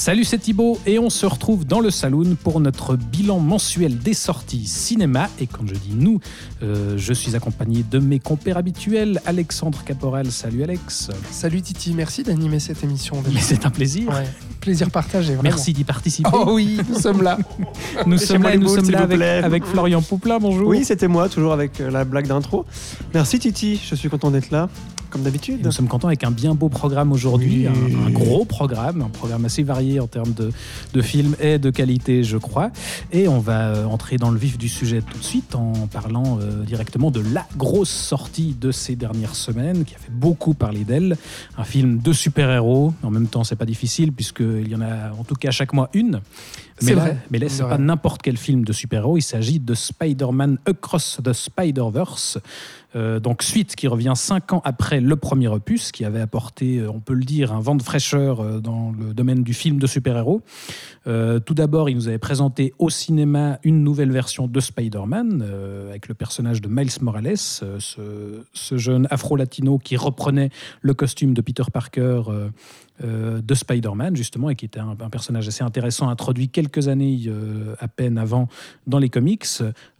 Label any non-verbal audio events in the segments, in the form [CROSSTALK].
Salut, c'est Thibaut et on se retrouve dans le Saloon pour notre bilan mensuel des sorties cinéma. Et quand je dis nous, euh, je suis accompagné de mes compères habituels, Alexandre Caporal. Salut Alex. Salut Titi, merci d'animer cette émission. Mais c'est un plaisir. Ouais, plaisir partagé. Vraiment. Merci d'y participer. Oh oui, nous sommes là. [LAUGHS] nous sommes là, les nous boules, sommes s'il là vous avec, plaît. avec Florian Poupla. Bonjour. Oui, c'était moi, toujours avec euh, la blague d'intro. Merci Titi, je suis content d'être là, comme d'habitude. Nous sommes contents avec un bien beau programme aujourd'hui, Oui. un, un gros programme, un programme assez varié en termes de, de films et de qualité, je crois. Et on va euh, entrer dans le vif du sujet tout de suite en parlant euh, directement de la grosse sortie de ces dernières semaines, qui a fait beaucoup parler d'elle. Un film de super-héros. En même temps, c'est pas difficile puisqu'il y en a en tout cas chaque mois une. Mais là, vrai. mais là, c'est C'est pas n'importe quel film de super-héros. Il s'agit de Spider-Man Across the Spider-Verse. Euh, donc suite qui revient cinq ans après le premier opus, qui avait apporté, euh, on peut le dire, un vent de fraîcheur euh, dans le domaine du film de super-héros. Euh, tout d'abord, il nous avait présenté au cinéma une nouvelle version de Spider-Man euh, avec le personnage de Miles Morales, ce, ce jeune afro-latino qui reprenait le costume de Peter Parker. Euh, de Spider-Man justement et qui était un, un personnage assez intéressant introduit quelques années euh, à peine avant dans les comics.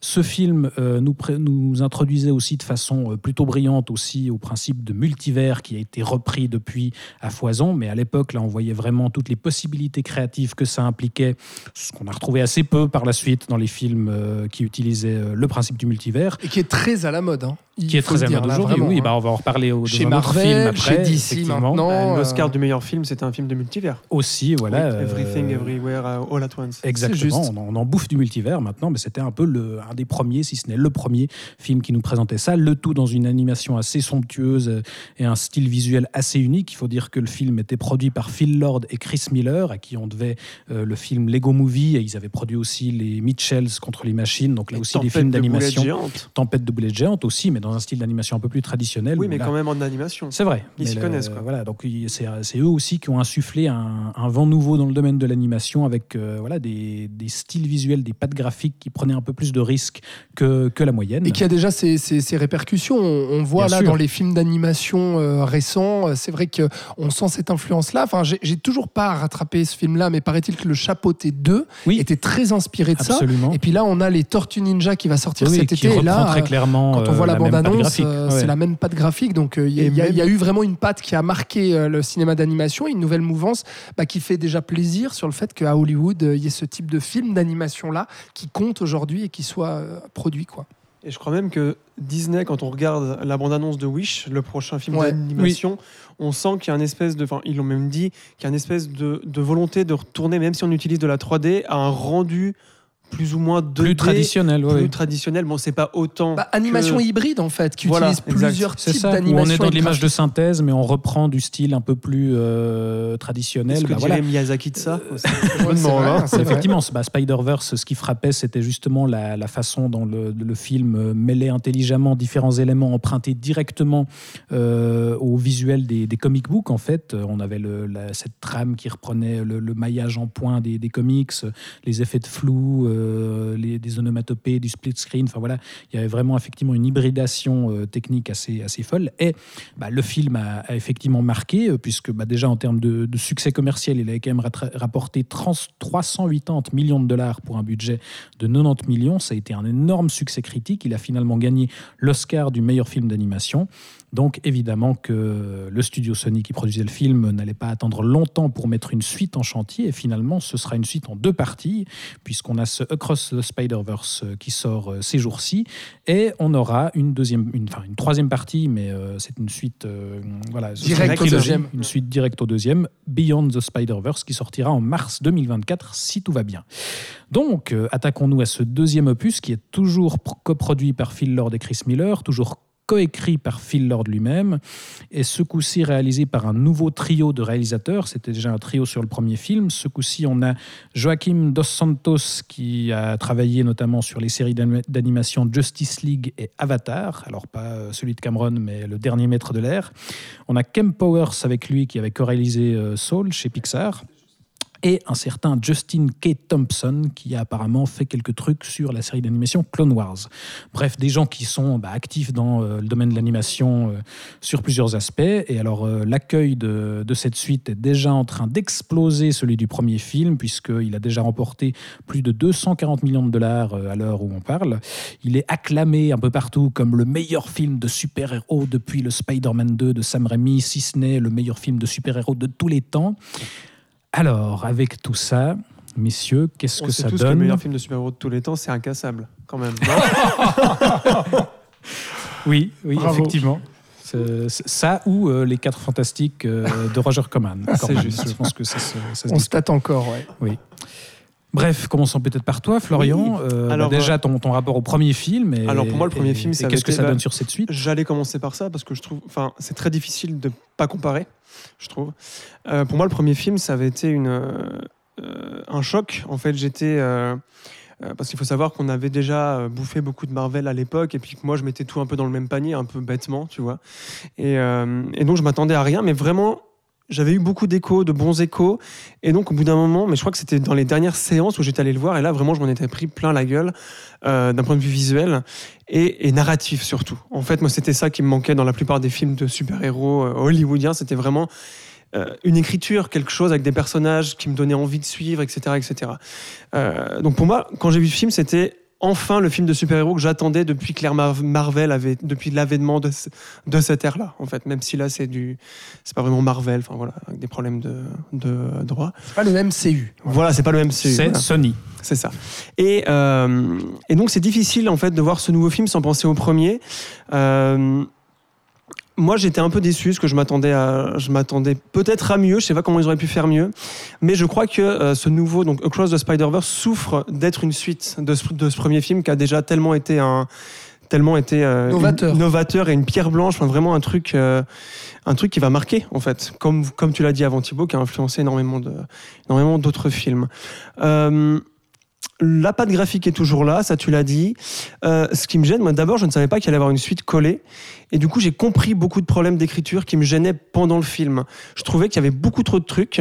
Ce film euh, nous, introduisait aussi de façon euh, plutôt brillante aussi au principe de multivers qui a été repris depuis à foison, mais à l'époque là on voyait vraiment toutes les possibilités créatives que ça impliquait, ce qu'on a retrouvé assez peu par la suite dans les films euh, qui utilisaient euh, le principe du multivers, Et qui est très à la mode. hein. Il qui est très à dire, mode aujourd'hui. Oui, hein. bah, on va en reparler au, Chez autre film Marvel, après. chez DC maintenant. Bah, euh, L'Oscar du meilleur film, c'était un film de multivers. Aussi, voilà. Oui, Everything, euh, Everywhere, uh, All at Once. Exactement, juste. on en, on en bouffe du multivers maintenant, mais c'était un peu le, un des premiers, si ce n'est le premier film qui nous présentait ça. Le tout dans une animation assez somptueuse euh, et un style visuel assez unique. Il faut dire que le film était produit par Phil Lord et Chris Miller, à qui on devait euh, le film Lego Movie, et ils avaient produit aussi les Mitchells contre les machines, donc là Et aussi des films de d'animation. géantes. Tempête de boulettes géantes aussi, mais dans un style d'animation un peu plus traditionnel. Oui, mais là- quand même en animation. c'est vrai. Ils s'y connaissent, quoi. Voilà, donc c'est c'est eux aussi qui ont insufflé un, un vent nouveau dans le domaine de l'animation avec euh, voilà, des, des styles visuels, des pattes graphiques qui prenaient un peu plus de risques que, que la moyenne. Et qui a déjà ses, ses- ses répercussions. On, on voit Bien là sûr. dans les films d'animation euh, récents, euh, c'est vrai qu'on sent cette influence-là. Enfin, j'ai toujours pas rattrapé ce film-là, mais paraît-il que le Chapeauté 2 Oui. était très inspiré de Absolument. ça. Et puis là, on a les Tortues Ninja qui va sortir Oui, cet été. Et là, très euh, clairement quand on euh, voit la, bande-annonce, euh, Ouais. c'est la même patte graphique. Donc euh, il y, a- y y eu vraiment une patte qui a marqué euh, le cinéma d'animation, une nouvelle mouvance bah, qui fait déjà plaisir sur le fait qu'à Hollywood, euh, il y ait ce type de film d'animation-là qui compte aujourd'hui et qui soit euh, produit. Quoi. Et je crois même que Disney, quand on regarde la bande-annonce de Wish, le prochain film Ouais. d'animation, on sent qu'il y a un espèce de. Enfin, ils l'ont même dit, qu'il y a une espèce de, de volonté de retourner, même si on utilise de la 3D, à un rendu plus ou moins 2D, Plus traditionnel, ouais, plus ouais. traditionnel. Bon, c'est pas autant. Bah, animation que- hybride en fait, qui Voilà, utilise exact. plusieurs types d'animation. on est dans de l'image de synthèse, mais on reprend du style un peu plus euh, traditionnel. Est-ce que Bah, voilà. Miyazaki de ça [LAUGHS] demande, vrai, hein. Effectivement, bah, Spider-Verse, ce qui frappait, c'était justement la, la façon dont le, le film euh, mêlait intelligemment différents éléments empruntés directement euh, au visuel des, des comic books. En fait, Euh, on avait le- la- cette trame qui reprenait le, le maillage en point des, des comics, euh, les effets de flou, euh, des onomatopées, du split screen. Enfin voilà, il y avait vraiment effectivement une hybridation euh, technique assez, assez folle. Et bah, le film a, effectivement marqué, euh, puisque bah, déjà en termes de, de succès commercial, il avait quand même rapporté 30 380 millions de dollars pour un budget de 90 millions. Ça a été un énorme succès critique. Il a finalement gagné l'Oscar du meilleur film d'animation. Donc évidemment que le studio Sony qui produisait le film n'allait pas attendre longtemps pour mettre une suite en chantier. Et finalement, ce sera une suite en deux parties, puisqu'on a ce Across the Spider-Verse euh, qui sort euh, ces jours-ci. Et on aura une deuxième, une, enfin une troisième partie, mais euh, c'est une suite, euh, voilà, Direct une au deuxième. Une suite directe au deuxième, Beyond the Spider-Verse, qui sortira en mars 2024, si tout va bien. Donc, attaquons-nous à ce deuxième opus qui est toujours pro- coproduit par Phil Lord et Chris Miller, toujours coécrit par Phil Lord lui-même, et ce coup-ci réalisé par un nouveau trio de réalisateurs. C'était déjà un trio sur le premier film. Ce coup-ci, on a Joaquim Dos Santos qui a travaillé notamment sur les séries d'animation Justice League et Avatar. Alors pas euh, celui de Cameron, mais le dernier maître de l'air. On a Kem Powers avec lui qui avait co-réalisé euh, Soul chez Pixar et un certain Justin K. Thompson qui a apparemment fait quelques trucs sur la série d'animation Clone Wars. Bref, des gens qui sont bah, actifs dans euh, le domaine de l'animation euh, sur plusieurs aspects. Et alors, euh, l'accueil de, de, cette suite est déjà en train d'exploser celui du premier film, puisqu'il a déjà remporté plus de 240 millions de dollars à l'heure où on parle. Il est acclamé un peu partout comme le meilleur film de super-héros depuis le Spider-Man 2 de Sam Raimi, si ce n'est le meilleur film de super-héros de tous les temps. Alors, avec tout ça, messieurs, qu'est-ce que ça tous donne que Le meilleur film de super-héros de tous les temps, c'est Incassable, quand même. [LAUGHS] oui, oui, effectivement. Ça ou euh, les quatre fantastiques euh, de Roger Corman. [LAUGHS] c'est juste. Je pense que ça se On se tâte encore, ouais. Oui. Bref, commençons peut-être par toi, Florian. Euh, bah, déjà, ton, ton, rapport au premier film. Et, alors, pour moi, le premier film, c'est qu'est-ce que ça donne sur cette suite? J'allais commencer par ça parce que je trouve, enfin, c'est très difficile de pas comparer, je trouve. Euh, pour moi, le premier film, ça avait été une, euh, un choc. En fait, j'étais parce qu'il faut savoir qu'on avait déjà bouffé beaucoup de Marvel à l'époque et puis que moi je mettais tout un peu dans le même panier un peu bêtement tu vois et, et donc je m'attendais à rien mais vraiment j'avais eu beaucoup d'échos, de bons échos. Et donc, au bout d'un moment, mais je crois que c'était dans les dernières séances où j'étais allé le voir, et là, vraiment, je m'en étais pris plein la gueule, euh, d'un point de vue visuel et, narratif surtout. En fait, moi, c'était ça qui me manquait dans la plupart des films de super-héros euh, hollywoodiens. C'était vraiment euh, une écriture, quelque chose avec des personnages qui me donnaient envie de suivre, etc. etc. donc, pour moi, quand j'ai vu ce film, c'était enfin le film de super-héros que j'attendais depuis Claire Marvel avait depuis l'avènement de, de cette ère-là en fait. Même si là c'est du c'est pas vraiment Marvel enfin voilà avec des problèmes de, de droit. C'est pas le MCU voilà. C'est pas le MCU c'est Sony. C'est ça. Et, euh, et donc c'est difficile en fait de voir ce nouveau film sans penser au premier. Euh, moi, j'étais un peu déçu parce que je m'attendais à, je m'attendais peut-être à mieux. Je sais pas comment ils auraient pu faire mieux, mais je crois que euh, ce nouveau, donc Across the Spider-Verse, souffre d'être une suite de ce, de ce, premier film qui a déjà tellement été un, tellement été euh, novateur. novateur et une pierre blanche, enfin, vraiment un truc, euh, un truc qui va marquer en fait, comme comme tu l'as dit avant Thibaut, qui a influencé énormément de, énormément d'autres films. La patte graphique est toujours là, ça tu l'as dit. Euh, ce qui me gêne, moi d'abord, je ne savais pas qu'il allait avoir une suite collée. Et du coup, j'ai compris beaucoup de problèmes d'écriture qui me gênaient pendant le film. Je trouvais qu'il y avait beaucoup trop de trucs,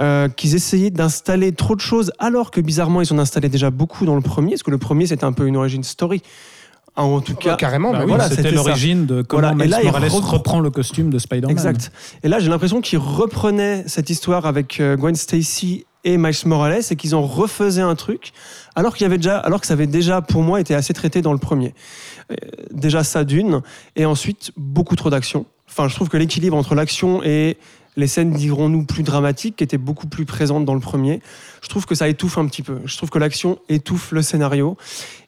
euh, qu'ils essayaient d'installer trop de choses, alors que bizarrement, ils en installaient déjà beaucoup dans le premier, parce que le premier, c'était un peu une origin story. En tout cas, carrément, bah voilà, c'était l'origine de comment voilà. Miles Morales reprend le costume de Spider-Man. Exact. Et là, j'ai l'impression qu'il reprenait cette histoire avec euh, Gwen Stacy et Miles Morales et qu'ils ont refait un truc alors qu'il y avait déjà alors que ça avait déjà pour moi été assez traité dans le premier. Euh, déjà ça d'une et ensuite beaucoup trop d'action. Enfin, je trouve que l'équilibre entre l'action et les scènes, dirons-nous, plus dramatiques, qui étaient beaucoup plus présentes dans le premier, je trouve que ça étouffe un petit peu. Je trouve que l'action étouffe le scénario.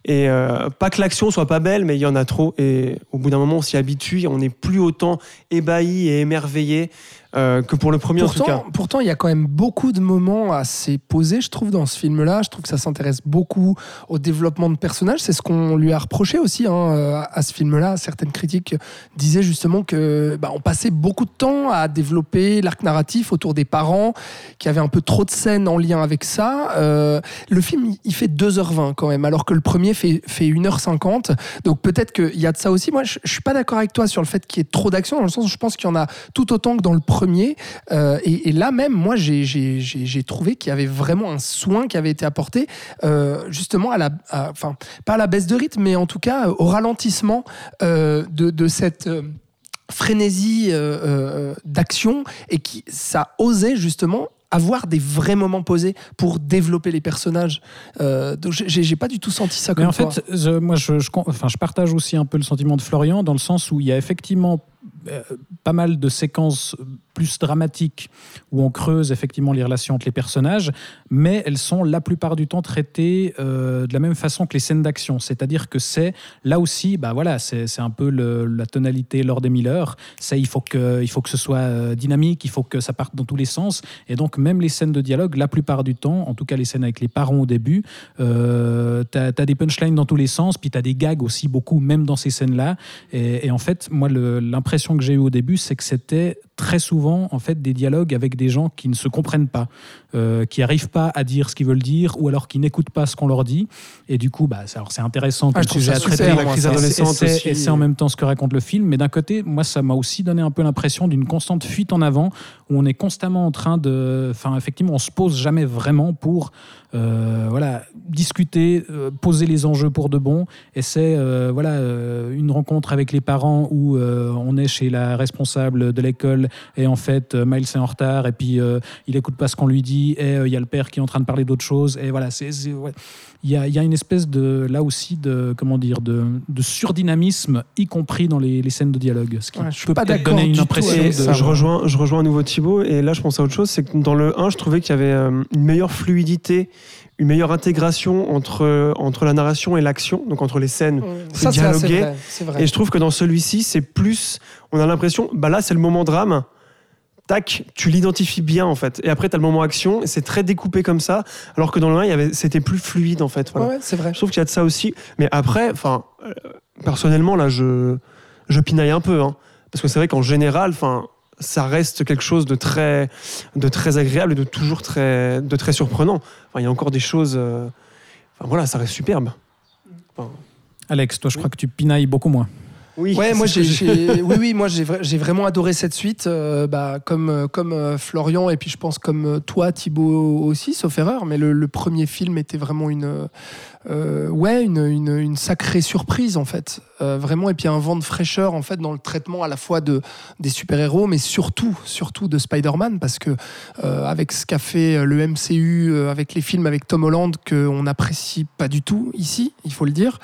Et euh, pas que l'action soit pas belle, mais il y en a trop. Et au bout d'un moment, on s'y habitue. On n'est plus autant ébahi et émerveillé euh, que pour le premier pourtant, en tout cas. Pourtant, il y a quand même beaucoup de moments assez posés, je trouve, dans ce film-là. Je trouve que ça s'intéresse beaucoup au développement de personnages. C'est ce qu'on lui a reproché aussi hein, euh, à ce film-là. Certaines critiques disaient justement que bah, on passait beaucoup de temps à développer l'arc narratif autour des parents, qui avait un peu trop de scènes en lien avec ça. Euh, le film, il fait 2h20 quand même, alors que le premier fait, fait 1h50. Donc peut-être qu'il y a de ça aussi. Moi, je, je suis pas d'accord avec toi sur le fait qu'il y ait trop d'action, dans le sens où je pense qu'il y en a tout autant que dans le premier. Euh, et, là même, moi, j'ai trouvé qu'il y avait vraiment un soin qui avait été apporté, euh, justement, à la, enfin, pas à la baisse de rythme, mais en tout cas au ralentissement euh, de, cette frénésie d'action et qui ça osait justement avoir des vrais moments posés pour développer les personnages. Euh, donc j'ai pas du tout senti ça comme Mais en fait, moi, je, enfin, je partage aussi un peu le sentiment de Florian dans le sens où il y a effectivement pas mal de séquences plus dramatiques où on creuse effectivement les relations entre les personnages, mais elles sont la plupart du temps traitées euh, de la même façon que les scènes d'action. C'est-à-dire que c'est là aussi, bah voilà, c'est un peu la tonalité Lord et Miller. C'est il faut que il faut que ce soit euh, dynamique, il faut que ça parte dans tous les sens. Et donc même les scènes de dialogue, la plupart du temps, en tout cas les scènes avec les parents au début, euh, tu as, des punchlines dans tous les sens, puis tu as des gags aussi beaucoup, même dans ces scènes-là. Et, et, en fait, moi, l'impression que j'ai eue au début, c'est que c'était très souvent en fait des dialogues avec des gens qui ne se comprennent pas, euh, qui n'arrivent pas à dire ce qu'ils veulent dire ou alors qui n'écoutent pas ce qu'on leur dit. Et du coup, bah, c'est intéressant ah, comme sujet à traiter. La crise adolescente et c'est en même temps ce que raconte le film. Mais d'un côté, moi, ça m'a aussi donné un peu l'impression d'une constante fuite en avant où on est constamment en train de. Enfin, effectivement, on se pose jamais vraiment pour euh, voilà, discuter, euh, poser les enjeux pour de bon. Et c'est euh, voilà, une rencontre avec les parents où on est chez la responsable de l'école et en fait, Miles est en retard et puis il écoute pas ce qu'on lui dit et il y a le père qui est en train de parler d'autre chose. Et voilà, c'est. Il y, a, y, a, une espèce de là aussi de comment dire de, de surdynamisme y compris dans les, les, scènes de dialogue ce qui je peut pas donner une impression de... je rejoins je rejoins à nouveau Thibaut et là je pense à autre chose c'est que dans le 1 je trouvais qu'il y avait une meilleure fluidité une meilleure intégration entre, entre la narration et l'action, donc entre les scènes ça, dialoguées. Et je trouve que dans celui-ci, c'est plus. On a l'impression, bah là, c'est le moment drame. Tac, tu l'identifies bien en fait. Et après, tu as le moment action, et c'est très découpé comme ça. Alors que dans le 1, c'était plus fluide en fait. Ouais, c'est vrai. Je trouve qu'il y a de ça aussi. Mais après, enfin, euh, personnellement, là, je, je pinaille un peu. Hein. parce que c'est vrai qu'en général, enfin, ça reste quelque chose de très, de très agréable et de toujours très, de très surprenant. Enfin, il y a encore des choses. Euh, enfin, voilà, ça reste superbe. Alex, toi, je crois que tu pinailles beaucoup moins. Oui, ouais, moi j'ai, oui, oui, moi j'ai, vraiment adoré cette suite, euh, bah, comme, euh, comme Florian et puis je pense comme toi, Thibaut aussi, sauf erreur. Mais le, le premier film était vraiment une, euh, ouais, une, sacrée surprise en fait, euh, vraiment, et puis un vent de fraîcheur en fait dans le traitement à la fois de des super héros, mais surtout, surtout de Spider-Man, parce que euh, avec ce qu'a fait le MCU, avec les films avec Tom Holland qu'on n'apprécie pas du tout ici, il faut le dire,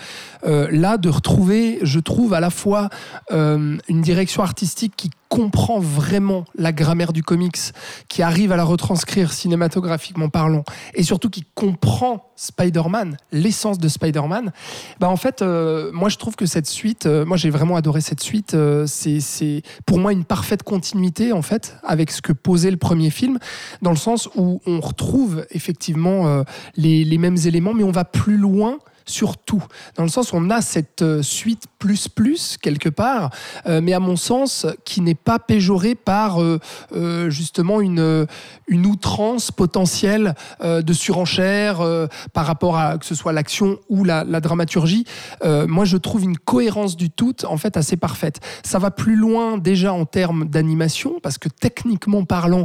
là de retrouver, je trouve à la fois une direction artistique qui comprend vraiment la grammaire du comics, qui arrive à la retranscrire cinématographiquement parlant, et surtout qui comprend Spider-Man, l'essence de Spider-Man, bah en fait, euh, moi je trouve que cette suite, euh, moi j'ai vraiment adoré cette suite, euh, c'est pour moi une parfaite continuité en fait avec ce que posait le premier film, dans le sens où on retrouve effectivement les, les mêmes éléments, mais on va plus loin surtout, dans le sens où on a cette euh, suite plus plus quelque part, euh, mais à mon sens qui n'est pas péjorée par euh, justement une, une outrance potentielle de surenchère par rapport à que ce soit l'action ou la, la dramaturgie. moi, je trouve une cohérence du tout en fait assez parfaite. Ça va plus loin déjà en termes d'animation parce que techniquement parlant,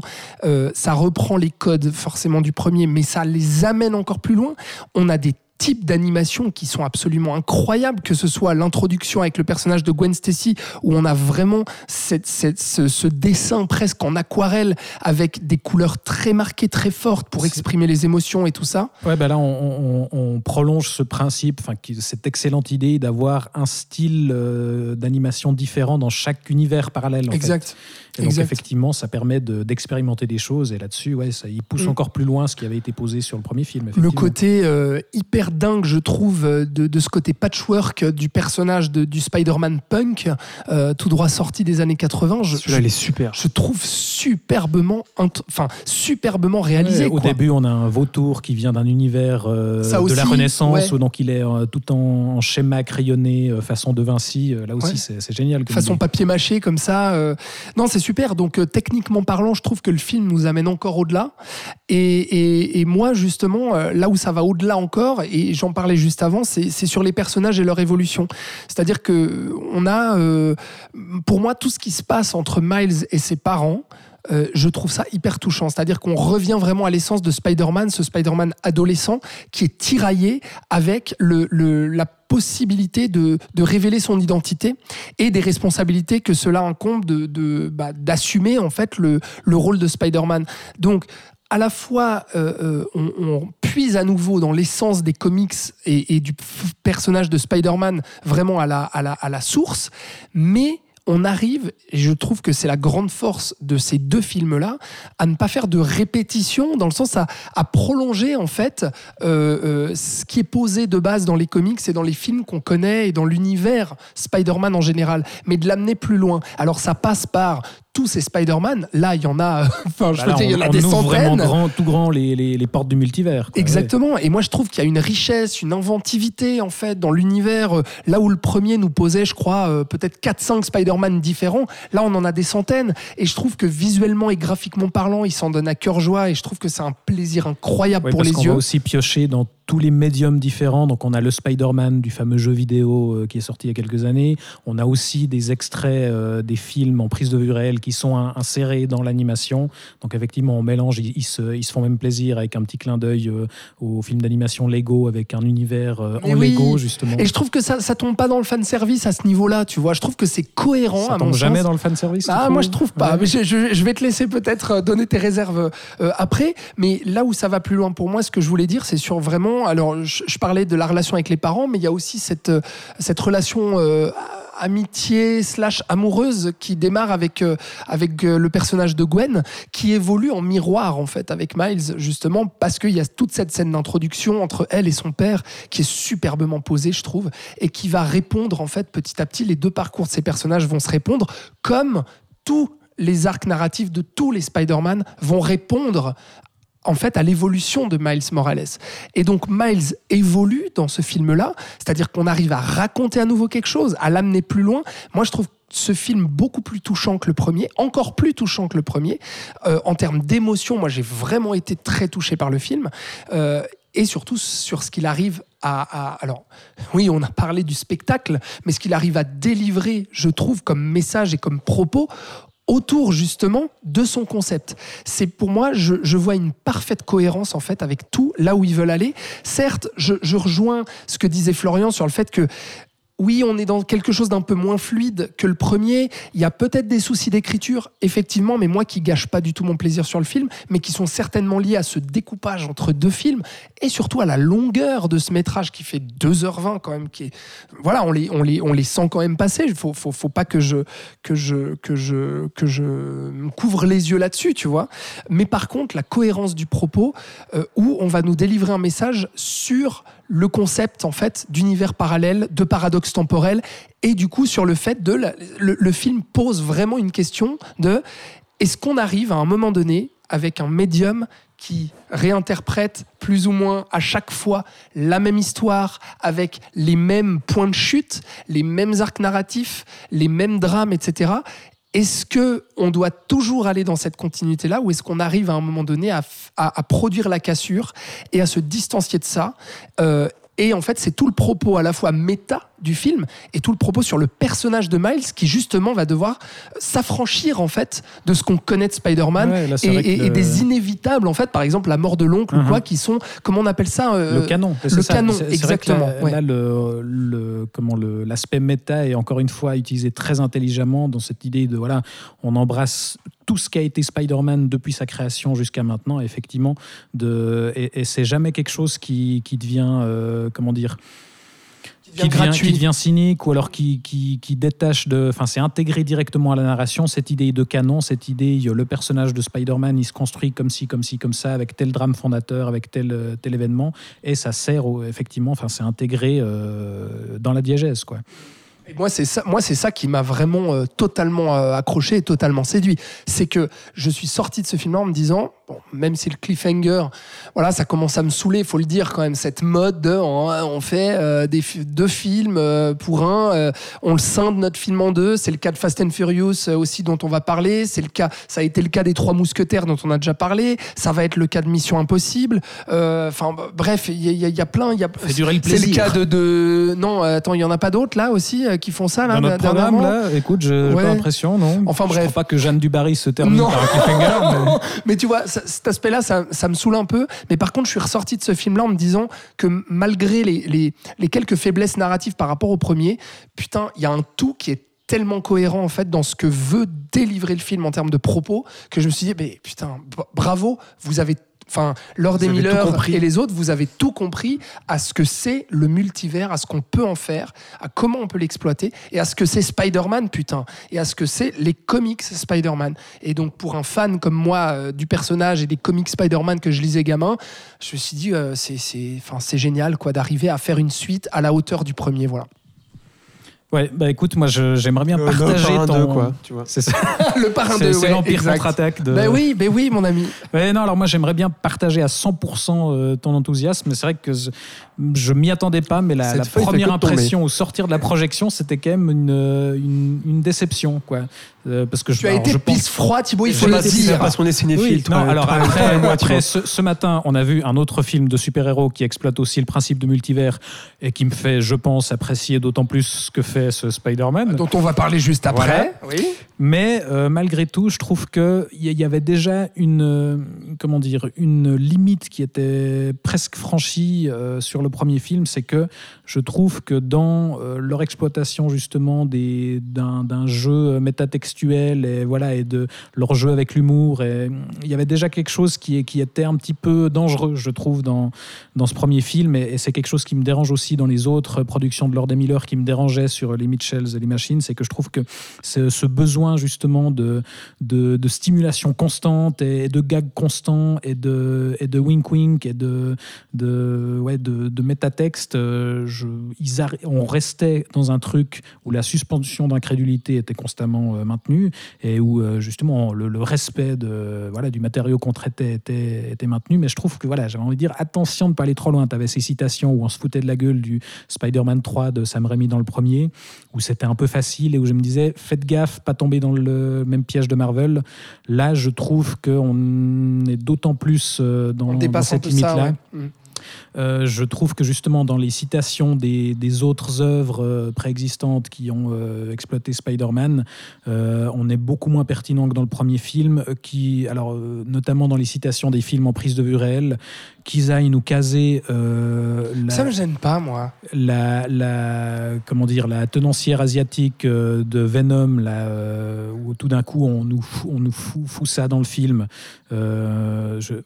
ça reprend les codes forcément du premier, mais ça les amène encore plus loin. On a des types d'animation qui sont absolument incroyables, que ce soit l'introduction avec le personnage de Gwen Stacy, où on a vraiment cette, ce, dessin presque en aquarelle, avec des couleurs très marquées, très fortes, pour exprimer les émotions et tout ça. Ouais, ben là, on, prolonge ce principe, enfin, cette excellente idée d'avoir un style euh, d'animation différent dans chaque univers parallèle. exact. Et donc, effectivement, ça permet d'expérimenter des choses, et là-dessus, ouais, ça, il pousse mm. encore plus loin ce qui avait été posé sur le premier film. Le côté euh, hyper dingue, je trouve, euh, de, ce côté patchwork du personnage de, du Spider-Man punk, euh, tout droit sorti des années 80. Je, Celui-là, il est super. Je trouve superbement, enfin, superbement réalisé. au début, on a un vautour qui vient d'un univers euh, de la Renaissance, où donc il est tout en, schéma crayonné, façon de Vinci. Là aussi, c'est génial. Façon papier mâché, comme ça. Non, c'est super. Donc, techniquement parlant, je trouve que le film nous amène encore au-delà. Et, moi, justement, là où ça va au-delà encore, et j'en parlais juste avant, c'est sur les personnages et leur évolution. C'est-à-dire que on a, euh, pour moi, tout ce qui se passe entre Miles et ses parents. Euh, je trouve ça hyper touchant. C'est-à-dire qu'on revient vraiment à l'essence de Spider-Man, ce Spider-Man adolescent qui est tiraillé avec la possibilité de, révéler son identité et des responsabilités que cela incombe bah, d'assumer en fait le, le rôle de Spider-Man. Donc à la fois, euh, euh, on, puise à nouveau dans l'essence des comics et, du personnage de Spider-Man vraiment à la source, mais on arrive, et je trouve que c'est la grande force de ces deux films-là, à ne pas faire de répétition, dans le sens à, prolonger en fait euh, euh, ce qui est posé de base dans les comics et dans les films qu'on connaît et dans l'univers Spider-Man en général, mais de l'amener plus loin. Alors ça passe par tous ces Spider-Man, là, il y en a, [LAUGHS] enfin, je Bah là, dire, il y en on- a on des ouvre vraiment centaines. grand, tout grand les, les- les portes du multivers. quoi. Exactement. Et moi, je trouve qu'il y a une richesse, une inventivité, en fait, dans l'univers. Euh, Là où le premier nous posait, je crois, euh, peut-être 4-5 Spider-Man différents, là, on en a des centaines. Et je trouve que visuellement et graphiquement parlant, il s'en donne à cœur joie. Et je trouve que c'est un plaisir incroyable Ouais, pour parce les yeux. va aussi piocher dans tous les médiums différents. Donc, on a le Spider-Man du fameux jeu vidéo euh, qui est sorti il y a quelques années. On a aussi des extraits euh, des films en prise de vue réelle qui sont in- insérés dans l'animation. Donc, effectivement, on mélange. Ils, ils se, ils se font même plaisir avec un petit clin d'œil euh, au film d'animation Lego avec un univers euh, en oui. Lego, justement. Et je trouve que ça, ça tombe pas dans le fan service à ce niveau-là, tu vois. Je trouve que c'est cohérent. Ça à mon tombe jamais sens. dans le fanservice tu Ah, moi je trouve pas. Ouais. Mais je, je- je vais te laisser peut-être euh, donner tes réserves euh, après. Mais là où ça va plus loin pour moi, ce que je voulais dire, c'est sur vraiment. Alors, je, je parlais de la relation avec les parents, mais il y a aussi cette, cette relation. euh, amitié slash amoureuse qui démarre avec, euh, avec euh, le personnage de Gwen qui évolue en miroir en fait avec Miles justement parce qu'il y a toute cette scène d'introduction entre elle et son père qui est superbement posée je trouve et qui va répondre en fait petit à petit les deux parcours de ces personnages vont se répondre comme tous les arcs narratifs de tous les Spider-Man vont répondre en fait à l'évolution de Miles Morales. Et donc Miles évolue dans ce film-là, c'est-à-dire qu'on arrive à raconter à nouveau quelque chose, à l'amener plus loin. Moi, je trouve ce film beaucoup plus touchant que le premier, encore plus touchant que le premier. Euh, en termes d'émotion, moi, j'ai vraiment été très touché par le film. Euh, et surtout sur ce qu'il arrive à, à- Alors, oui, on a parlé du spectacle, mais ce qu'il arrive à délivrer, je trouve, comme message et comme propos autour justement de son concept. C'est pour moi, je, je vois une parfaite cohérence en fait avec tout là où ils veulent aller. Certes, je, je rejoins ce que disait Florian sur le fait que oui, on est dans quelque chose d'un peu moins fluide que le premier. Il y a peut-être des soucis d'écriture, effectivement, mais moi qui gâche pas du tout mon plaisir sur le film, mais qui sont certainement liés à ce découpage entre deux films et surtout à la longueur de ce métrage qui fait 2h20 quand même. Qui est, voilà, on les, on, les, on les sent quand même passer. Il faut, faut, faut pas que je, que, je, que, je, que je couvre les yeux là-dessus, tu vois. Mais par contre, la cohérence du propos, euh, où on va nous délivrer un message sur le concept en fait d'univers parallèle, de paradoxe temporel, et du coup sur le fait de le, le film pose vraiment une question de est-ce qu'on arrive à un moment donné avec un médium qui réinterprète plus ou moins à chaque fois la même histoire avec les mêmes points de chute, les mêmes arcs narratifs, les mêmes drames, etc. Est-ce que on doit toujours aller dans cette continuité-là ou est-ce qu'on arrive à un moment donné à, produire la cassure et à se distancier de ça Euh, Et en fait, c'est tout le propos à la fois méta du film et tout le propos sur le personnage de Miles qui justement va devoir s'affranchir en fait de ce qu'on connaît de Spider-Man Ouais, là, c'est et, des inévitables en fait, par exemple la mort de l'oncle ou Mhm. quoi, qui sont comment on appelle ça euh, le canon. c'est le ça. canon, C'est- c'est exactement, Là, ouais. là, le, le- comment le l'aspect méta est encore une fois utilisé très intelligemment dans cette idée de voilà, on embrasse tout ce qui a été Spider-Man depuis sa création jusqu'à maintenant, effectivement, de, et, et c'est jamais quelque chose qui, qui devient, euh, comment dire, qui devient, gratuit. qui devient cynique ou alors qui, qui, qui détache de. Enfin, c'est intégré directement à la narration, cette idée de canon, cette idée, le personnage de Spider-Man, il se construit comme ci, comme ci, comme ça, avec tel drame fondateur, avec tel, euh, tel événement, et ça sert effectivement, enfin, c'est intégré euh, dans la diégèse, quoi. Moi, c'est ça, moi, c'est ça qui m'a vraiment euh, totalement euh, accroché et totalement séduit. C'est que je suis sorti de ce film-là en me disant, bon, même si le cliffhanger, voilà, ça commence à me saouler, il faut le dire quand même, cette mode de, on, on fait euh, des, deux films euh, pour un, euh, on le scinde notre film en deux. C'est le cas de Fast and Furious euh, aussi dont on va parler. C'est le cas, ça a été le cas des Trois Mousquetaires dont on a déjà parlé. Ça va être le cas de Mission Impossible. Enfin, bref, il y, y y a plein. il Y a, Fait durer le c'est le cas de, de- non, euh, attends, il y en a pas d'autres là aussi euh, qui font ça là Dans notre programme, là, écoute, je j'ai Ouais. pas l'impression, non? Enfin, Je bref. crois pas que Jeanne Dubarry se termine Non. par un cliffhanger. [LAUGHS] mais- Mais tu vois, cet aspect-là, ça, me saoule un peu. Mais par contre, je suis ressorti de ce film-là en me disant que malgré les, les- quelques faiblesses narratives par rapport au premier, putain, il y a un tout qui est tellement cohérent en fait dans ce que veut délivrer le film en termes de propos que je me suis dit, mais putain, bravo, vous avez enfin, Lord tout Miller et les autres, vous avez tout compris à ce que c'est le multivers, à ce qu'on peut en faire, à comment on peut l'exploiter, et à ce que c'est Spider-Man, putain, et à ce que c'est les comics Spider-Man. Et donc, pour un fan comme moi euh, du personnage et des comics Spider-Man que je lisais gamin, je me suis dit, euh, c'est, c'est génial, quoi, d'arriver à faire une suite à la hauteur du premier, voilà. Ouais, bah écoute, moi je- j'aimerais bien Euh, partager par un ton. deux, quoi, tu vois. C'est ça. [LAUGHS] le parrain C'est de c'est ouais, l'Empire contre-attaque de. Ben oui, ben oui, mon ami. Ouais, non, alors moi j'aimerais bien partager à 100% euh, ton enthousiasme, c'est vrai que je, je m'y attendais pas, mais la, première impression au sortir de la projection, c'était quand même une, euh, une, une déception, quoi. Euh, parce que je, Tu as alors, été je pense- pisse froid, Thibaut, il Je faut le dire. Parce qu'on est cinéphile. Oui, toi, non, alors toi, après, moi, après, ce, ce matin, on a vu un autre film de super-héros qui exploite aussi le principe de multivers et qui me fait, je pense, apprécier d'autant plus ce que fait ce Spider-Man. dont on va parler juste après. Oui. Mais euh, malgré tout, je trouve qu'il y, y avait déjà une, euh, comment dire, une limite qui était presque franchie euh, sur le premier film. C'est que je trouve que dans euh, leur exploitation justement des- d'un jeu métatextuel et, voilà, et de leur jeu avec l'humour, il y avait déjà quelque chose qui, était un petit peu dangereux, je trouve, dans, dans ce premier film. Et, et c'est quelque chose qui me dérange aussi dans les autres productions de Lord et Miller, qui me dérangeait sur les Mitchells et les Machines. C'est que je trouve que ce, besoin justement de, de, stimulation constante et de gags constants et de, et de wink wink et de, de, ouais, de, euh, je, on restait dans un truc où la suspension d'incrédulité était constamment euh, maintenue et où euh, justement le, respect de, voilà, du matériau qu'on traitait était, était maintenu. Mais je trouve que voilà, j'avais envie de dire attention de ne pas aller trop loin. Tu avais ces citations où on se foutait de la gueule du Spider-Man 3 de Sam Raimi dans le premier, où c'était un peu facile et où je me disais faites gaffe, pas tomber dans le même piège de Marvel. Là, je trouve qu'on est d'autant plus euh, dans, cette limite-là. ouais. Euh, je trouve que justement dans les citations des, des autres œuvres euh, préexistantes qui ont euh, exploité Spider-Man, euh, on est beaucoup moins pertinent que dans le premier film, qui, alors notamment dans les citations des films en prise de vue réelle, qu'ils aillent nous caser la, Ça me gêne pas, moi. la, la- comment dire la tenancière asiatique de Venom là où tout d'un coup on nous fout, on nous fout, fout ça dans le film je-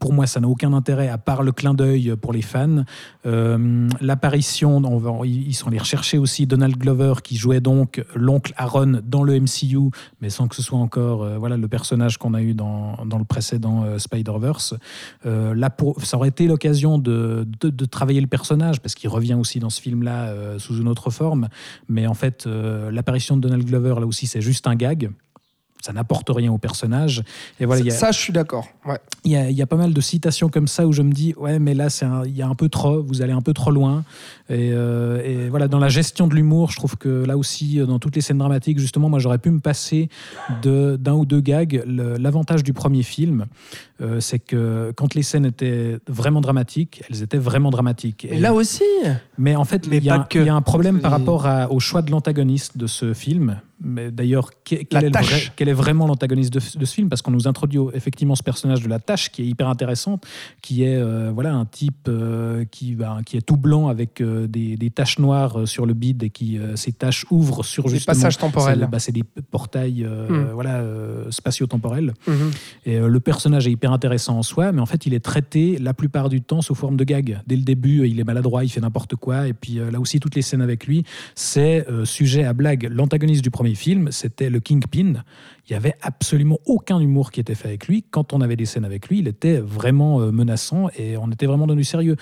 pour moi ça n'a aucun intérêt à part le clin d'œil pour les fans Euh, l'apparition ils sont allés rechercher aussi Donald Glover qui jouait donc l'oncle Aaron dans le MCU mais sans que ce soit encore euh, voilà le personnage qu'on a eu dans, dans le précédent euh, Spider-Verse ça aurait été l'occasion de, de, travailler le personnage, parce qu'il revient aussi dans ce film-là sous une autre forme. Mais en fait, l'apparition de Donald Glover, là aussi, c'est juste un gag. Ça n'apporte rien au personnage. Et voilà, il y a- Ça, je suis d'accord. Ouais. il y, a, il y a pas mal de citations comme ça où je me dis ouais mais là il y a un peu trop vous allez un peu trop loin et, euh, et voilà dans la gestion de l'humour je trouve que là aussi dans toutes les scènes dramatiques justement moi j'aurais pu me passer de d'un ou deux gags l'avantage du premier film euh, c'est que quand les scènes étaient vraiment dramatiques elles étaient vraiment dramatiques Et là aussi. mais en fait, il y, a un- que. il y a un problème par rapport à- au choix de l'antagoniste de ce film. Mais d'ailleurs, que- quel, est le Tâche. vrai- quel est vraiment l'antagoniste de, de ce film? Parce qu'on nous introduit effectivement ce personnage de la tâche qui est hyper intéressante, qui est euh, voilà un type euh, qui, va- qui est tout blanc avec euh, des, des taches noires sur le bide et qui ces taches ouvrent sur Des justement. passages temporels. C'est bah, des portails Hmm. voilà spatio-temporels. Mhm. Et le personnage est hyper intéressant en soi, mais en fait, il est traité la plupart du temps sous forme de gag. Dès le début, il est maladroit, il fait n'importe quoi. Et puis là aussi, toutes les scènes avec lui, c'est sujet à blague. L'antagoniste du premier film, c'était le Kingpin. Il y avait absolument aucun humour qui était fait avec lui. Quand on avait des scènes avec lui, il était vraiment euh, menaçant et on était vraiment dans du sérieux.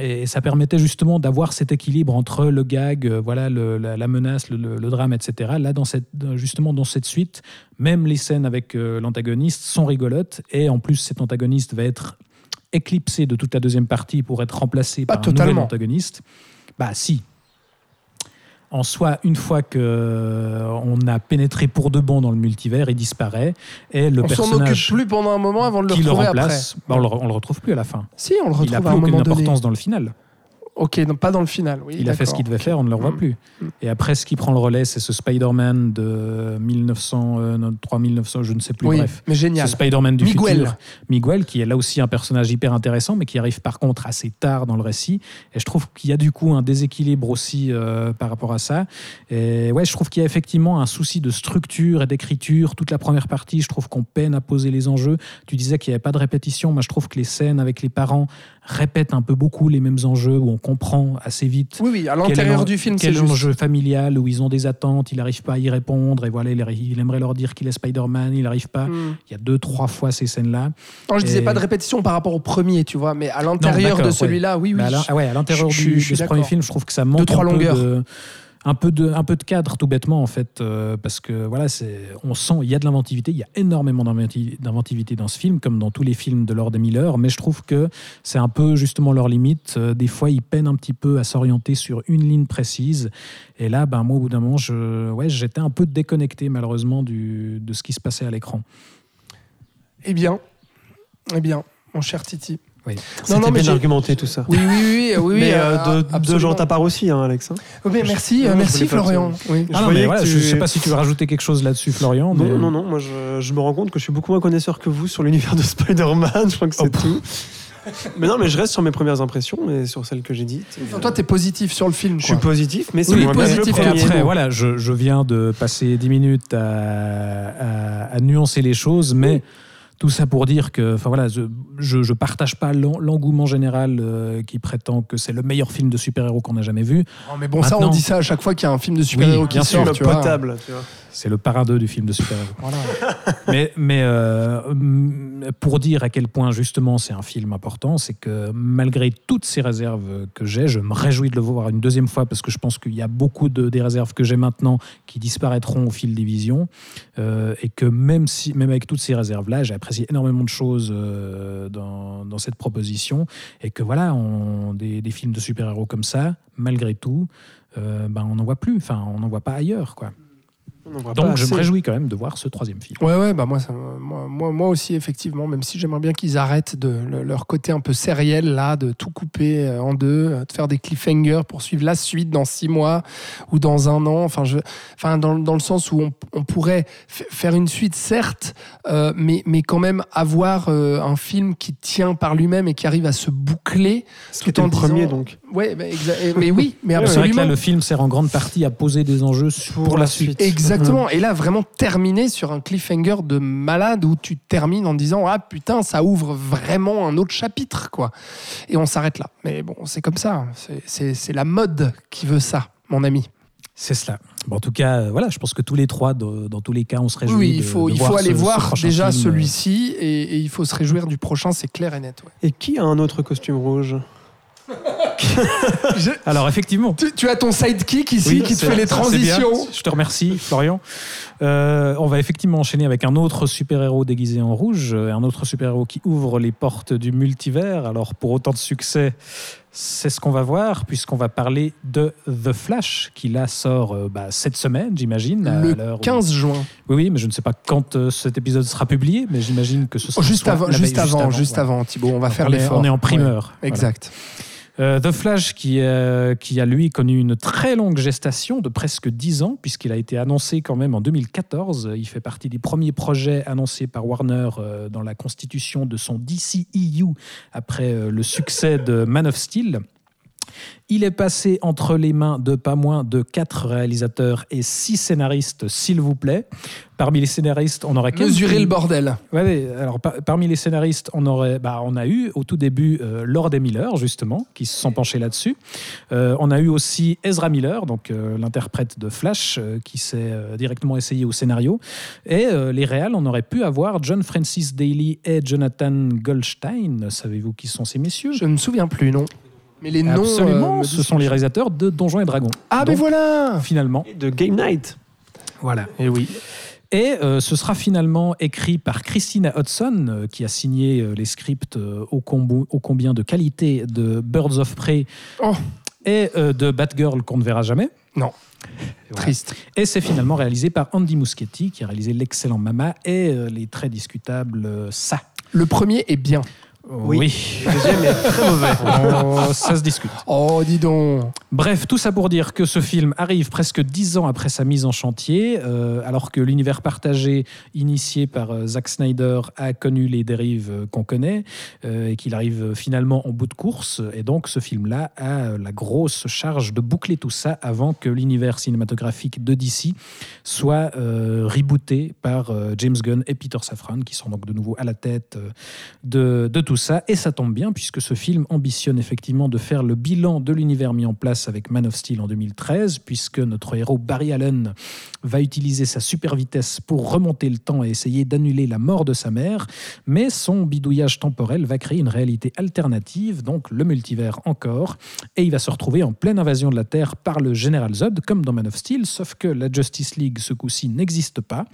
Et ça permettait justement d'avoir cet équilibre entre le gag, euh, voilà, le- la, la menace, le, le- le drame, etc. Là, dans cette, justement, dans cette suite, même les scènes avec euh, l'antagoniste sont rigolotes. Et en plus, cet antagoniste va être éclipsé de toute la deuxième partie pour être remplacé Pas par un nouvel totalement. antagoniste. Bah si. En soi, une fois que euh, on a pénétré pour de bon dans le multivers, il disparaît et le on s'en occupe personnage plus pendant un moment avant de le qui le retrouver remplace, après. bah, on, le, on le retrouve plus à la fin. Si, on le Il n'a retrouve plus à un aucune moment donné. importance dans le final. Ok, donc pas dans le final. Oui, il a fait ce qu'il devait faire, on ne le revoit Mm. plus. Et après, ce qui prend le relais, c'est ce Spider-Man de 1903, 1900, je ne sais plus, Oui, bref. mais génial. Ce Spider-Man du Miguel. futur. Miguel, qui est là aussi un personnage hyper intéressant, mais qui arrive par contre assez tard dans le récit. Et je trouve qu'il y a du coup un déséquilibre aussi euh, par rapport à ça. Et ouais, je trouve qu'il y a effectivement un souci de structure et d'écriture. Toute la première partie, je trouve qu'on peine à poser les enjeux. Tu disais qu'il n'y avait pas de répétition. Moi, je trouve que les scènes avec les parents répètent un peu beaucoup les mêmes enjeux, où on comprend assez vite Oui, oui, à l'intérieur du film, c'est juste. l'enjeu familial où ils ont des attentes, il n'arrive pas à y répondre, et voilà, il, aimerait leur dire qu'il est Spider-Man, il n'arrive pas. Hmm. Il y a deux, trois fois ces scènes-là. Non, je disais Et- pas de répétition par rapport au premier, tu vois, mais à l'intérieur de celui-là, oui, oui. Ah ouais, à l'intérieur du, je de ce premier film, je trouve que ça manque trois un, peu longueurs. de, un, peu de, un peu de cadre, tout bêtement, en fait, euh, parce que voilà, c'est, on sent, il y a de l'inventivité, il y a énormément d'inventi- d'inventivité dans ce film, comme dans tous les films de Lord et Miller, mais je trouve que c'est un peu justement leur limite. Euh, Des fois, ils peinent un petit peu à s'orienter sur une ligne précise. Et là, ben, moi, au bout d'un moment, je, ouais, j'étais un peu déconnecté, malheureusement, du, de ce qui se passait à l'écran. Eh bien, eh bien, mon cher Titi. Oui. C'était non, mais bien argumenté tout ça. Oui, oui, oui, oui, oui. mais euh, euh, de, de absolument. gens ta part aussi, hein, Alex. hein. Mais merci, euh, merci Florian. Oui. Je Ah non, voyais mais que voilà, tu- je ne sais pas si tu veux rajouter quelque chose là-dessus, Florian. mais- Non, non, non, moi je, je me rends compte que je suis beaucoup moins connaisseur que vous sur l'univers de Spider-Man, je crois que c'est Oh, tout. mais non, mais je reste sur mes premières impressions et sur celles que j'ai dites. Enfin, toi, t'es positif sur le film. je suis positif, mais c'est Oui, moins bien que le positif, Et premier. après, voilà, je, je viens de passer 10 minutes à, à- à nuancer les choses, mais tout ça pour dire que, enfin voilà, je, je partage pas l'en- l'engouement général euh, qui prétend que c'est le meilleur film de super-héros qu'on a jamais vu. Non, mais bon, ça, on dit ça à chaque fois qu'il y a un film de super-héros Oui, qui sort. le tu vois. potable, tu vois. C'est le 2 du film de super-héros. [LAUGHS] mais mais euh, hum, pour dire à quel point justement c'est un film important, c'est que malgré toutes ces réserves que j'ai, je me réjouis de le voir une deuxième fois parce que je pense qu'il y a beaucoup de, des réserves que j'ai maintenant qui disparaîtront au fil des visions euh, et que même, si, même avec toutes ces réserves-là, j'ai apprécié énormément de choses euh, dans, cette proposition et que voilà, des films de super-héros comme ça, malgré tout, euh, ben, on n'en voit plus, enfin on n'en voit pas ailleurs. quoi. On en voit pas Donc je me réjouis quand même de voir ce troisième film. Ouais, ouais, bah moi, ça, moi, moi, moi aussi, effectivement, même si j'aimerais bien qu'ils arrêtent de le- leur côté un peu sériel, là, de tout couper euh, en deux, euh, de faire des cliffhangers pour suivre la suite dans six mois ou dans un an. Enfin, je, enfin dans, dans le sens où on, on pourrait faire une suite, certes, euh, mais, mais quand même avoir euh, un film qui tient par lui-même et qui arrive à se boucler. Ce tout qui en le premier, disant- donc. Ouais, bah, exa- mais oui, mais ouais. [LAUGHS] C'est vrai que absolument. là, le film sert en grande partie à poser des enjeux pour, Pour la suite. suite. Exactement. Et là, vraiment terminer sur un cliffhanger de malade où tu termines en disant Ah putain, ça ouvre vraiment un autre chapitre, quoi. Et on s'arrête là. Mais bon, c'est comme ça. C'est- la mode qui veut ça, mon ami. C'est cela. Bon, en tout cas, euh, voilà, je pense que tous les trois, de- dans tous les cas, on se réjouit. Oui, il faut, de il faut aller ce- voir déjà film. celui-ci et, et il faut se réjouir du prochain, c'est clair et net. ouais. Et qui a un autre costume rouge? [LAUGHS] Alors, effectivement. Tu, tu as ton sidekick ici Oui, qui te fait les transitions. Je te remercie, Florian. Euh, on va effectivement enchaîner avec un autre super-héros déguisé en rouge, euh, un autre super-héros qui ouvre les portes du multivers. Alors, pour autant de succès, c'est ce qu'on va voir, puisqu'on va parler de The Flash, qui là sort euh, bah, cette semaine, j'imagine. Le l'heure où- 15 juin. Oui, oui, mais je ne sais pas quand euh, cet épisode sera publié, mais j'imagine que ce sera Oh, juste, avant, juste, avant, juste avant, Thibaut. On va Donc, faire l'effort. On est en primeur. Ouais, Voilà. Euh, The Flash, qui, euh, qui a lui connu une très longue gestation de presque 10 ans, puisqu'il a été annoncé quand même en 2014. Il fait partie des premiers projets annoncés par Warner euh, dans la constitution de son DCEU après le succès de Man of Steel. Il est passé entre les mains de pas moins de quatre réalisateurs et six scénaristes, s'il vous plaît. Parmi les scénaristes, on aurait Mesurer le bordel. Ouais, alors par- parmi les scénaristes, on aurait, bah, on a eu au tout début euh, Lord et Miller justement, qui se sont penchés là-dessus. Euh, on a eu aussi Ezra Miller, donc euh, l'interprète de Flash, euh, qui s'est directement essayé au scénario. Et les réals, on aurait pu avoir John Francis Daly et Jonathan Goldstein. Savez-vous qui sont ces messieurs? Je ne me souviens plus, non. Mais les noms. Absolument, euh, ce sont les réalisateurs de Donjons et Dragons. Ah, mais voilà Finalement, Et De Game Night. voilà. Et oui. Et euh, ce sera finalement écrit par Christina Hudson, euh, qui a signé euh, les scripts euh, ô, combien de qualité de Birds of Prey Oh. et euh, de Batgirl qu'on ne verra jamais. Non. Voilà. Triste. Et c'est finalement réalisé par Andy Muschietti, qui a réalisé l'excellent Mama et euh, les très discutables euh, Ça. Le premier est bien. Oui. Le deuxième est très mauvais. [LAUGHS] Oh, ça se discute. Oh, dis donc. Bref, tout ça pour dire que ce film arrive presque dix ans après sa mise en chantier, euh, alors que l'univers partagé initié par euh, Zack Snyder a connu les dérives euh, qu'on connaît euh, et qu'il arrive finalement en bout de course. Et donc ce film-là a euh, la grosse charge de boucler tout ça avant que l'univers cinématographique de DC soit euh, rebooté par euh, James Gunn et Peter Safran, qui sont donc de nouveau à la tête euh, de, de tout ça. Et ça tombe bien, puisque ce film ambitionne effectivement de faire le bilan de l'univers mis en place avec Man of Steel en 2013, puisque notre héros Barry Allen va utiliser sa super vitesse pour remonter le temps et essayer d'annuler la mort de sa mère. Mais son bidouillage temporel va créer une réalité alternative, donc le multivers encore. Et il va se retrouver en pleine invasion de la Terre par le Général Zod, comme dans Man of Steel, sauf que la Justice League, ce coup-ci, n'existe pas,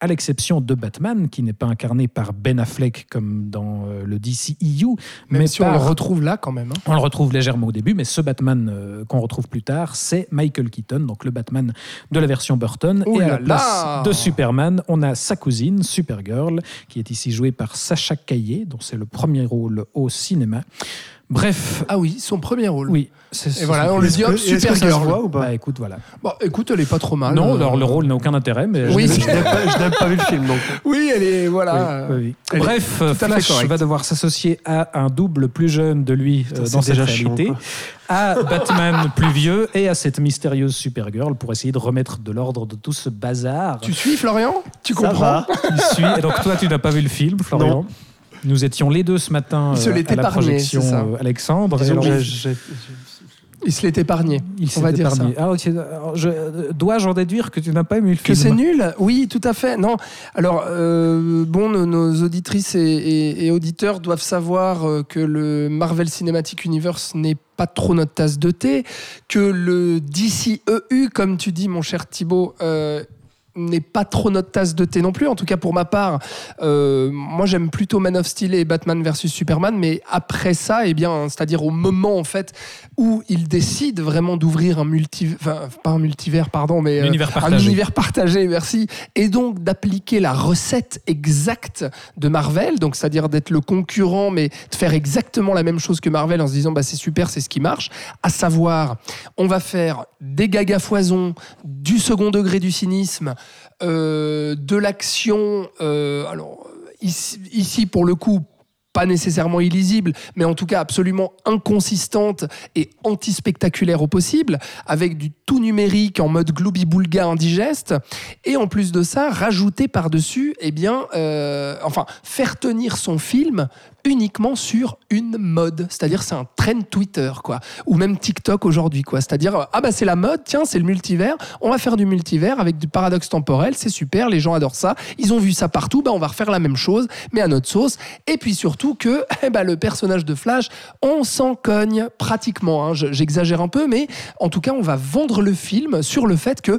à l'exception de Batman, qui n'est pas incarné par Ben Affleck comme dans euh, le DCEU, Même mais si on le retrouve là quand même. hein. on le retrouve légèrement au début, mais ce Batman euh, qu'on retrouve plus tard, c'est Michael Keaton, donc le Batman de la version Burton. Ouh et à la place de Superman, on a sa cousine, Supergirl, qui est ici jouée par Sacha Caillé, dont c'est le premier rôle au cinéma. Bref, Ah oui, son premier rôle. oui. c'est- Et voilà, on le dit, hop, est-ce que ça se Supergirl. voit ou pas Bah écoute, voilà. Bon, écoute, elle est pas trop mal. non, Euh, alors le rôle n'a aucun intérêt, mais Oui, je- n'ai pas, vu le film, donc. [LAUGHS] Oui, elle est. Voilà. Oui, oui, oui. Elle est Bref, fait Flash va devoir s'associer à un double plus jeune de lui euh, dans cette réalité, à Batman [LAUGHS] plus vieux et à cette mystérieuse Supergirl pour essayer de remettre de l'ordre de tout ce bazar. Tu suis, Florian? Tu Ça comprends? va. Il suit. Et donc toi, tu n'as pas vu le film, Florian? Non. Nous étions les deux ce matin Il se euh, à la projection, ça. euh, Alexandre. Et que alors, j'ai- Il se l'est épargné. il on va dire épargné. ça. Ah, je- euh, Dois-je en déduire que tu n'as pas aimé le Que film c'est nul? Oui, tout à fait. Non. Alors, euh, bon, nos, nos auditrices et, et- et auditeurs doivent savoir que le Marvel Cinematic Universe n'est pas trop notre tasse de thé, que le DCEU, comme tu dis, mon cher Thibaut, euh, n'est pas trop notre tasse de thé non plus. En tout cas, pour ma part, euh, moi j'aime plutôt Man of Steel et Batman versus Superman, mais après ça, eh bien, c'est-à-dire au moment en fait où il décide vraiment d'ouvrir un multivers, enfin pas un multivers, pardon, mais euh, L'univers un univers partagé, merci, et donc d'appliquer la recette exacte de Marvel, donc c'est-à-dire d'être le concurrent, mais de faire exactement la même chose que Marvel en se disant bah c'est super, c'est ce qui marche, à savoir on va faire des gagas foison, du second degré du cynisme, euh, de l'action, euh, alors ici, ici, pour le coup pas nécessairement illisible, mais en tout cas absolument inconsistante et anti-spectaculaire au possible, avec du tout numérique en mode gloubi-boulga indigeste, et en plus de ça, rajouter par-dessus, eh bien, euh, enfin, faire tenir son film uniquement sur une mode, c'est-à-dire c'est un trend Twitter, quoi, ou même TikTok aujourd'hui, quoi, c'est-à-dire, ah bah c'est la mode, tiens, c'est le multivers, on va faire du multivers avec du paradoxe temporel, c'est super, les gens adorent ça, ils ont vu ça partout, bah on va refaire la même chose, mais à notre sauce, et puis surtout que [LAUGHS] eh ben, le personnage de Flash, on s'en cogne pratiquement. hein. Je- J'exagère un peu, mais en tout cas, on va vendre le film sur le fait que.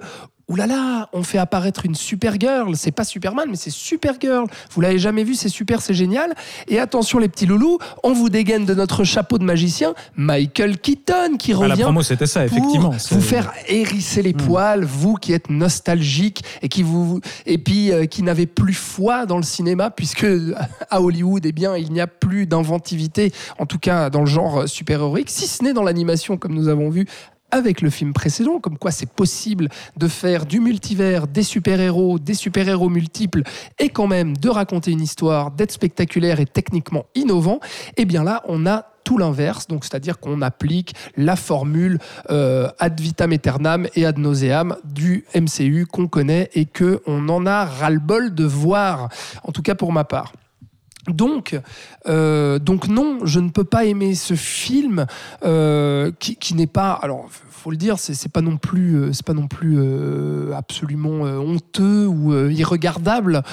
Ouh là là, on fait apparaître une Supergirl. C'est pas Superman, mais c'est Supergirl. Vous l'avez jamais vu, c'est super, c'est génial. Et attention, les petits loulous, on vous dégaine de notre chapeau de magicien, Michael Keaton, qui Ah, revient la promo, c'était ça, effectivement. pour vous faire hérisser les poils, vous qui êtes nostalgique et qui vous et puis euh, qui n'avez plus foi dans le cinéma puisque [LAUGHS] à Hollywood eh bien il n'y a plus d'inventivité en tout cas dans le genre super-héroïque si ce n'est dans l'animation comme nous avons vu avec le film précédent, comme quoi c'est possible de faire du multivers, des super-héros, des super-héros multiples, et quand même de raconter une histoire, d'être spectaculaire et techniquement innovant, et bien là, on a tout l'inverse, donc c'est-à-dire qu'on applique la formule euh, ad vitam aeternam et ad nauseam du MCU qu'on connaît et que on en a ras-le-bol de voir, en tout cas pour ma part. Donc, euh, donc non, je ne peux pas aimer ce film euh, qui, qui n'est pas. Alors, faut le dire, c'est pas non plus, c'est pas non plus euh, absolument honteux ou irregardable,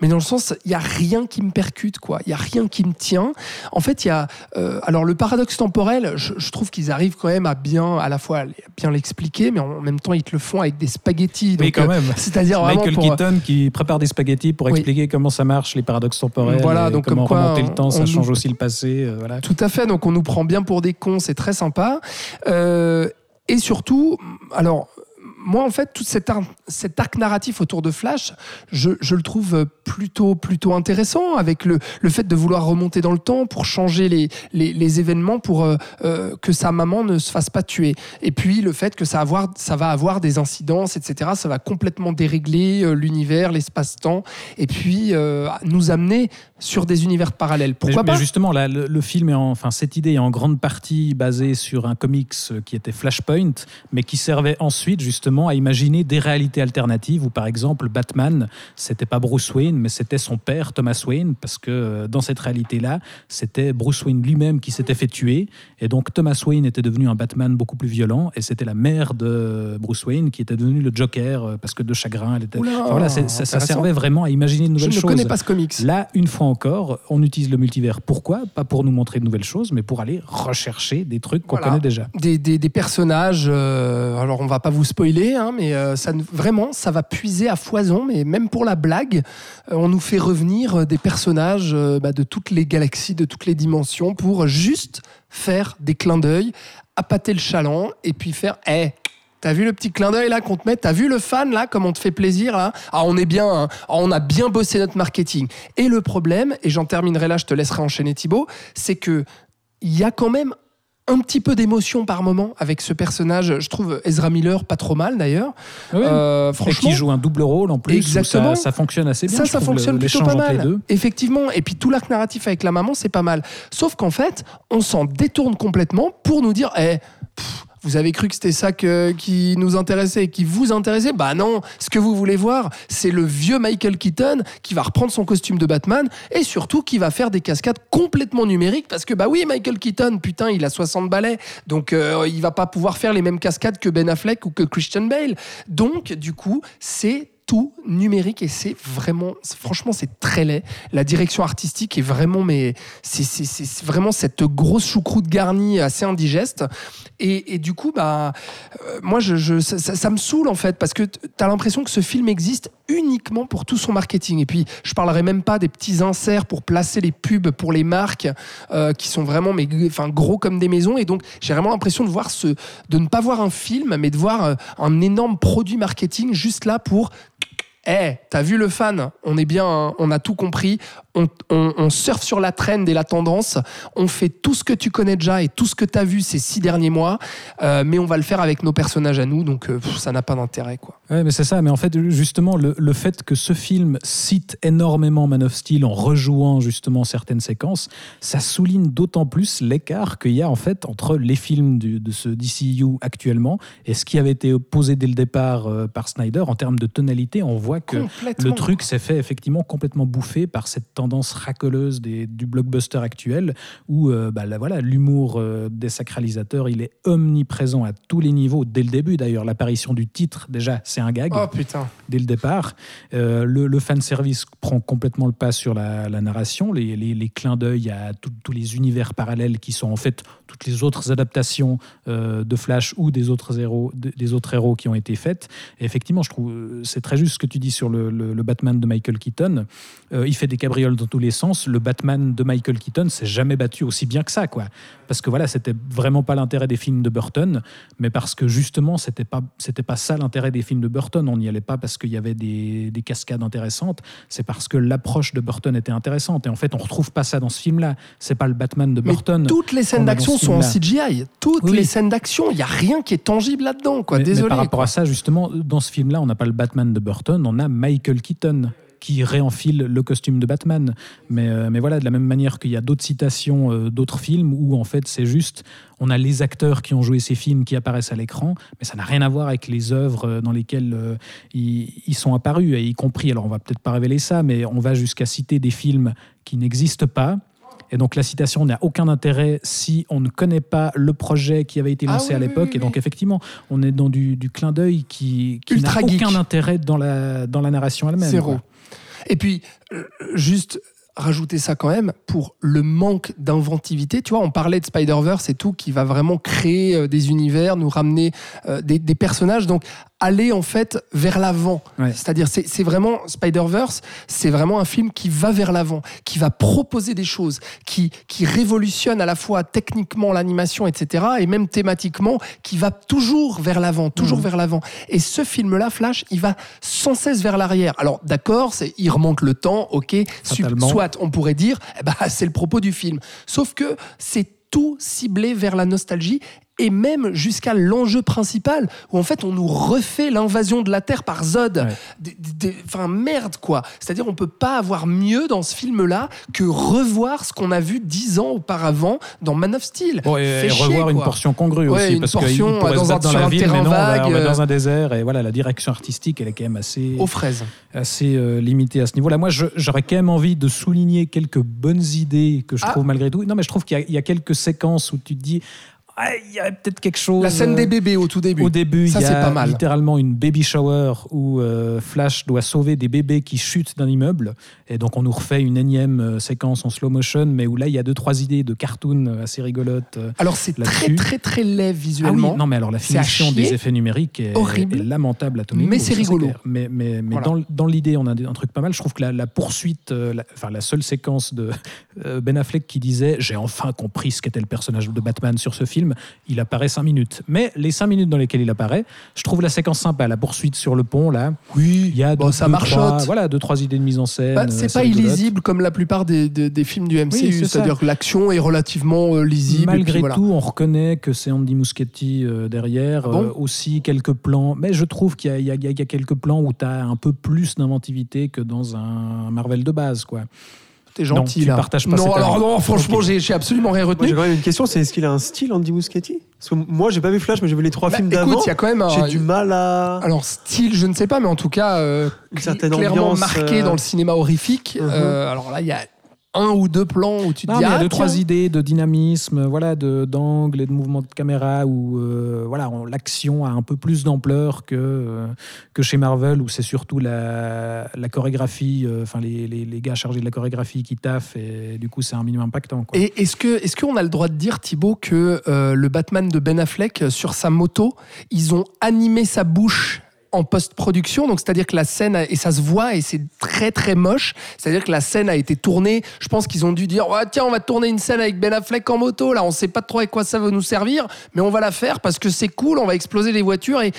mais dans le sens, il y a rien qui me percute, quoi. Il y a rien qui me tient. En fait, il y a. alors, le paradoxe temporel, je, je trouve qu'ils arrivent quand même à bien, à la fois à bien l'expliquer, mais en même temps, ils te le font avec des spaghettis. Donc, quand même. C'est-à-dire Michael pour. Keaton qui prépare des spaghettis pour Oui. expliquer comment ça marche, les paradoxes temporels, Voilà, et donc comment comme quoi, remonter le temps, on- ça change nous- aussi le passé. euh, voilà. Tout à fait, donc on nous prend bien pour des cons, c'est très sympa. Euh, et surtout, alors, moi, en fait, tout cet, ar- cet arc narratif autour de Flash, je, je le trouve plutôt, plutôt intéressant avec le, le fait de vouloir remonter dans le temps pour changer les, les, les événements pour euh, euh, que sa maman ne se fasse pas tuer. Et puis, le fait que ça, avoir, ça va avoir des incidences, etc. Ça va complètement dérégler euh, l'univers, l'espace-temps, et puis euh, nous amener sur des univers parallèles. Pourquoi mais, pas? mais justement, là, le, le film, est en- enfin, cette idée est en grande partie basée sur un comics euh, qui était Flashpoint, mais qui servait ensuite justement à imaginer des réalités alternatives où, par exemple, Batman, c'était pas Bruce Wayne, mais c'était son père, Thomas Wayne, parce que euh, dans cette réalité-là, c'était Bruce Wayne lui-même qui s'était fait tuer, et donc Thomas Wayne était devenu un Batman beaucoup plus violent, et c'était la mère de Bruce Wayne qui était devenue le Joker, euh, parce que de chagrin, elle était. Oula, Enfin, voilà, c'est- ça, servait vraiment à imaginer de Je nouvelles ne choses. connais pas ce comics. Là, une fois encore, on utilise le multivers. Pourquoi? Pas pour nous montrer de nouvelles choses, mais pour aller rechercher des trucs qu'on Voilà. connaît déjà. des, des- des personnages. euh, alors, on va pas vous spoiler, hein, mais euh, vraiment, ça va puiser à foison. Mais même pour la blague, euh, on nous fait revenir euh, des personnages bah, de toutes les galaxies, de toutes les dimensions, pour juste faire des clins d'œil, appâter le chaland et puis faire. Eh, T'as vu le petit clin d'œil là qu'on te met? T'as vu le fan là Comme on te fait plaisir là? Ah, on est bien, hein. Ah, on a bien bossé notre marketing. Et le problème, et j'en terminerai là, je te laisserai enchaîner Thibaut, c'est que il y a quand même un petit peu d'émotion par moment avec ce personnage. Je trouve Ezra Miller pas trop mal d'ailleurs. Euh, Et franchement, qui joue un double rôle en plus. Exactement. Ça, ça fonctionne assez bien. ça, ça fonctionne le- plutôt pas mal. Effectivement. Et puis tout l'arc narratif avec la maman, c'est pas mal. Sauf qu'en fait, on s'en détourne complètement pour nous dire, eh, pff, vous avez cru que c'était ça que- qui nous intéressait, qui vous intéressait? Bah non, ce que vous voulez voir, c'est le vieux Michael Keaton qui va reprendre son costume de Batman et surtout qui va faire des cascades complètement numériques parce que bah oui, Michael Keaton, putain, il a 60 balais, donc euh, il va pas pouvoir faire les mêmes cascades que Ben Affleck ou que Christian Bale. Donc du coup, c'est numérique et c'est vraiment, franchement, c'est très laid. La direction artistique est vraiment, mais c'est vraiment cette grosse choucroute garnie assez indigeste. Et, du coup, bah, euh, moi, je, ça me saoule en fait parce que tu as l'impression que ce film existe uniquement pour tout son marketing. Et puis, je parlerai même pas des petits inserts pour placer les pubs pour les marques euh, qui sont vraiment mais, enfin, gros comme des maisons. Et donc, j'ai vraiment l'impression de voir ce, de ne pas voir un film, mais de voir euh, un énorme produit marketing juste là pour eh, t'as vu le fan? On est bien, hein, on a tout compris. On, on, on surfe sur la trend et la tendance. On fait tout ce que tu connais déjà et tout ce que t'as vu ces six derniers mois, euh, mais on va le faire avec nos personnages à nous, donc euh, pff, ça n'a pas d'intérêt, quoi. Ouais, mais c'est ça. Mais en fait, justement, le, le fait que ce film cite énormément Man of Steel en rejouant justement certaines séquences, ça souligne d'autant plus l'écart qu'il y a en fait entre les films du- de ce DCU actuellement et ce qui avait été posé dès le départ euh, par Snyder en termes de tonalité. On voit que le truc s'est fait effectivement complètement bouffer par cette tendance racoleuse des, du blockbuster actuel où euh, bah, là, voilà, l'humour euh, des sacralisateurs, il est omniprésent à tous les niveaux, dès le début d'ailleurs. L'apparition du titre, déjà, c'est un gag Oh putain. dès le départ. Euh, le, le fanservice prend complètement le pas sur la, la narration, les, les- les clins d'œil à tout- tous les univers parallèles qui sont en fait toutes les autres adaptations euh, de Flash ou des autres, héros, de- des autres héros qui ont été faites. Et effectivement, je trouve euh, c'est très juste ce que tu dis sur le, le- le Batman de Michael Keaton. Euh, il fait des cabrioles dans tous les sens. Le Batman de Michael Keaton s'est jamais battu aussi bien que ça, quoi. Parce que voilà, c'était vraiment pas l'intérêt des films de Burton, mais parce que justement, c'était pas c'était pas ça l'intérêt des films de Burton. On n'y allait pas parce qu'il y avait des, des cascades intéressantes. C'est parce que l'approche de Burton était intéressante. Et en fait, on retrouve pas ça dans ce film-là. C'est pas le Batman de Mais Burton. toutes les scènes d'action sont en. CGI. Toutes Oui, les oui. scènes d'action, il y a rien qui est tangible là-dedans, quoi. Mais- mais Désolé. par rapport quoi. à ça, justement, dans ce film-là, on n'a pas le Batman de Burton, on a Michael Keaton qui réenfile le costume de Batman. Mais, euh, mais voilà, de la même manière qu'il y a d'autres citations euh, d'autres films où en fait c'est juste, on a les acteurs qui ont joué ces films qui apparaissent à l'écran, mais ça n'a rien à voir avec les œuvres euh, dans lesquelles euh, ils, ils sont apparus, et y compris, alors on va peut-être pas révéler ça, mais on va jusqu'à citer des films qui n'existent pas. Et donc la citation n'a aucun intérêt si on ne connaît pas le projet qui avait été Ah lancé oui, à l'époque. oui, et donc effectivement, on est dans du, du clin d'œil qui, qui n'a aucun intérêt dans la, dans la narration elle-même. Zéro. quoi. Et puis, juste rajouter ça quand même pour le manque d'inventivité. Tu vois, on parlait de Spider-Verse et tout, qui va vraiment créer euh, des univers, nous ramener euh, des, des personnages. Donc, aller en fait vers l'avant. Ouais. C'est-à-dire, c'est vraiment Spider-Verse, c'est vraiment un film qui va vers l'avant, qui va proposer des choses, qui, qui révolutionne à la fois techniquement l'animation, etc., et même thématiquement, qui va toujours vers l'avant, toujours Mhm. vers l'avant. Et ce film-là, Flash, il va sans cesse vers l'arrière. Alors, d'accord, c'est- il remonte le temps, ok, soit on pourrait dire, eh ben, [LAUGHS] c'est le propos du film. Sauf que c'est tout ciblé vers la nostalgie et même jusqu'à l'enjeu principal où en fait on nous refait l'invasion de la Terre par Zod. Ouais. Enfin merde quoi. C'est-à-dire on peut pas avoir mieux dans ce film-là que revoir ce qu'on a vu dix ans auparavant dans Man of Steel. Bon, et, Fait et chier, revoir une portion congrue Ouais, aussi, une parce portion, qu'il pourrait dans un- dans la mais terrain non, on va- on va vague, dans un désert, et voilà, la direction artistique, elle est quand même assez, Aux fraises. assez euh, limitée à ce niveau-là. Moi, j'aurais quand même envie de souligner quelques bonnes idées que je Ah. trouve malgré tout. Non, mais je trouve qu'il y, y a quelques séquences où tu te dis, Ah, il y a peut-être quelque chose. La scène euh, des bébés au tout début. Au début, Ça, il y a pas mal. littéralement une baby shower où euh, Flash doit sauver des bébés qui chutent d'un immeuble. Et donc, on nous refait une énième euh, séquence en slow motion, mais où là, il y a deux, trois idées de cartoon euh, assez rigolotes. euh. Alors c'est très très très laid Ah oui, visuellement. non, mais alors la finition des effets numériques est, Horrible. est lamentable à les Mais c'est rigolo. Mais, mais, mais Voilà. dans, dans l'idée, on a un truc pas mal. Je trouve que la, la poursuite, euh, la, enfin la seule séquence de euh, Ben Affleck qui disait J'ai enfin compris ce qu'était le personnage de Batman sur ce film, il apparaît cinq minutes. Mais les cinq minutes dans lesquelles il apparaît, je trouve la séquence sympa. La poursuite sur le pont, là, Oui, il y a bon, deux, ça deux, marchote. trois, voilà, deux, trois idées de mise en scène. Bah, euh, c'est assez pas illisible comme la plupart des, des- des films du MCU, Oui, c'est-à-dire que l'action est relativement euh, lisible. Malgré puis voilà. tout, on reconnaît que c'est Andy Muschietti euh, derrière. Ah bon Euh, aussi quelques plans. Mais je trouve qu'il y, y a quelques plans où tu as un peu plus d'inventivité que dans un Marvel de base. Quoi. T'es gentil Non, tu là. partages pas non, alors non, franchement, j'ai j'ai absolument rien retenu. j'ai quand même une question, c'est est-ce qu'il a un style, Andy Muschietti? Parce que moi, j'ai pas vu Flash, mais j'ai vu les trois Bah, films écoute, d'avant. il y a quand même J'ai du mal à. Alors style, je ne sais pas, mais en tout cas, euh, Une certaine clairement ambiance, marqué euh, dans le cinéma horrifique. Mhm. Euh, alors là, il y a un ou deux plans où tu te Non, dis mais il y a ah, deux, trois idées de dynamisme, voilà, de- d'angle et de mouvement de caméra où euh, voilà, on- l'action a un peu plus d'ampleur que, euh, que chez Marvel, où c'est surtout la, la chorégraphie, euh, enfin les, les, les gars chargés de la chorégraphie qui taffent, et du coup, c'est un minimum impactant. Quoi. Et est-ce que est-ce qu'on a le droit de dire Thibaut que euh, le Batman de Ben Affleck sur sa moto, ils ont animé sa bouche en post-production, donc c'est-à-dire que la scène et ça se voit et c'est très très moche. C'est-à-dire que la scène a été tournée. Je pense qu'ils ont dû dire tiens on va tourner une scène avec Ben Affleck en moto. Là on sait pas trop à quoi ça va nous servir, mais on va la faire parce que c'est cool. On va exploser les voitures et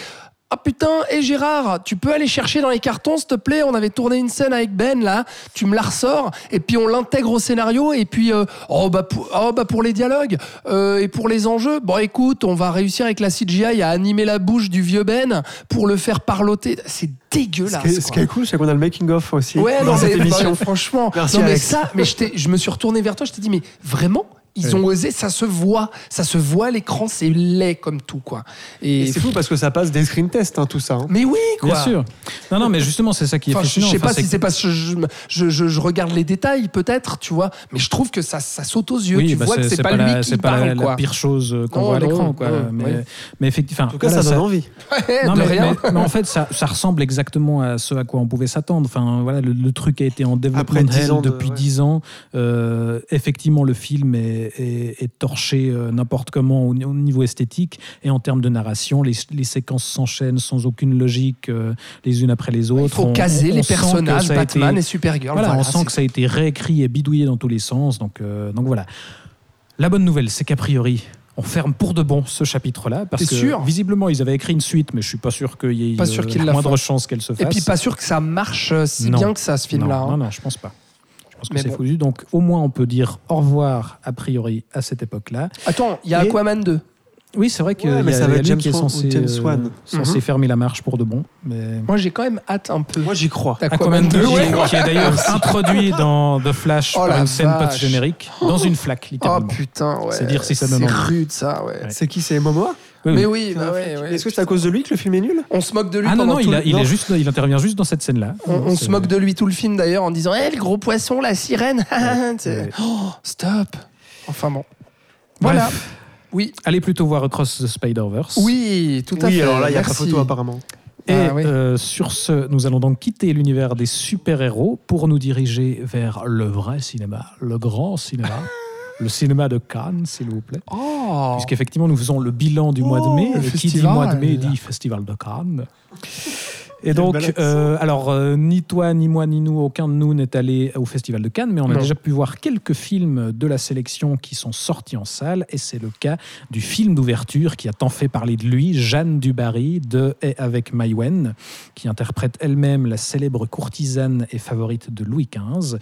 ah putain, et Gérard, tu peux aller chercher dans les cartons, s'il te plaît? On avait tourné une scène avec Ben, là, tu me la ressors, et puis on l'intègre au scénario, et puis, euh, oh, bah, pour, oh, bah pour les dialogues, euh, et pour les enjeux, bon écoute, on va réussir avec la CGI à animer la bouche du vieux Ben pour le faire parloter. C'est Ce dégueulasse. ce qui est cool, c'est qu'on a le making-of aussi Ouais, dans non, cette mais, émission. bah, franchement. Merci, non, mais Alex. ça, mais je me suis retourné vers toi, je t'ai dit, mais vraiment? Ils ont osé, ça se voit, ça se voit à l'écran, c'est laid comme tout, quoi. Et c'est fou parce que ça passe des screen tests, hein, tout ça. hein. Mais oui, quoi. Bien sûr. Non, non, mais justement, c'est ça qui est Enfin, je, fascinant. je sais Enfin, pas si c'est parce que je, je, je- je regarde les détails, peut-être, tu vois, mais je trouve que ça, ça saute aux yeux. Oui, tu bah, vois que c'est pas, lui la, qui c'est pas parle, la, la quoi. pire chose qu'on voit à l'écran. quoi. non, mais, effectivement, En tout cas, ça donne envie. [LAUGHS] Ouais, Non, de mais, rien. mais- mais en fait, ça, ça ressemble exactement à ce à quoi on pouvait s'attendre. Enfin, voilà, le, le truc a été en développement Après 10 hell ans de- depuis ouais. 10 ans. Euh, effectivement, le film est, est- est torché euh, n'importe comment au, au niveau esthétique et en termes de narration. Les, les séquences s'enchaînent sans aucune logique euh, les unes après les autres. Il faut On- caser on- les on personnages, été- Batman et Supergirl. voilà, voilà, on sent que ça a été réécrit et bidouillé dans tous les sens. Donc, euh, donc voilà. La bonne nouvelle, c'est qu'a priori, on ferme pour de bon ce chapitre-là. Parce que sûr visiblement, ils avaient écrit une suite, mais je suis pas sûr qu'il y ait Pas sûr qu'ils la moindre chance qu'elle se fasse. Et puis pas sûr que ça marche si Non. bien que ça, ce film-là. Non, hein. non, non, je pense pas. Pense que c'est bon. foutu. Donc au moins, on peut dire au revoir a priori à cette époque-là. Attends, il y a Et- Aquaman 2. Oui, c'est vrai qu'il Ouais, y a, mais ça il y va a être lui James qui est censé, James euh, Mhm. fermer la marche pour de bon. Mais... Moi, j'ai quand même hâte un peu. Moi, j'y crois. Aquaman 2, qui, est d'ailleurs introduit dans The Flash Oh par une scène vache. post-générique, dans une flaque, Oh littéralement. putain, ouais. C'est dire si ça donne C'est rude, ça, ouais. Ouais. C'est qui C'est Momoa? Oui, Mais oui. oui, bah ouais, ouais. Est-ce que c'est à cause de lui que le film est nul? On se moque de lui Ah non, pendant non, tout il, le- a- il, non. est juste, il intervient juste dans cette scène-là. On, se moque de lui tout le film d'ailleurs en disant Eh, le gros poisson, la sirène. [LAUGHS] Oh, Stop Enfin bon. Bref. Voilà. Oui, Allez plutôt voir Across the Spider-Verse. oui, tout à Oui, fait. alors là, il n'y a pas photo apparemment. Et Ah, oui. euh, sur ce, nous allons donc quitter l'univers des super-héros pour nous diriger vers le vrai cinéma, le grand cinéma, [LAUGHS] le cinéma de Cannes, s'il vous plaît. Oh Puisqu'effectivement, nous faisons le bilan du mois de mai. Oh, le Et qui dit mois de mai dit Festival de Cannes. [LAUGHS] Et donc, euh, alors, euh, ni toi, ni moi, ni nous, aucun de nous n'est allé au Festival de Cannes, mais on a Non. déjà pu voir quelques films de la sélection qui sont sortis en salle, et c'est le cas du film d'ouverture qui a tant fait parler de lui, Jeanne Dubarry, de Et avec Maïwen, qui interprète elle-même la célèbre courtisane et favorite de Louis XV.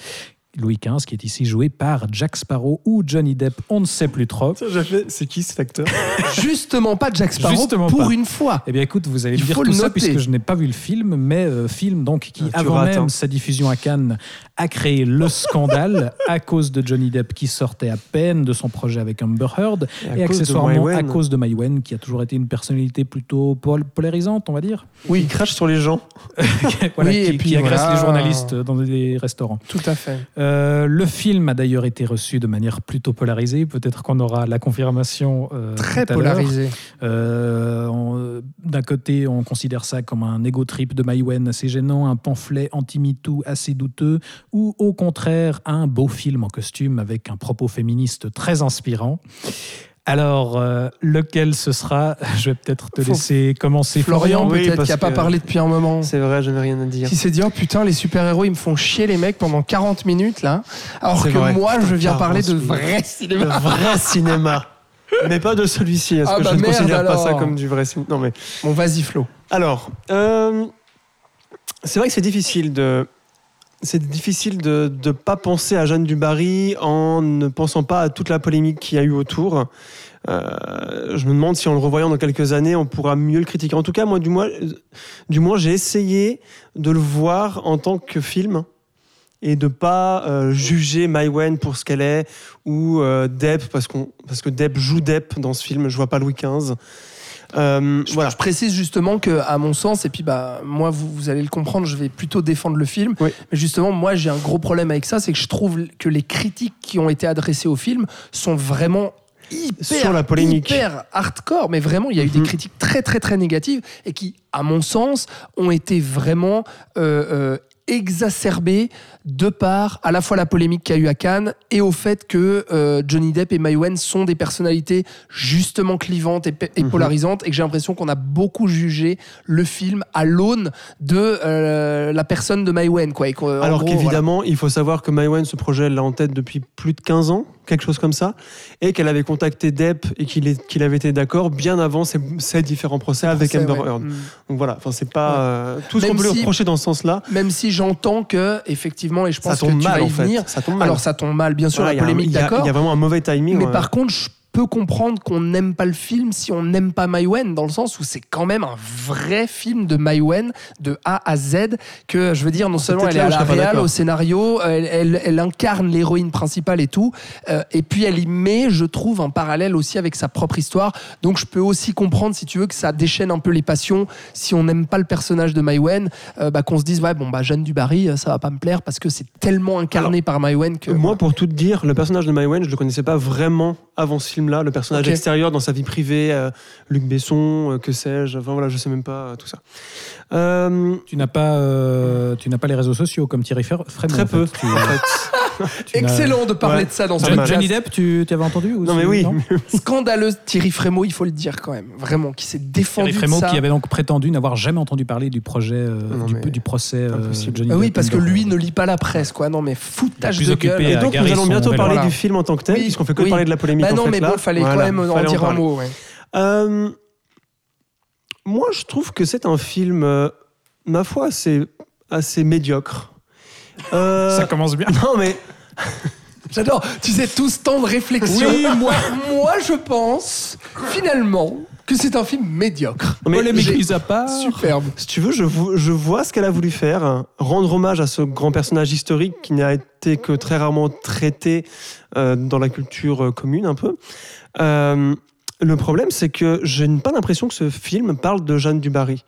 Louis XV, qui est ici joué par Jack Sparrow ou Johnny Depp, on ne sait plus trop. Ça, j'ai fait, C'est qui cet acteur? [LAUGHS] Justement pas Jack Sparrow Justement pour pas. une fois. Eh bien, écoute, vous allez me dire tout ça puisque je n'ai pas vu le film, mais euh, film donc qui, Ah, avant rates, même hein. sa diffusion à Cannes, a créé le [LAUGHS] scandale à cause de Johnny Depp qui sortait à peine de son projet avec Amber Heard à et, accessoirement à cause de Maïwen qui a toujours été une personnalité plutôt pol- polarisante, on va dire. Oui, il crache sur les gens. [LAUGHS] Voilà, Oui, qui, et puis qui agresse voilà. les journalistes dans des restaurants. Tout à fait. Euh, le film a d'ailleurs été reçu de manière plutôt polarisée. Peut-être qu'on aura la confirmation. euh, Très tout à l'heure. polarisé. Euh, D'un côté, on considère ça comme un ego trip de Maïwen assez gênant, un pamphlet anti-MeToo assez douteux, ou au contraire, un beau film en costume avec un propos féministe très inspirant. Alors, euh, lequel ce sera? Je vais peut-être te Faut- laisser commencer, Florian, Florian. Oui, peut-être, qui a pas parlé depuis un moment. C'est vrai, je n'ai rien à dire. Qui s'est dit, oh putain, les super-héros, ils me font chier les mecs pendant 40 minutes là. Alors C'est que vrai. moi, je viens 40 parler de vrai Le cinéma. vrai cinéma. Mais pas de celui-ci, parce Ah que bah je ne merde, considère pas ça comme du vrai cinéma? Non, mais Bon, vas-y, Flo. Alors, euh, c'est vrai que c'est difficile de. C'est difficile de ne pas penser à Jeanne Dubarry en ne pensant pas à toute la polémique qu'il y a eu autour. Euh, je me demande si en le revoyant dans quelques années, on pourra mieux le critiquer. En tout cas, moi, du moins, moins j'ai essayé de le voir en tant que film et de pas euh, juger Maïwen pour ce qu'elle est ou euh, Depp parce que Depp joue Depp dans ce film. Je vois pas Louis XV. Euh, Je, voilà. je précise justement que, à mon sens, et puis bah moi vous, vous allez le comprendre, je vais plutôt défendre le film. Oui. Mais justement, moi j'ai un gros problème avec ça, c'est que je trouve que les critiques qui ont été adressées au film sont vraiment hyper, Sur la polémique. hyper hardcore. Mais vraiment, il y a eu des Mhm. critiques très très très négatives et qui, à mon sens, ont été vraiment euh, euh, exacerbées de par à la fois la polémique qu'il y a eu à Cannes et au fait que euh, Johnny Depp et Maïwen sont des personnalités justement clivantes et, Mhm. polarisantes et que j'ai l'impression qu'on a beaucoup jugé le film à l'aune de euh, la personne de Maïwen. Quoi, et Alors qu'évidemment, il faut savoir que Maïwen, ce projet, elle l'a en tête depuis plus de 15 ans, quelque chose comme ça, et qu'elle avait contacté Depp et qu'il qu'il avait été d'accord bien avant ces, ces différents procès avec Amber ouais. Heard. Mm. Donc voilà, enfin, c'est pas Ouais. euh, tout ce qu'on peut lui reprocher dans ce sens-là. Même si j'entends que, effectivement, et je Ça pense que tombe tu mal vas y en fait. venir. Ça tombe mal. Alors ça tombe mal, bien sûr, il y la polémique, d'accord. Il y a vraiment un mauvais timing. Mais ouais. par contre, je comprendre qu'on n'aime pas le film si on n'aime pas Maïwen, dans le sens où c'est quand même un vrai film de Maïwen, de A à Z, que je veux dire, non seulement elle est à la réal, au scénario, elle, elle- elle incarne l'héroïne principale et tout, euh, et puis elle y met, je trouve, un parallèle aussi avec sa propre histoire. Donc je peux aussi comprendre, si tu veux, que ça déchaîne un peu les passions. Si on n'aime pas le personnage de Maïwen, euh, bah, qu'on se dise, ouais, bon, bah, Jeanne Dubarry, euh, ça va pas me plaire parce que c'est tellement incarné par Maïwen que. Moi, pour tout te dire, le personnage de Maïwen, je le connaissais pas vraiment avant ce Le personnage extérieur dans sa vie privée, euh, Luc Besson, euh, que sais-je. Enfin voilà, je sais même pas euh, tout ça. Euh, Tu n'as pas, euh, tu n'as pas les réseaux sociaux comme Thierry Fer- Frémont. très en peu. fait. Tu- en fait. Excellent de parler Ouais. de ça dans ce. Johnny Depp, tu, avais entendu ou Non mais oui. [LAUGHS] scandaleuse Thierry Frémaux, il faut le dire quand même, vraiment, qui s'est défendu Thierry de ça. qui avait donc prétendu n'avoir jamais entendu parler du projet, euh, Non, du, procès euh, impossible. Johnny Ah oui, Depp parce que lui ne lit pas la presse, quoi. Non, mais foutage de gueule. Et donc nous allons bientôt parler Voilà. du film en tant que tel, Oui, puisqu'on fait que oui. parler de la polémique Bah en non, fait mais bon, fallait Voilà, quand même en dire un mot. ouais. Euh, moi, je trouve que c'est un film, euh, ma foi, assez, assez médiocre. Euh, Ça commence bien. Non mais [LAUGHS] J'adore. Tu sais, tout ce temps de réflexion. Oui, moi, [LAUGHS] moi, je pense finalement que c'est un film médiocre. Mais Polémique mise à part. Superbe. Si tu veux, je, vo- je vois ce qu'elle a voulu faire, hein. rendre hommage à ce grand personnage historique qui n'a été que très rarement traité euh, dans la culture euh, commune un peu. Euh, le problème, c'est que je n'ai pas l'impression que ce film parle de Jeanne Dubarry.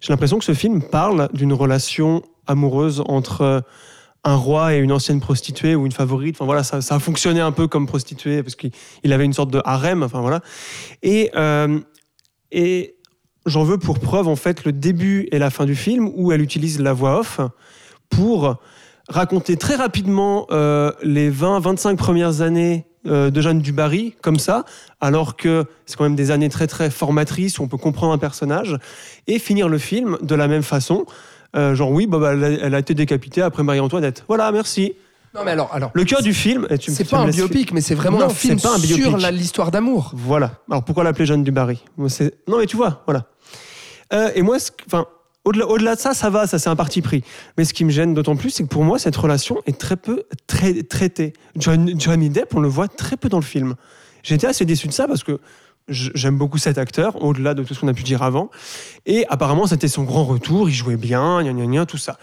J'ai l'impression que ce film parle d'une relation amoureuse entre euh, un roi et une ancienne prostituée ou une favorite. Enfin voilà, ça, ça a fonctionné un peu comme prostituée parce qu'il il avait une sorte de harem. Enfin voilà. Et, euh, et j'en veux pour preuve en fait le début et la fin du film où elle utilise la voix off pour raconter très rapidement euh, les 20-25 premières années euh, de Jeanne Dubarry comme ça, alors que c'est quand même des années très très formatrices où on peut comprendre un personnage, et finir le film de la même façon. Euh, genre oui, bah, bah, elle, a, elle a été décapitée après Marie-Antoinette. Voilà, merci. Non, mais alors, alors Le cœur du film, et tu me- c'est pas un biopic, mais c'est vraiment Non, un film c'est pas un sur l'histoire d'amour. Voilà. Alors pourquoi l'appeler Jeanne Dubarry? Moi, c'est- Non mais tu vois, voilà. Euh, et moi, enfin, au-delà, au-delà de ça, ça va, ça c'est un parti pris. Mais ce qui me gêne d'autant plus, c'est que pour moi, cette relation est très peu très, traitée. John, Johnny Depp, on le voit très peu dans le film. J'étais assez déçu de ça parce que j'aime beaucoup cet acteur, au-delà de tout ce qu'on a pu dire avant. Et apparemment, c'était son grand retour, il jouait bien, gna gna gna, tout ça.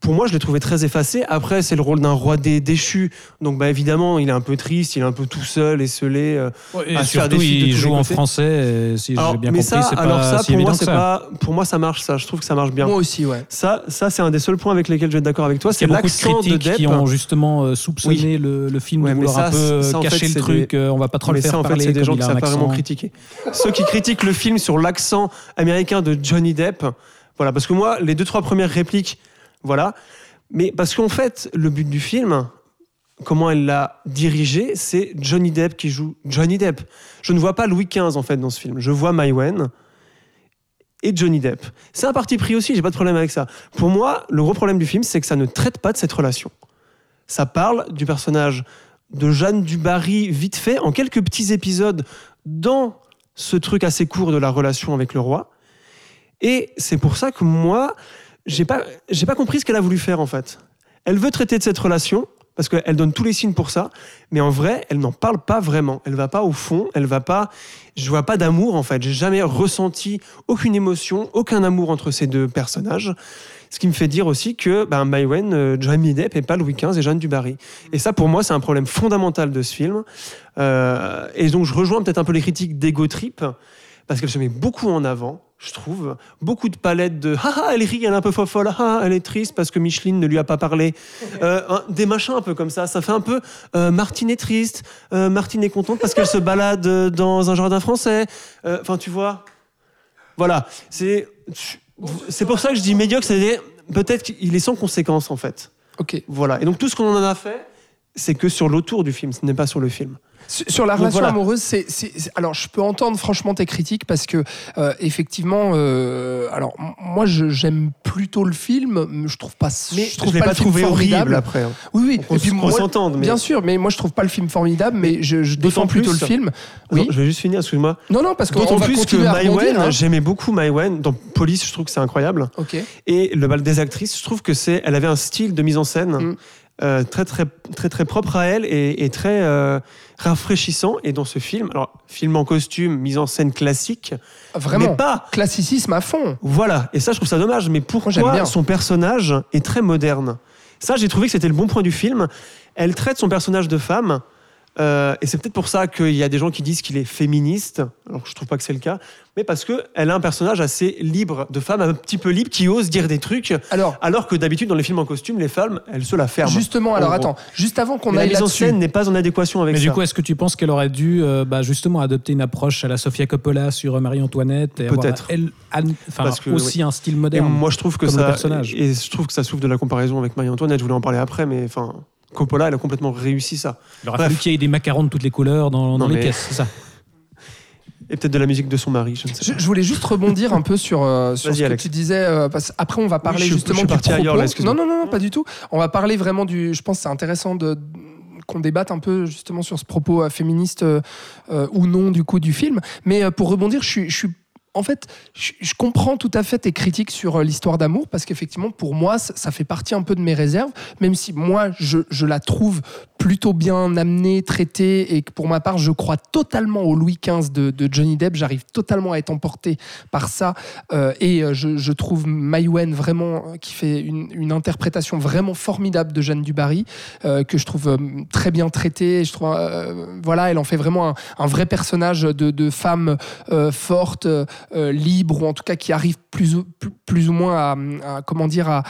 Pour moi, je l'ai trouvé très effacé. Après, c'est le rôle d'un roi dé- déchu. Donc, bah, évidemment, il est un peu triste, il est un peu tout seul, esselé. euh, Et à des surtout, films de il joue en français. et Si j'ai bien mais compris, ça, c'est alors pas ça, si pour moi, que ça. pas, pour moi, ça marche. Ça, je trouve que ça marche bien. Moi aussi, ouais. Ça, ça, c'est un des seuls points avec lesquels je vais être d'accord avec toi. Il y C'est a beaucoup de l'accent de, critiques Depp. qui ont justement euh, soupçonné le, le film Ouais, de vouloir ça, un peu ça, en fait, cacher le truc. euh, on va pas trop mais le faire ça, en fait, parler. c'est des gens qui savent pas vraiment critiquer. Ceux qui critiquent le film sur l'accent américain de Johnny Depp, voilà, parce que moi, les deux trois premières répliques, voilà. Mais parce qu'en fait, le but du film, comment elle l'a dirigé, c'est Johnny Depp qui joue Johnny Depp. Je ne vois pas Louis XV en fait dans ce film. Je vois Maïwen et Johnny Depp. C'est un parti pris aussi, j'ai pas de problème avec ça. Pour moi, le gros problème du film, c'est que ça ne traite pas de cette relation. Ça parle du personnage de Jeanne Dubarry vite fait, en quelques petits épisodes, dans ce truc assez court de la relation avec le roi. Et c'est pour ça que moi, j'ai pas, j'ai pas compris ce qu'elle a voulu faire en fait. Elle veut traiter de cette relation parce qu'elle donne tous les signes pour ça, mais en vrai, elle n'en parle pas vraiment. Elle va pas au fond, elle va pas. Je vois pas d'amour en fait. J'ai jamais ressenti aucune émotion, aucun amour entre ces deux personnages. Ce qui me fait dire aussi que ben, Maïwen, euh, Johnny Depp et pas Louis XV et Jeanne Dubarry. Et ça, pour moi, c'est un problème fondamental de ce film. Euh, et donc, je rejoins peut-être un peu les critiques d'Ego Trip, parce qu'elle se met beaucoup en avant, je trouve. Beaucoup de palettes de « Ah, ah, elle rit, elle est un peu folle, ah, ah, elle est triste parce que Micheline ne lui a pas parlé. [LAUGHS] Euh, un- Des machins un peu comme ça. Ça fait un peu euh, Martine est triste, euh, Martine est contente parce qu'elle se balade dans un jardin français. Enfin, tu vois Voilà. C'est c'est pour ça que je dis médiocre, c'est peut-être qu'il est sans conséquence, en fait. Ok. Voilà. Et donc, tout ce qu'on en a fait, c'est que sur l'autour du film, ce n'est pas sur le film. Sur la relation voilà. amoureuse, c'est, alors je peux entendre franchement tes critiques parce que euh, effectivement, euh, alors moi j'aime plutôt le film, mais je trouve pas, Mais je trouve je l'ai pas, pas, le film trouvé horrible formidable. après. hein. Oui, oui. On, Et puis qu'on moi, mais bien sûr, mais moi je trouve pas le film formidable, mais je, je défends D'autant plutôt plus- le film. Oui. je vais juste finir, excuse-moi. Non, non, parce qu'on D'autant plus que Maïwen, hein. j'aimais beaucoup Maïwen. Dans Police, je trouve que c'est incroyable. Ok. Et le bal des actrices, je trouve que c'est, elle avait un style de mise en scène Mm. Euh, très très très très propre à elle et, et très euh, rafraîchissant. Et dans ce film, alors film en costume, mise en scène classique, Vraiment. mais pas. Classicisme à fond. Voilà. Et ça, je trouve ça dommage. Mais pourquoi bien. son personnage est très moderne? Ça, j'ai trouvé que c'était le bon point du film. Elle traite son personnage de femme. Euh, et c'est peut-être pour ça qu'il y a des gens qui disent qu'il est féministe, alors que je trouve pas que c'est le cas, mais parce qu'elle a un personnage assez libre, de femme un petit peu libre, qui ose dire des trucs, Alors, alors que d'habitude, dans les films en costume, les femmes, elles se la ferment. justement, alors attends, juste avant qu'on Mais la aille mise en scène n'est pas en adéquation avec Mais ça. du coup, est-ce que tu penses qu'elle aurait dû euh, bah, justement adopter une approche à la Sofia Coppola sur euh, Marie-Antoinette et avoir, Peut-être. elle, aussi un style et moderne moi, je trouve que ça, personnage. et je trouve que ça souffre de la comparaison avec Marie-Antoinette. Je voulais en parler après, mais enfin, Coppola, elle a complètement réussi ça. Il aurait Bref. fallu qu'il y ait des macarons de toutes les couleurs dans, dans Non, les mais- c'est ça. Et peut-être de la musique de son mari, je ne sais pas. je voulais juste rebondir un peu sur, euh, sur ce que tu disais. euh, parce, après, on va parler je justement je suis du parti propos. ailleurs, là, excuse-moi. non, non, non, pas du tout. On va parler vraiment du. Je pense que c'est intéressant de qu'on débatte un peu justement sur ce propos euh, féministe euh, ou non du coup du film. Mais euh, pour rebondir, je suis, je suis en fait, je, comprends tout à fait tes critiques sur euh, l'histoire d'amour parce qu'effectivement, pour moi, ça, fait partie un peu de mes réserves, même si moi, je, la trouve plutôt bien amenée, traitée, et que pour ma part, je crois totalement au Louis XV de, Johnny Depp. J'arrive totalement à être emporté par ça, Euh, et euh, je, je trouve Maïwen vraiment qui fait une, interprétation vraiment formidable de Jeanne Dubarry, que je trouve très bien traitée. Je trouve, voilà, elle en fait vraiment un, vrai personnage de, femme forte, euh, euh, libre, ou en tout cas qui arrive plus ou, plus, ou moins à, comment dire, à-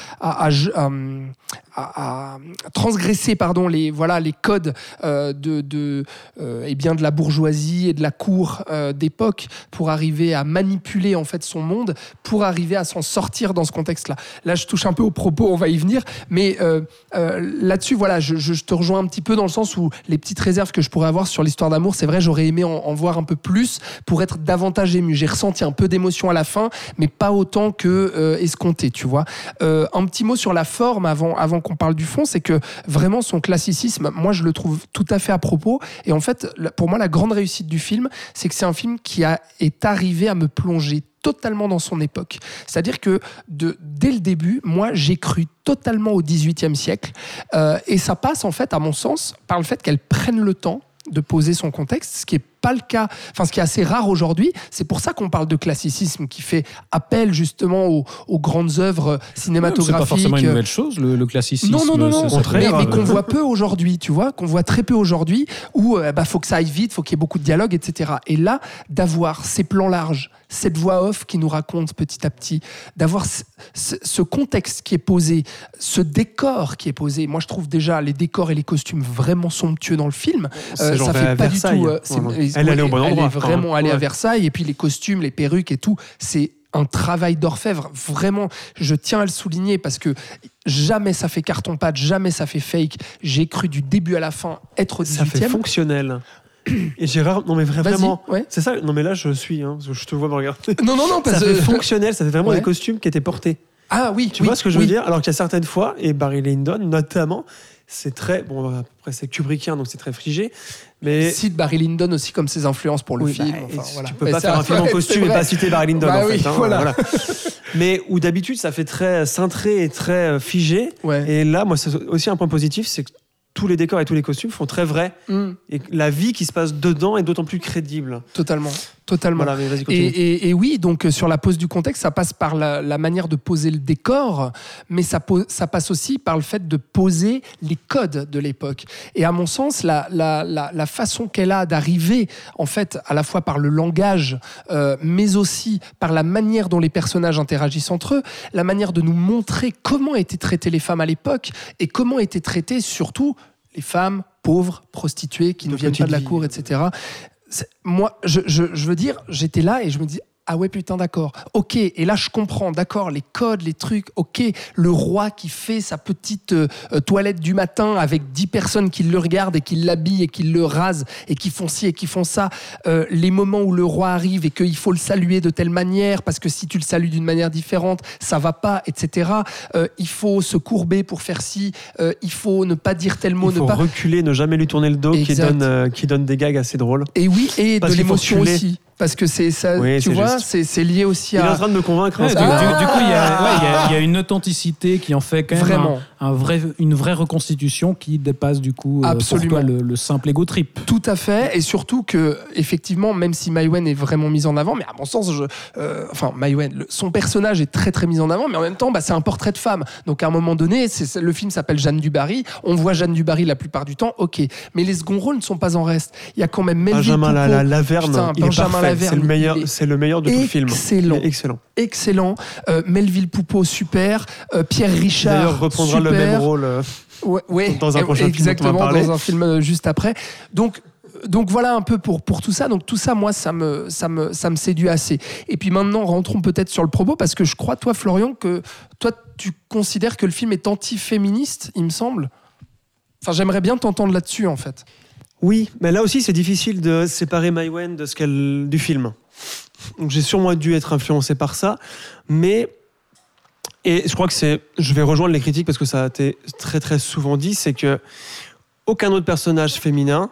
à- transgresser pardon, les, voilà, les codes euh, de, de, euh, eh bien, de la bourgeoisie et de la cour euh, d'époque pour arriver à manipuler en fait son monde, pour arriver à s'en sortir dans ce contexte-là. Là, je touche un peu au propos, on va y venir, mais euh, là-dessus, voilà, je, te rejoins un petit peu dans le sens où les petites réserves que je pourrais avoir sur l'histoire d'amour, c'est vrai, j'aurais aimé en, voir un peu plus pour être davantage ému. J'ai ressenti un peu d'émotion à la fin, mais pas autant que escompté, tu vois. Un petit mot sur la forme avant, avant qu'on parle du fond, c'est que vraiment son classicisme, moi je le trouve tout à fait à propos. Et en fait, pour moi, la grande réussite du film, c'est que c'est un film qui a, est arrivé à me plonger totalement dans son époque. C'est-à-dire que de, dès le début, moi, j'ai cru totalement au XVIIIe siècle. Euh, et ça passe, en fait, à mon sens, par le fait qu'elle prenne le temps de poser son contexte, ce qui est pas le cas, enfin ce qui est assez rare aujourd'hui. C'est pour ça qu'on parle de classicisme qui fait appel justement aux, aux grandes œuvres C'est cinématographiques. pas forcément une nouvelle chose, le, le classicisme. Non, non, non, non. mais, mais qu'on voit peu aujourd'hui, tu vois, qu'on voit très peu aujourd'hui, où euh, bah, faut que ça aille vite, faut qu'il y ait beaucoup de dialogue, etc. Et là, d'avoir ces plans larges, cette voix off qui nous raconte petit à petit, d'avoir ce, contexte qui est posé, ce décor qui est posé. Moi, je trouve déjà les décors et les costumes vraiment somptueux dans le film. C'est Euh, ça fait pas Versailles. du tout. euh, c'est-. Elle est allée au bon endroit, Elle est vraiment enfin, allée à ouais. Versailles. Et puis les costumes, les perruques et tout, c'est un travail d'orfèvre. Vraiment, je tiens à le souligner parce que jamais ça fait carton-pâte, jamais ça fait fake. J'ai cru du début à la fin être au Ça fait 18e. fonctionnel. Et rare... Non mais vraiment. ouais. C'est ça. Non mais là je suis. Hein, parce que je te vois me regarder. Non, non, non, Ça parce fait que. fonctionnel. Ça fait vraiment Ouais. des costumes qui étaient portés. Ah oui, Tu oui, vois ce que je oui. veux dire? Alors qu'il y a certaines fois, et Barry Lyndon notamment, c'est très. Bon, après c'est Kubrickien, donc c'est très frigé. Mais. Cite Barry Lyndon aussi comme ses influences pour le Oui, film. bah, enfin, voilà. Tu peux Mais pas faire un [LAUGHS] film en costume et pas citer Barry Lyndon Bah en oui, fait. hein, voilà. [LAUGHS] Mais où d'habitude ça fait très cintré et très euh, figé. Ouais. Et là, moi, c'est aussi un point positif, c'est que tous les décors et tous les costumes font très vrai. Hum, Et la vie qui se passe dedans est d'autant plus crédible. totalement. Totalement. Voilà, Et, continue. et- et oui, donc euh, sur la pose du contexte, ça passe par la, la manière de poser le décor, mais ça, passe aussi par le fait de poser les codes de l'époque. Et à mon sens, la, la- la- la façon qu'elle a d'arriver, en fait, à la fois par le langage, euh, mais aussi par la manière dont les personnages interagissent entre eux, la manière de nous montrer comment étaient traitées les femmes à l'époque et comment étaient traitées surtout les femmes pauvres, prostituées, qui De ne viennent pas de la vie. cour, etc. Moi, je, je- je veux dire, j'étais là et je me dis, ah ouais, putain, d'accord. Ok, et là, je comprends, d'accord, les codes, les trucs, ok. Le roi qui fait sa petite euh, euh, toilette du matin avec 10 personnes qui le regardent et qui l'habillent et qui le rasent et qui font ci et qui font ça. Euh, les moments où le roi arrive et qu'il faut le saluer de telle manière, parce que si tu le salues d'une manière différente, ça va pas, etc. Euh, il faut se courber pour faire ci, il faut ne pas dire tel mot, Il faut ne pas. reculer, ne jamais lui tourner le dos, qui donne, qui donne des gags assez drôles. Et oui, et Parce de l'émotion aussi. Parce que c'est ça, Oui, tu c'est vois, c'est c'est lié aussi Il est en à. train de me convaincre. hein, Ouais, ce du, gars. du- du coup, il y, a, ouais, il y a- il y a une authenticité qui en fait quand même Vraiment. Un, un vrai, une vraie reconstitution qui dépasse du coup euh, Absolument. pour toi le, le simple ego trip. Tout à fait, et surtout que, effectivement, même si Maïwen est vraiment mise en avant, mais à mon sens, je, euh, enfin, Maïwen, son personnage est très très mis en avant, mais en même temps, bah, c'est un portrait de femme. Donc à un moment donné, c'est, le film s'appelle Jeanne du Barry, on voit Jeanne du Barry la plupart du temps, ok, mais les seconds rôles ne sont pas en reste. Il y a quand même Melville Benjamin la, Poupeau, la, Laverne, Putain, il est Benjamin. Laverne, C'est le meilleur, il est c'est le meilleur de tout le film. excellent. Excellent. excellent, Euh, Melville Poupeau, super, Euh, Pierre Richard, D'ailleurs, reprendra le même rôle. euh, Ouais, ouais, Dans un prochain film exactement, dans un film euh, juste après. Donc, donc voilà un peu pour, pour tout ça. Donc tout ça, moi, ça me, ça, me, ça me séduit assez. Et puis maintenant, rentrons peut-être sur le propos, parce que je crois, toi, Florian, que toi, tu considères que le film est anti-féministe, il me semble. Enfin, j'aimerais bien t'entendre là-dessus, en fait. Oui, mais là aussi, c'est difficile de séparer Maïwen de ce qu'elle du film. Donc j'ai sûrement dû être influencé par ça, mais et je crois que c'est, je vais rejoindre les critiques parce que ça a été très très souvent dit, c'est que aucun autre personnage féminin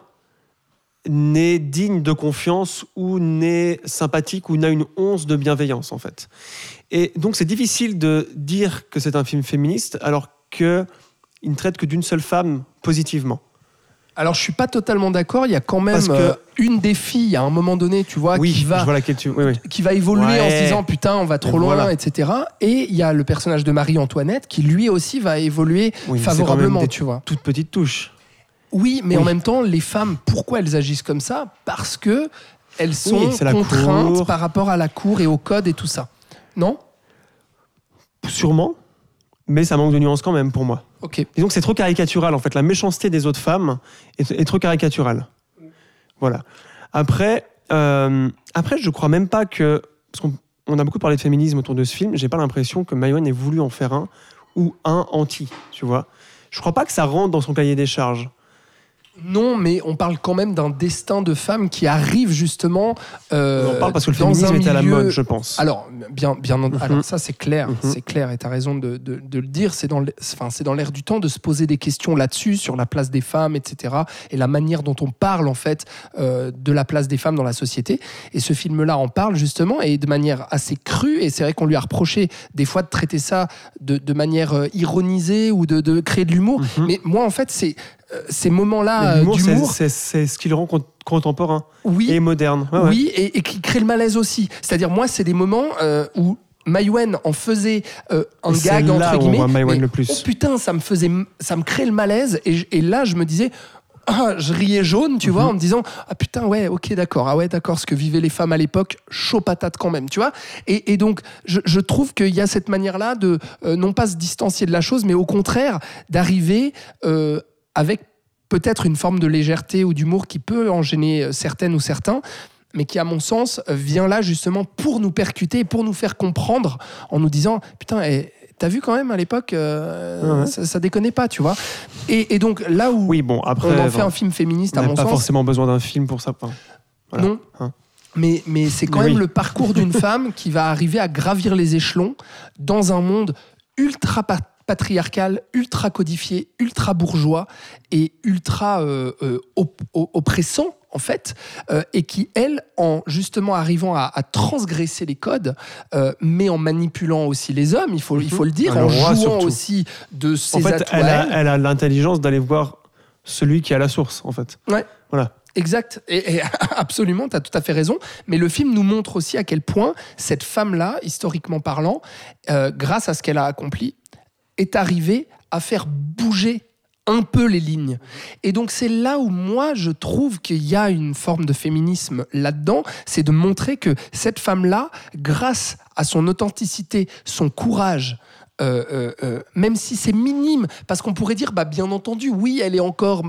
n'est digne de confiance ou n'est sympathique ou n'a une once de bienveillance en fait. Et donc c'est difficile de dire que c'est un film féministe alors que il ne traite que d'une seule femme positivement. Alors, je suis pas totalement d'accord. Il y a quand même que- euh, une des filles, à un moment donné, tu vois, oui, qui va je vois laquelle tu. Oui, oui. qui va évoluer Ouais. en se disant putain on va trop loin voilà. etc et il y a le personnage de Marie-Antoinette qui lui aussi va évoluer favorablement tu vois Toute petite touche. oui mais en même temps les femmes pourquoi elles agissent comme ça? Parce que elles sont contraintes cour. par rapport à la cour et au code et tout ça non? Sûrement, mais ça manque de nuance quand même pour moi. Ok. Disons que c'est trop caricatural, en fait. La méchanceté des autres femmes est, trop caricaturale. Voilà. Après, euh, après, je crois même pas que. Parce qu'on on a beaucoup parlé de féminisme autour de ce film, j'ai pas l'impression que Maïwen ait voulu en faire un ou un anti, tu vois. Je crois pas que ça rentre dans son cahier des charges. Non, mais on parle quand même d'un destin de femme qui arrive justement. euh, on parle parce que le féminisme est à la mode, je pense. Alors, bien, bien, Mhm. alors ça c'est clair, Mhm. c'est clair, et tu as raison de, de- de le dire. C'est dans, enfin, c'est dans l'air du temps de se poser des questions là-dessus, sur la place des femmes, etc. Et la manière dont on parle en fait euh, de la place des femmes dans la société. Et ce film-là en parle justement, et de manière assez crue. Et c'est vrai qu'on lui a reproché des fois de traiter ça de, de manière euh, ironisée ou de, de créer de l'humour. Mhm. Mais moi, en fait, c'est ces moments-là euh, l'humour, c'est- d'humour, c'est ce qui le rend con- contemporain oui, et moderne. Ouais, ouais. oui, et, et qui crée le malaise aussi. C'est-à-dire, moi, c'est des moments euh, où Maïwen en faisait euh, un gag là entre où on guillemets. voit le plus. Oh putain, ça me faisait, ça me crée le malaise. Et, là, je me disais. Ah, je riais jaune, tu Mhm. vois, en me disant ah putain ouais ok d'accord ah ouais d'accord ce que vivaient les femmes à l'époque chaud patate quand même tu vois et, et donc je, je trouve qu'il y a cette manière là de euh, non pas se distancier de la chose mais au contraire d'arriver euh, avec peut-être une forme de légèreté ou d'humour qui peut en gêner euh, certaines ou certains, mais qui, à mon sens, euh, vient là justement pour nous percuter, pour nous faire comprendre en nous disant Putain, eh, t'as vu quand même à l'époque, euh, Ouais. ça, ça déconnait pas, tu vois. Et, et donc là où Oui, bon, après, on en fait un film féministe, on à mon pas sens, forcément besoin d'un film pour ça. Voilà. non. Hein. Mais, mais c'est quand Mais même oui. le parcours d'une [LAUGHS] femme qui va arriver à gravir les échelons dans un monde ultra patriarcal, ultra codifié, ultra bourgeois et ultra euh, euh, op- oppressant en fait, euh, et qui, elle, en justement arrivant à, à transgresser les codes, euh, mais en manipulant aussi les hommes, il faut, il faut le dire, le en jouant surtout. aussi de ses En fait, atouts elle a, elle. elle a l'intelligence d'aller voir celui qui a la source, en fait. Ouais. Voilà. Exact, et, et [LAUGHS] absolument, tu as tout à fait raison. Mais le film nous montre aussi à quel point cette femme-là, historiquement parlant, euh, grâce à ce qu'elle a accompli, est arrivée à faire bouger un peu les lignes. Et donc c'est là où moi je trouve qu'il y a une forme de féminisme là-dedans, c'est de montrer que cette femme-là, grâce à son authenticité, son courage, euh, euh, euh, même si c'est minime, parce qu'on pourrait dire, bah bien entendu, oui, elle est encore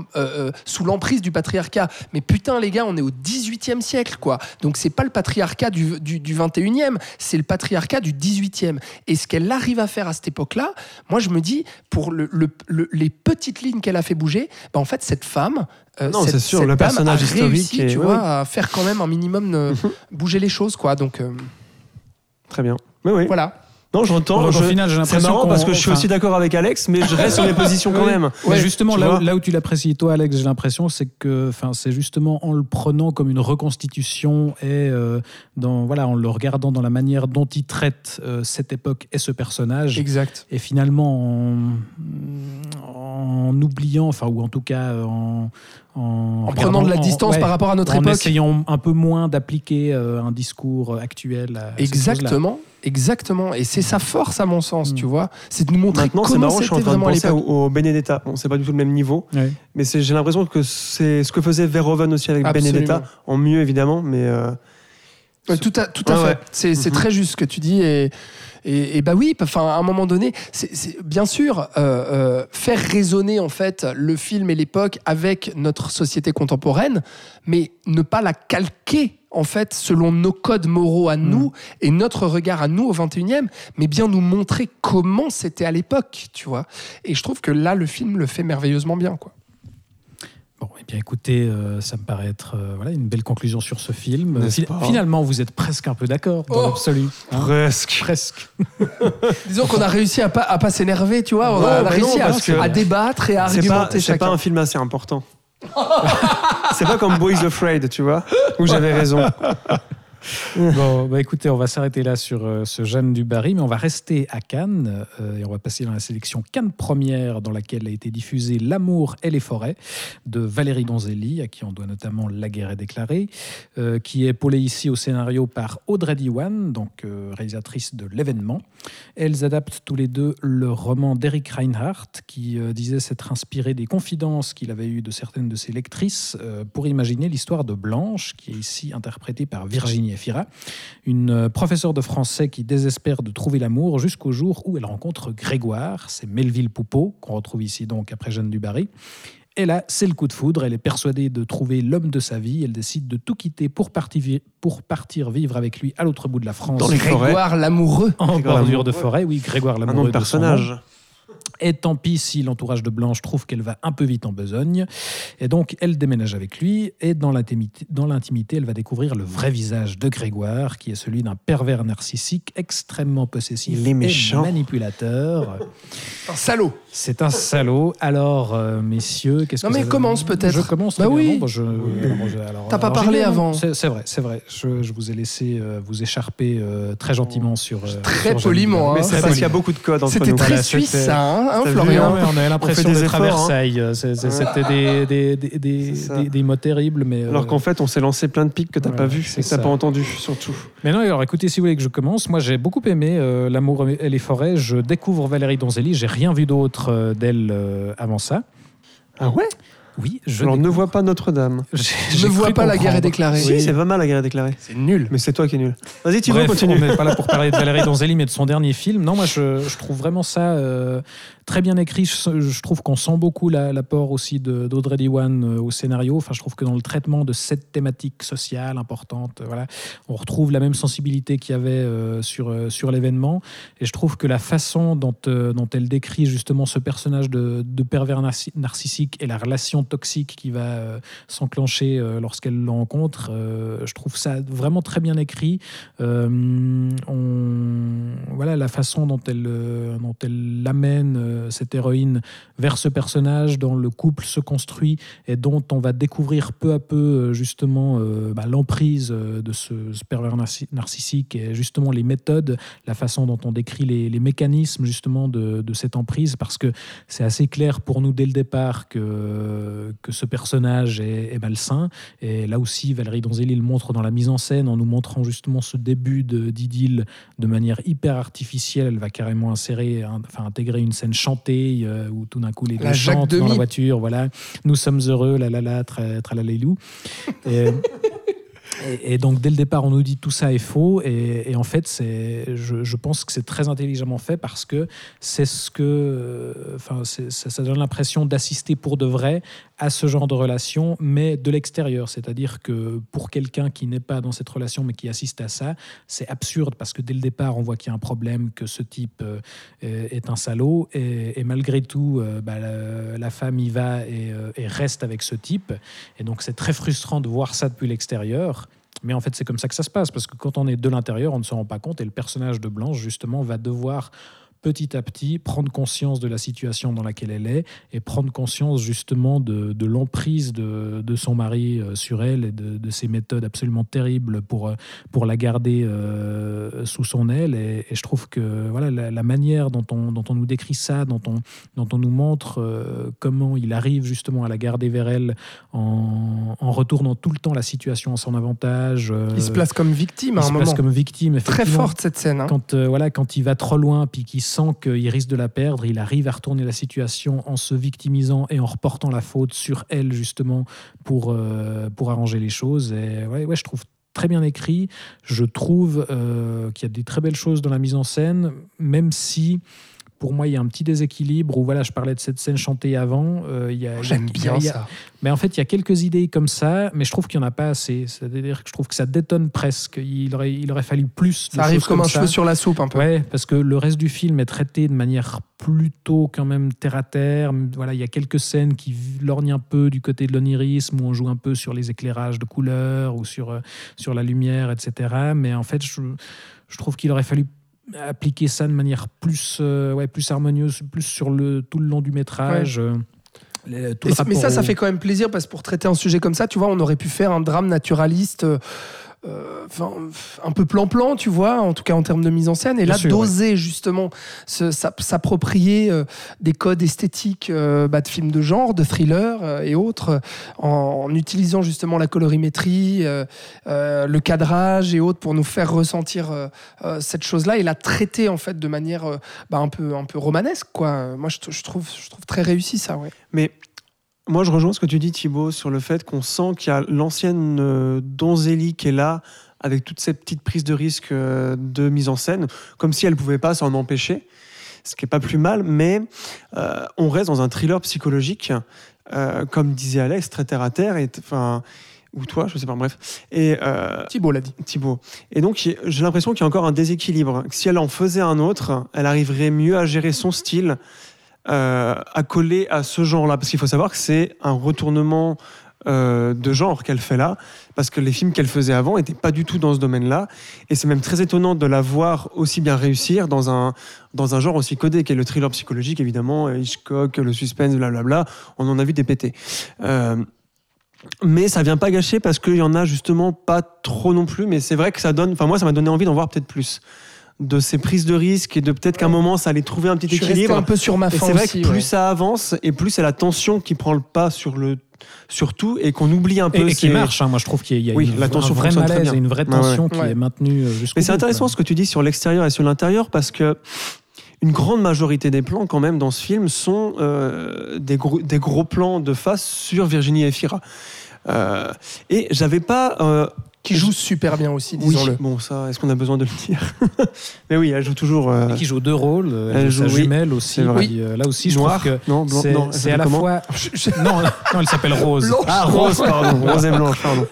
sous l'emprise du patriarcat, mais putain les gars, on est au 18e siècle, quoi. Donc c'est pas le patriarcat du, du, du 21e, c'est le patriarcat du 18e. Et ce qu'elle arrive à faire à cette époque-là, moi je me dis, pour le, le- le- les petites lignes qu'elle a fait bouger, bah, en fait cette femme, euh, Non, c'est sûr, le personnage a historique réussi, tu oui, vois, oui. à faire quand même un minimum de [LAUGHS] bouger les choses, quoi. Donc euh, Très bien. Oui, oui. voilà. Non, j'entends. Je- final, j'ai C'est l'impression marrant qu'on- parce que je suis enfin- aussi d'accord avec Alex, mais je reste sur mes [LAUGHS] positions quand même. Mais Ouais, justement, là, où- vois. là où tu l'apprécies, toi, Alex, j'ai l'impression, c'est que, enfin, c'est justement en le prenant comme une reconstitution et euh, dans, voilà, en le regardant dans la manière dont il traite euh, cette époque et ce personnage, Exact. et finalement en, en oubliant, enfin, ou en tout cas en, en, En prenant de la en- distance ouais, par rapport à notre en époque. essayant un peu moins d'appliquer euh, un discours actuel. À. Exactement, exactement. Et c'est sa force, à mon sens, Mm. tu vois. C'est de nous montrer Maintenant, c'est comment marrant, je suis en train de penser au, au Benedetta. Bon, c'est pas du tout le même niveau, Ouais. mais c'est- j'ai l'impression que c'est ce que faisait Verhoeven aussi avec Absolument. Benedetta, en mieux évidemment, mais euh, Ouais, tout à, tout à fait. ouais. C'est c'est Mhm. très juste ce que tu dis. Et, et, et bah oui, enfin, à un moment donné, c'est bien sûr, euh, euh, faire résonner en fait le film et l'époque avec notre société contemporaine, mais ne pas la calquer en fait selon nos codes moraux à nous et notre regard à nous au 21e, mais bien nous montrer comment c'était à l'époque, tu vois. Et je trouve que là, le film le fait merveilleusement bien, quoi. Eh bien écoutez, euh, ça me paraît être euh, voilà, une belle conclusion sur ce film. N'est-ce Fi- pas Finalement, vous êtes presque un peu d'accord dans Oh l'absolu. hein. presque. Presque. [LAUGHS] Disons qu'on a réussi à pas, à pas s'énerver, tu vois. On Non, a, on a mais réussi non, à, à débattre et à argumenter c'est pas un film assez important. [LAUGHS] c'est pas comme Boys Afraid, tu vois, où j'avais raison. [LAUGHS] [LAUGHS] Bon, bah écoutez, on va s'arrêter là sur euh, ce Jeanne du Barry, mais on va rester à Cannes euh, et on va passer dans la sélection Cannes première, dans laquelle a été diffusé L'amour et les forêts de Valérie Donzelli, à qui on doit notamment La guerre est déclarée, euh, qui est épaulée ici au scénario par Audrey Diwan, donc réalisatrice de l'événement. Elles adaptent tous les deux le roman d'Eric Reinhardt, qui disait s'être inspiré des confidences qu'il avait eues de certaines de ses lectrices pour imaginer l'histoire de Blanche, qui est ici interprétée par Virginia Virginie Efira, une euh, professeure de français qui désespère de trouver l'amour jusqu'au jour où elle rencontre Grégoire, c'est Melville Poupeau, qu'on retrouve ici donc après Jeanne du Barry. Et là, c'est le coup de foudre. Elle est persuadée de trouver l'homme de sa vie. Elle décide de tout quitter pour partir, pour partir vivre avec lui à l'autre bout de la France. Dans les. Grégoire l'amoureux. en Grégoire bordure l'amoureux. de forêt. Oui, Grégoire Un nom l'amoureux de de son nom. personnage. Et tant pis si l'entourage de Blanche trouve qu'elle va un peu vite en besogne. Et donc, elle déménage avec lui. Et dans l'intimité, dans l'intimité, elle va découvrir le vrai visage de Grégoire, qui est celui d'un pervers narcissique extrêmement possessif Il est et méchant. manipulateur. Un salaud. C'est un salaud. Alors, euh, messieurs, qu'est-ce Non, que mais ça- commence peut-être. Je commence. Bah très oui. Non, je- alors, T'as pas alors, parlé non avant. C'est c'est vrai, c'est vrai. Je, je vous ai laissé euh, vous écharper euh, très gentiment sur. euh, Très sur poliment, hein. Mais Très c'est parce qu'il y a beaucoup de codes entre C'était nous. très Voilà, suisse, c'était- ça, hein, hein, vu, Florian Ouais, on avait l'impression d'être à efforts, hein. Versailles. C'est- c'est- C'était des, des, des, des, C'est ça. des- des mots terribles. Mais, euh, Alors qu'en fait, on s'est lancé plein de pics que t'as Ouais, pas vu et que t'as pas entendu, surtout. mais non, alors écoutez, si vous voulez que je commence, moi j'ai beaucoup aimé L'amour et les forêts. Je découvre Valérie Donzelli. J'ai rien vu d'autre euh, d'elle euh, avant ça. Ah ouais? Oui, je Alors ne vois pas Notre-Dame. Je ne vois pas la guerre est déclarée. Si, c'est pas mal la guerre est déclarée. C'est nul. Mais c'est toi qui es nul. Vas-y, Thibaut, Bref, continue. on n'est pas là pour parler de Valérie Donzelli, mais de son dernier film. Non, moi, je, je trouve vraiment ça euh, très bien écrit. Je, trouve qu'on sent beaucoup la- l'apport aussi d'Audrey Diwan euh, au scénario. Enfin, je trouve que dans le traitement de cette thématique sociale importante, euh, voilà, on retrouve la même sensibilité qu'il y avait euh, sur, sur l'événement. Et je trouve que la façon dont, dont elle décrit justement ce personnage de, de pervers narci- narcissique et la relation toxique qui va s'enclencher lorsqu'elle le rencontre, je trouve ça vraiment très bien écrit. Voilà la façon dont elle, dont elle amène euh, cette héroïne vers ce personnage, dont le couple se construit et dont on va découvrir peu à peu euh, justement euh, bah, l'emprise de ce, ce pervers narci- narcissique et justement les méthodes, la façon dont on décrit les, mécanismes justement de, de cette emprise, parce que c'est assez clair pour nous dès le départ que, que ce personnage est, malsain. Et là aussi, Valérie Donzelli le montre dans la mise en scène en nous montrant justement ce début de- d'idylle de manière hyper artificielle. Elle va carrément insérer, enfin, intégrer une scène chantée euh, où tout d'un coup les deux chantent dans la voiture. Voilà, nous sommes heureux, la la la, tra, tralalalou. Et, donc dès le départ, on nous dit tout ça est faux. Et, en fait, je, je pense que c'est très intelligemment fait parce que c'est ce que, euh, enfin, ça, donne l'impression d'assister pour de vrai à ce genre de relation, mais de l'extérieur. C'est-à-dire que pour quelqu'un qui n'est pas dans cette relation, mais qui assiste à ça, c'est absurde parce que dès le départ, on voit qu'il y a un problème, que ce type euh, est un salaud, et, malgré tout, euh, bah, la, femme y va et reste avec ce type. Et donc, c'est très frustrant de voir ça depuis l'extérieur. Mais en fait, c'est comme ça que ça se passe, parce que quand on est de l'intérieur, on ne se rend pas compte, et le personnage de Blanche, justement, va devoir petit à petit prendre conscience de la situation dans laquelle elle est et prendre conscience justement de, de l'emprise de, de son mari euh, sur elle et de, de ses méthodes absolument terribles pour, euh, pour la garder euh, sous son aile. Et, et je trouve que voilà, la, la manière dont on, dont on nous décrit ça, dont on, dont on nous montre euh, comment il arrive justement à la garder vers elle en, en retournant tout le temps la situation à son avantage. euh, Il se place comme victime il à un se place moment. comme victime. Très forte cette scène. hein. quand, voilà, quand il va trop loin, puis qu'il sent qu'il risque de la perdre, il arrive à retourner la situation en se victimisant et en reportant la faute sur elle, justement, pour, euh, pour arranger les choses. Ouais, ouais, je trouve très bien écrit. Je trouve euh, qu'il y a des très belles choses dans la mise en scène, même si. Pour moi, il y a un petit déséquilibre où voilà, je parlais de cette scène chantée avant. euh, il y a- il y a- J'aime il y a- bien il y a- ça. mais en fait, il y a quelques idées comme ça, mais je trouve qu'il n'y en a pas assez. C'est-à-dire que je trouve que ça détonne presque. Il aurait, il aurait fallu plus. de Ça arrive comme un ça. cheveu sur la soupe un peu. Ouais, parce que le reste du film est traité de manière plutôt quand même terre à terre. Voilà, il y a quelques scènes qui lorgnent un peu du côté de l'onirisme, où on joue un peu sur les éclairages de couleurs ou sur, euh, sur la lumière, etc. Mais en fait, je, je trouve qu'il aurait fallu appliquer ça de manière plus, euh, ouais, plus harmonieuse, plus sur le, tout le long du métrage. euh, les- tout Et le c'est- mais ça, ça fait quand même plaisir parce que pour traiter un sujet comme ça, tu vois, on aurait pu faire un drame naturaliste. Euh, euh, enfin, un peu plan-plan, tu vois, en tout cas en termes de mise en scène. Et Bien là, sûr, d'oser justement se- s'approprier euh, des codes esthétiques euh, bah, de films de genre, de thrillers et autres, en, en utilisant justement la colorimétrie, le cadrage et autres pour nous faire ressentir cette chose-là et la traiter en fait de manière bah, un, peu, un peu romanesque. Quoi. Moi, je, je trouve, je trouve très réussi ça. Ouais. Mais moi, je rejoins ce que tu dis, Thibaut, sur le fait qu'on sent qu'il y a l'ancienne euh, Donzelli qui est là, avec toutes ces petites prises de risque euh, de mise en scène, comme si elle ne pouvait pas s'en empêcher, ce qui n'est pas plus mal, mais euh, on reste dans un thriller psychologique, euh, comme disait Alex, très terre à terre, et, enfin, ou toi, je sais pas, bref. Et Thibault l'a dit. Thibaut. Et donc, j'ai l'impression qu'il y a encore un déséquilibre. Si elle en faisait un autre, elle arriverait mieux à gérer son style, euh, à ce genre-là. Parce qu'il faut savoir que c'est un retournement euh, de genre qu'elle fait là, parce que les films qu'elle faisait avant n'étaient pas du tout dans ce domaine-là. Et c'est même très étonnant de la voir aussi bien réussir dans un, dans un genre aussi codé, qui est le thriller psychologique, évidemment, Hitchcock, le suspense, blablabla. On en a vu des pétés. Euh, mais ça vient pas gâcher parce qu'il y en a justement pas trop non plus. Mais c'est vrai que ça donne. Enfin, moi, ça m'a donné envie d'en voir peut-être plus. De ces prises de risques et de peut-être qu'à un moment, ça allait trouver un petit Je suis resté équilibre. un peu sur ma fin c'est vrai aussi. que plus ouais. ça avance et plus c'est la tension qui prend le pas sur le sur tout et qu'on oublie un peu. Et, et qui marche, hein. moi je trouve qu'il y a Oui, une, la tension un vrai malaise bien. et une vraie Ouais, ouais. tension qui Ouais. est maintenue euh, jusqu'au Mais c'est intéressant quoi. ce que tu dis sur l'extérieur et sur l'intérieur parce que une grande majorité des plans quand même dans ce film sont euh, des, gros, des gros plans de face sur Virginie Efira. Euh, et j'avais pas euh, Qui joue super bien aussi, oui, bon ça, est-ce qu'on a besoin de le dire [LAUGHS] Mais oui, elle joue toujours. euh, qui joue deux rôles, euh, Elle elle joue, sa oui, jumelle aussi. euh, là aussi, je trouve que non, blanc, c'est non, elle c'est à la fois. non, non, elle s'appelle Rose. Blanche. Ah Rose, pardon, Rose et blanche, pardon.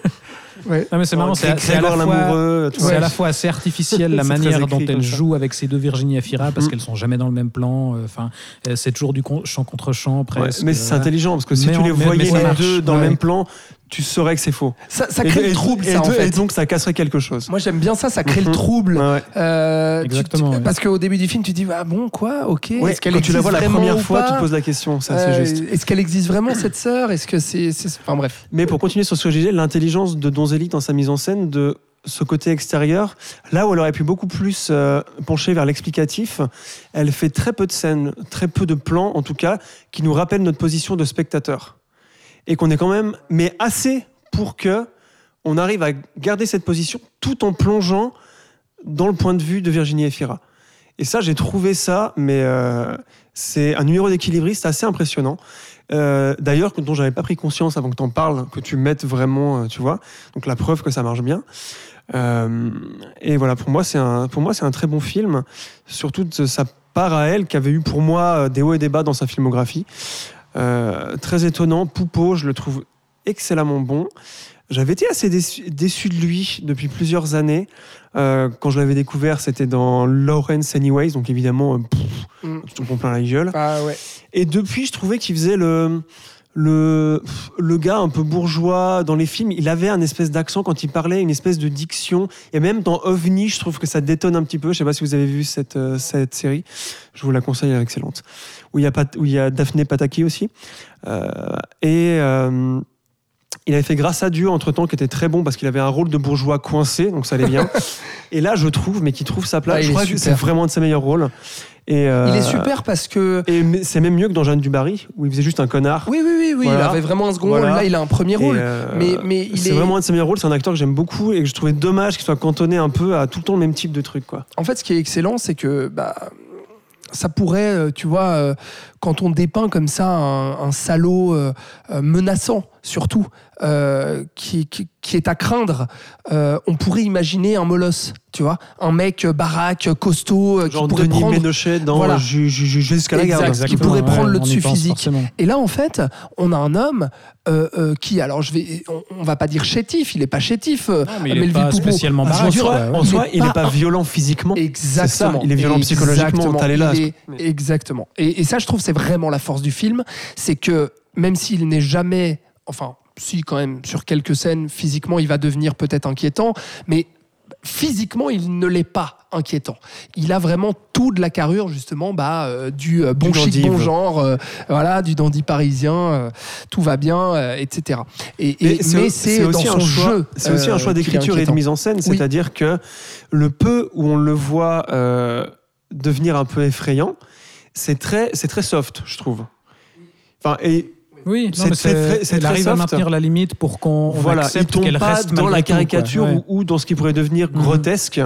Ouais. Non, mais c'est marrant, c'est c'est à la fois. C'est à la fois assez artificiel la manière écrit dont elle joue avec ces deux Virginie Efira parce Mm. qu'elles sont jamais dans le même plan. Enfin, euh, c'est toujours du con- chant contre chant Ouais, presque. mais c'est intelligent parce que si Mais tu en- les voyais les deux dans le même plan, tu saurais que c'est faux. Ça, ça crée et- le trouble, et, ça, en et donc ça casserait quelque chose. Moi, j'aime bien ça, ça crée Mhm. le trouble. Ouais, ouais. Euh, tu- Exactement, tu- ouais. Parce qu'au début du film, tu te dis, ah bon, quoi, ok. Ouais, Est-ce qu'elle quand tu la vois la première fois, tu te poses la question, c'est assez Euh, juste. Est-ce qu'elle existe vraiment, cette sœur? Est-ce que c'est. c'est- Enfin, bref. Mais pour continuer sur ce que je disais, l'intelligence de Donzelli dans sa mise en scène, de ce côté extérieur, là où elle aurait pu beaucoup plus euh, pencher vers l'explicatif, elle fait très peu de scènes, très peu de plans en tout cas, qui nous rappellent notre position de spectateur. Et qu'on est quand même, mais assez pour que on arrive à garder cette position tout en plongeant dans le point de vue de Virginie Efira. Et ça, j'ai trouvé ça, mais euh, c'est un numéro d'équilibriste assez impressionnant. Euh, D'ailleurs, dont j'avais pas pris conscience avant que tu en parles, que tu mettes vraiment, euh, tu vois. Donc la preuve que ça marche bien. Et voilà, pour moi, c'est un, pour moi, c'est un très bon film, surtout de sa part à elle, qui avait eu pour moi des hauts et des bas dans sa filmographie. Euh, très étonnant, Poupeau, je le trouve excellemment bon. J'avais été assez déçu, déçu de lui depuis plusieurs années. Euh, quand je l'avais découvert, c'était dans Lawrence Anyways, donc évidemment, euh, pff, Mm. je te prends plein la gueule. Ah ouais. Et depuis, je trouvais qu'il faisait le, le, le gars un peu bourgeois dans les films. Il avait un espèce d'accent quand il parlait, une espèce de diction. Et même dans OVNI, je trouve que ça détonne un petit peu. Je sais pas si vous avez vu cette, euh, cette série. Je vous la conseille, elle est excellente. Où il y a, Pat- où il y a Daphné Pataki aussi. Euh, et. euh, il avait fait Grâce à Dieu entre temps, qui était très bon parce qu'il avait un rôle de bourgeois coincé, donc ça allait bien. [LAUGHS] et là, je trouve, mais qui trouve sa place. Ah, il je crois que c'est vraiment un de ses meilleurs rôles. Et, Il euh, est super parce que. et c'est même mieux que dans Jeanne du Barry, où il faisait juste un connard. Oui, oui, oui, oui. Voilà. Il avait vraiment un second Voilà. rôle. Là, il a un premier rôle. euh, mais, mais il c'est est. vraiment un de ses meilleurs rôles. C'est un acteur que j'aime beaucoup et que je trouvais dommage qu'il soit cantonné un peu à tout le temps le même type de truc. Quoi. En fait, ce qui est excellent, c'est que bah, ça pourrait, euh, tu vois, quand on dépeint comme ça un, un salaud euh, euh, menaçant, surtout, euh, qui, qui- qui est à craindre, euh, on pourrait imaginer un molosse, tu vois, un mec baraque, costaud, qui pourrait Denis prendre. Ménochet dans Voilà. Ju- Ju- Ju- Jusqu'à la garde. Exact. qui pourrait prendre le dessus physique. forcément. Et là, en fait, on a un homme euh, euh, qui, alors je vais, on, on va pas dire chétif, il est pas chétif. Non, mais il est Melville pas spécialement Ah, En baraque, soi, en il soi, est il n'est pas- pas violent physiquement. Exactement. Ça, il est violent psychologiquement, Exactement. est- Exactement. Et, et ça, je trouve, c'est vraiment la force du film. C'est que même s'il n'est jamais, enfin, si quand même, sur quelques scènes, physiquement, il va devenir peut-être inquiétant, mais physiquement, il ne l'est pas inquiétant. Il a vraiment tout de la carrure, justement, bah, euh, du euh, bon Du chic, dandy. bon genre, euh, voilà, du dandy parisien, euh, tout va bien, euh, etc. Et, et- Mais c'est- c'est c'est aussi un choix- jeu. C'est aussi un choix d'écriture et de mise en scène, Oui. c'est-à-dire que le peu où on le voit euh, devenir un peu effrayant, c'est très, c'est très soft, je trouve. Enfin, et Oui, C'est très- arrive à soft. maintenir la limite pour qu'on on voilà, il accepte tombe qu'elle pas reste dans la tout, caricature Ouais. ou, ou dans ce qui pourrait devenir Mhm. grotesque.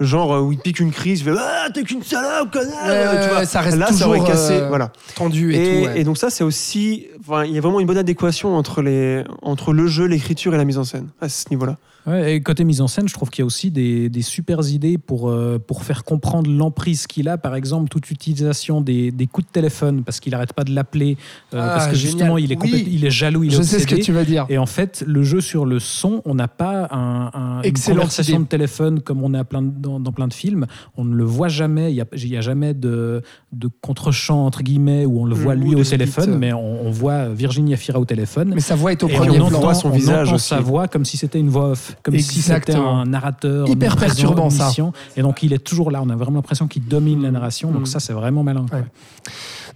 genre euh, où il pique une crise, il fait ah t'es qu'une salope connard, tu vois. ça reste Là, ça aurait toujours, cassé, euh, voilà. tendu et, Et, tout. ouais. et donc ça, c'est aussi, il y a vraiment une bonne adéquation entre les, entre le jeu, l'écriture et la mise en scène à ce niveau-là. Ouais, et côté mise en scène, je trouve qu'il y a aussi des, des super idées pour, euh, pour faire comprendre l'emprise qu'il a. Par exemple, toute utilisation des, des coups de téléphone, parce qu'il n'arrête pas de l'appeler, euh, Ah, parce que génial. justement, il est, Oui. il est jaloux, il est Je sais ce que tu vas dire. Et en fait, le jeu sur le son, on n'a pas un, un- une conversation idée. de téléphone comme on a plein de- dans, dans plein de films. On ne le voit jamais. Il n'y a, a jamais de, de contre-champ, entre guillemets, où on le voit ou lui au téléphone, mais on, on voit Virginie Efira au téléphone. Mais sa voix est au premier on plan. entend, son on visage entend sa voix comme si c'était une voix off, comme si c'était un narrateur. Hyper perturbant, ça. Et donc il est toujours là. On a vraiment l'impression qu'il domine la narration. Donc Mm. ça, c'est vraiment malin. quoi. Ouais.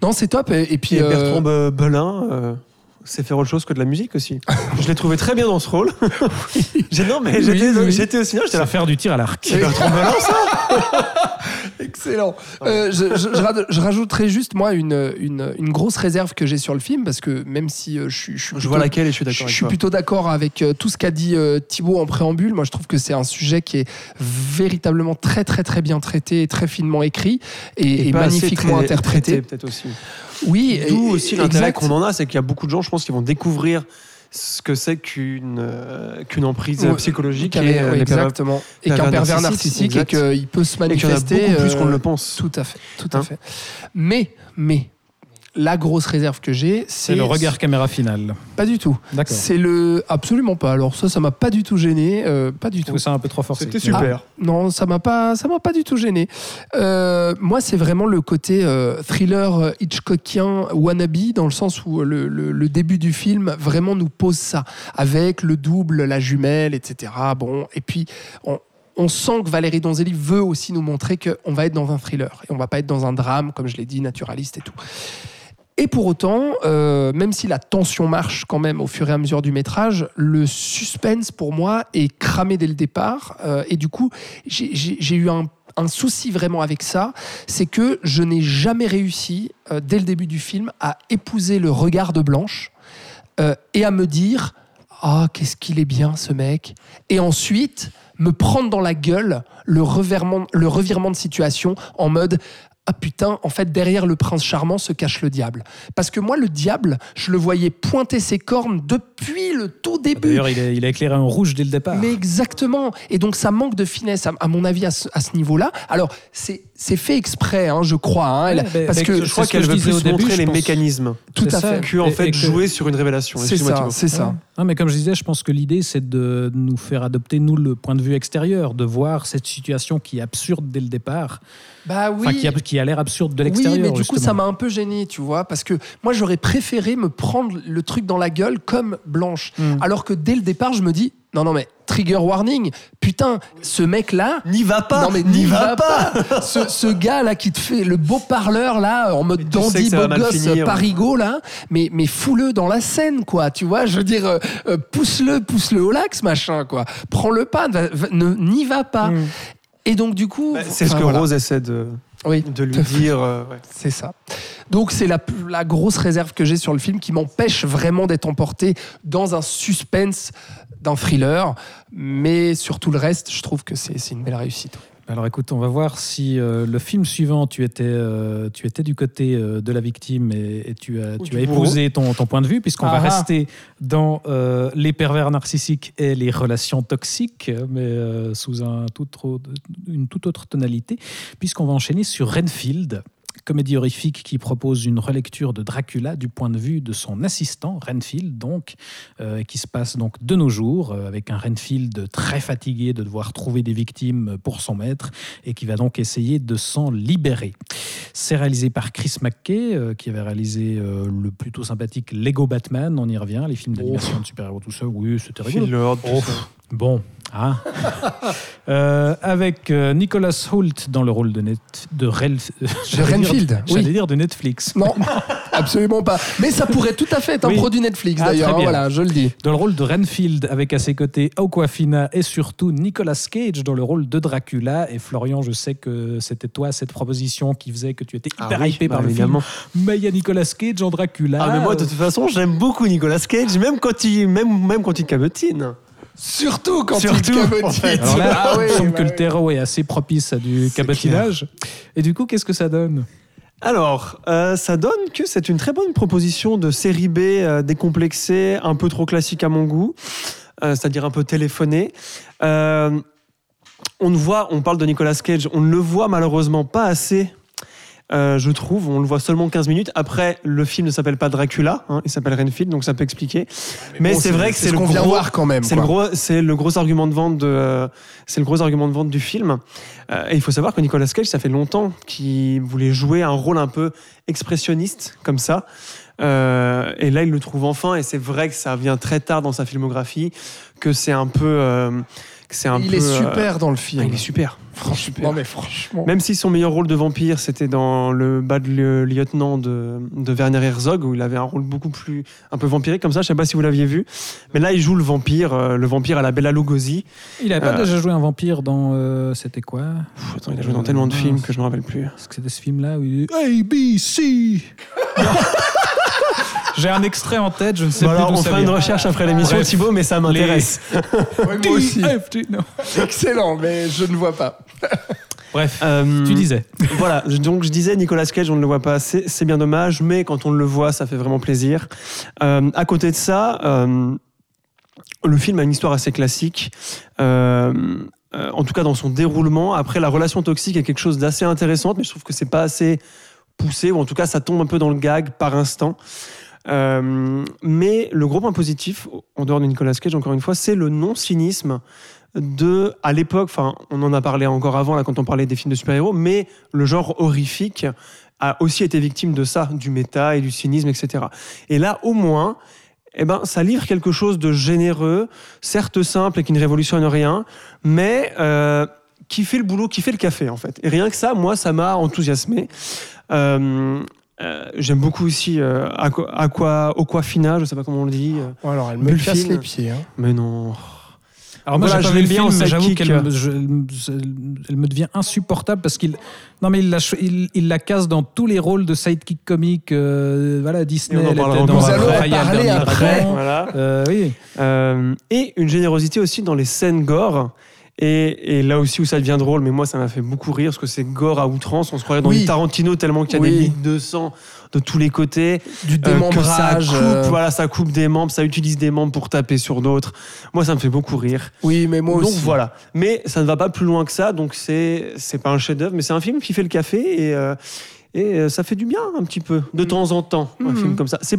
Non, c'est top. Et, et puis, Et euh, Bertrand Be- Belin sait faire autre chose que de la musique aussi. je l'ai trouvé très bien dans ce rôle. [LAUGHS] J'ai- non, mais Oui, j'étais oui. j'étais au cinéma, j'étais C'est là. faire du tir à l'arc. C'est ça [LAUGHS] Excellent. Euh, je, je- je ra- je rajouterai juste, moi, une, une, une grosse réserve que j'ai sur le film, parce que même si euh, je, suis- je suis Je plutôt- vois laquelle et je suis Je d'accord avec suis plutôt d'accord avec euh, tout ce qu'a dit euh, Thibaut en préambule. Moi, je trouve que c'est un sujet qui est véritablement très, très, très bien traité, et très finement écrit et, et magnifiquement interprété. traité, peut-être aussi. Oui, D'où aussi l'intérêt qu'on en a, c'est qu'il y a beaucoup de gens, je pense, qui vont découvrir ce que c'est qu'une euh, qu'une emprise psychologique et euh, exactement. Et qu'un pervers narcissique, narcissique et qu'il peut se et qu'il y en a manifester. beaucoup plus qu'on ne euh, le pense. Tout à fait, tout à Hein fait. Mais, mais, la grosse réserve que j'ai, c'est C'est le regard caméra final. Pas du tout. D'accord. C'est le absolument pas. Alors ça, ça m'a pas du tout gêné, euh, pas du tout. ça un peu trop forcé. C'était super. Non, ça m'a pas, ça m'a pas du tout gêné. Euh, moi, c'est vraiment le côté euh, thriller Hitchcockien wannabe, dans le sens où le, le- le début du film vraiment nous pose ça, avec le double, la jumelle, etc. Bon, et puis on, on sent que Valérie Donzelli veut aussi nous montrer qu'on va être dans un thriller et on va pas être dans un drame, comme je l'ai dit, naturaliste et tout. Et pour autant, euh, même si la tension marche quand même au fur et à mesure du métrage, le suspense pour moi est cramé dès le départ. Euh, et du coup, j'ai- eu un, souci vraiment avec ça, c'est que je n'ai jamais réussi, euh, dès le début du film, à épouser le regard de Blanche et à me dire Ah, qu'est-ce qu'il est bien ce mec Et ensuite, me prendre dans la gueule le revirement de situation en mode ah putain, en fait, derrière le prince charmant se cache le diable. Parce que moi, le diable, je le voyais pointer ses cornes depuis le tout début. D'ailleurs, il, a éclairé en rouge dès le départ. Mais exactement. Et donc, ça manque de finesse, à, à mon avis, à ce, niveau-là. Alors, c'est c'est fait exprès, hein, je crois. hein, elle- Ouais, mais- parce que Je crois qu'elle que veut plus au début, montrer les pense. mécanismes tout à fait. que en Et- fait et que- jouer sur une révélation. C'est ça, c'est ça. Non, mais comme je disais, je pense que l'idée, c'est de nous faire adopter, nous, le point de vue extérieur, de voir cette situation qui est absurde dès le départ, Bah oui. enfin, qui a, qui a l'air absurde de Oui, l'extérieur. mais du coup, ça m'a un peu gêné, tu vois, parce que moi, j'aurais préféré me prendre le truc dans la gueule comme Blanche. Mm. Alors que dès le départ, je me dis, non, non, mais trigger warning, putain, ce mec-là, N'y va pas non mais n'y va pas, ce, ce gars là qui te fait le beau parleur là en mode dandy beau gosse parigo là mais mais fous-le dans la scène quoi tu vois je veux dire euh, euh, pousse-le pousse-le au lax machin quoi prends-le pas va- va- ne n'y va pas Mm. Et donc du coup Bah, C'est ce que voilà. Rose essaie de, oui de lui dire. euh, ouais. c'est ça. Donc c'est la, la grosse réserve que j'ai sur le film qui m'empêche vraiment d'être emporté dans un suspense d'un thriller. Mais sur tout le reste, je trouve que c'est une belle réussite. Alors écoute, on va voir si euh, le film suivant, tu étais, euh, tu étais du côté euh, de la victime et, et tu as, Ou tu as épousé ton, ton point de vue, puisqu'on va Ah ah. rester dans les pervers narcissiques et les relations toxiques, mais sous un tout autre- une toute autre tonalité, puisqu'on va enchaîner sur Renfield. Comédie horrifique qui propose une relecture de Dracula du point de vue de son assistant, Renfield, donc, euh, qui se passe donc de nos jours, euh, avec un Renfield très fatigué de devoir trouver des victimes pour son maître et qui va donc essayer de s'en libérer. C'est réalisé par Chris McKay, euh, qui avait réalisé le plutôt sympathique Lego Batman, on y revient, les films d'animation de super-héros, tout ça, oui, c'était rigolo. Phil Lord, tout Oh, ça. Bon, hein. [LAUGHS] Euh, avec euh, Nicholas Hoult dans le rôle de, net, de, Rel- j'allais Renfield, oui. J'allais dire de Netflix. Non, absolument pas. Mais ça pourrait tout à fait être un Oui. produit Netflix Ah, d'ailleurs. hein, voilà, je le dis. Dans le rôle de Renfield, avec à ses côtés Aquafina et surtout Nicolas Cage dans le rôle de Dracula. Et Florian, je sais que c'était toi cette proposition qui faisait que tu étais Ah hyper oui, hypé bah, par le évidemment. film. Mais il y a Nicolas Cage en Dracula. Ah mais moi de toute façon j'aime beaucoup Nicolas Cage même quand il même même quand il cabotine. Surtout quand Surtout, il cabotine. en fait. Alors là, Ah il oui, me semble bah que le terreau est assez propice à du cabotinage. Et du coup, qu'est-ce que ça donne Alors, euh, ça donne que c'est une très bonne proposition de série B euh, décomplexée, un peu trop classique à mon goût, euh, c'est-à-dire un peu téléphonée. Euh, on ne voit, on parle de Nicolas Cage, on ne le voit malheureusement pas assez. Euh, je trouve, on le voit seulement 15 minutes. Après, le film ne s'appelle pas Dracula, hein, il s'appelle Renfield, donc ça peut expliquer. Mais, Bon, c'est vrai que ce c'est le qu'on gros, vient voir quand même. c'est le gros, c'est le gros argument de vente de, euh, c'est le gros argument de vente du film. Euh, et il faut savoir que Nicolas Cage, ça fait longtemps qu'il voulait jouer un rôle un peu expressionniste comme ça. Euh, et là, il le trouve enfin. Et c'est vrai que ça vient très tard dans sa filmographie, que c'est un peu, euh, que c'est un Il peu, est euh, super dans le ah, film. il est super. Franchement, non mais franchement. Même si son meilleur rôle de vampire, c'était dans le Bad Le- Lieutenant de, de Werner Herzog, où il avait un rôle beaucoup plus un peu vampirique comme ça. Je sais pas si vous l'aviez vu, mais là, il joue le vampire, euh, le vampire à la Bella Lugosi. Il avait pas Euh. déjà joué un vampire dans. euh, C'était quoi? Pff, attends, il a joué dans tellement de films que je me rappelle plus. Est-ce que c'était ce film-là où il dit A, B, C [LAUGHS] J'ai un extrait en tête, je ne sais Bon, plus alors, d'où on ça fera une recherche après l'émission. Thibaut, mais ça m'intéresse. [LAUGHS] Ouais, moi aussi. Excellent, mais je ne vois pas. [LAUGHS] Bref, Euh, tu disais. [LAUGHS] Voilà, donc je disais Nicolas Cage, on ne le voit pas assez, c'est bien dommage, mais quand on le voit, ça fait vraiment plaisir. Euh, à côté de ça, euh, le film a une histoire assez classique. en tout cas dans son déroulement. Après, la relation toxique est quelque chose d'assez intéressant, mais je trouve que c'est pas assez poussé, ou en tout cas ça tombe un peu dans le gag par instant. Mais le gros point positif, en dehors de Nicolas Cage, encore une fois, c'est le non-cynisme de, à l'époque, enfin, on en a parlé encore avant, là, quand on parlait des films de super-héros, mais le genre horrifique a aussi été victime de ça, du méta et du cynisme, etc. Et là, au moins, eh ben, ça livre quelque chose de généreux, certes simple et qui ne révolutionne rien, mais euh, qui fait le boulot, qui fait le café, en fait. Et rien que ça, moi, ça m'a enthousiasmé. Euh, euh, J'aime beaucoup aussi Aqua, Aqua, Aquafina, je sais pas comment on le dit. Bon, alors, elle me Bullfine. casse les pieds. hein. Mais non. Alors moi, Voilà, j'ai je pas vu l'aime le bien film, en mais j'avoue qu'elle me, je- elle me devient insupportable parce qu'il, non mais il la, il, il la casse dans tous les rôles de sidekick comique. euh, voilà, Disney. Et on en elle parlera était dans Nous allons après. Voilà. Euh, oui. Euh, et une générosité aussi dans les scènes gore. Et, et là aussi où ça devient drôle, mais moi ça m'a fait beaucoup rire parce que c'est gore à outrance. On se croirait dans Oui. du Tarantino tellement qu'il y a Oui. des litres de sang de tous les côtés. Du Euh, que ça démembrage. coupe, euh, voilà, ça coupe des membres, ça utilise des membres pour taper sur d'autres. Moi ça me fait beaucoup rire. Oui, mais moi donc aussi. voilà. Mais ça ne va pas plus loin que ça, donc c'est c'est pas un chef-d'œuvre, mais c'est un film qui fait le café et euh, et euh, ça fait du bien un petit peu de temps en temps un Mhm. film comme ça. C'est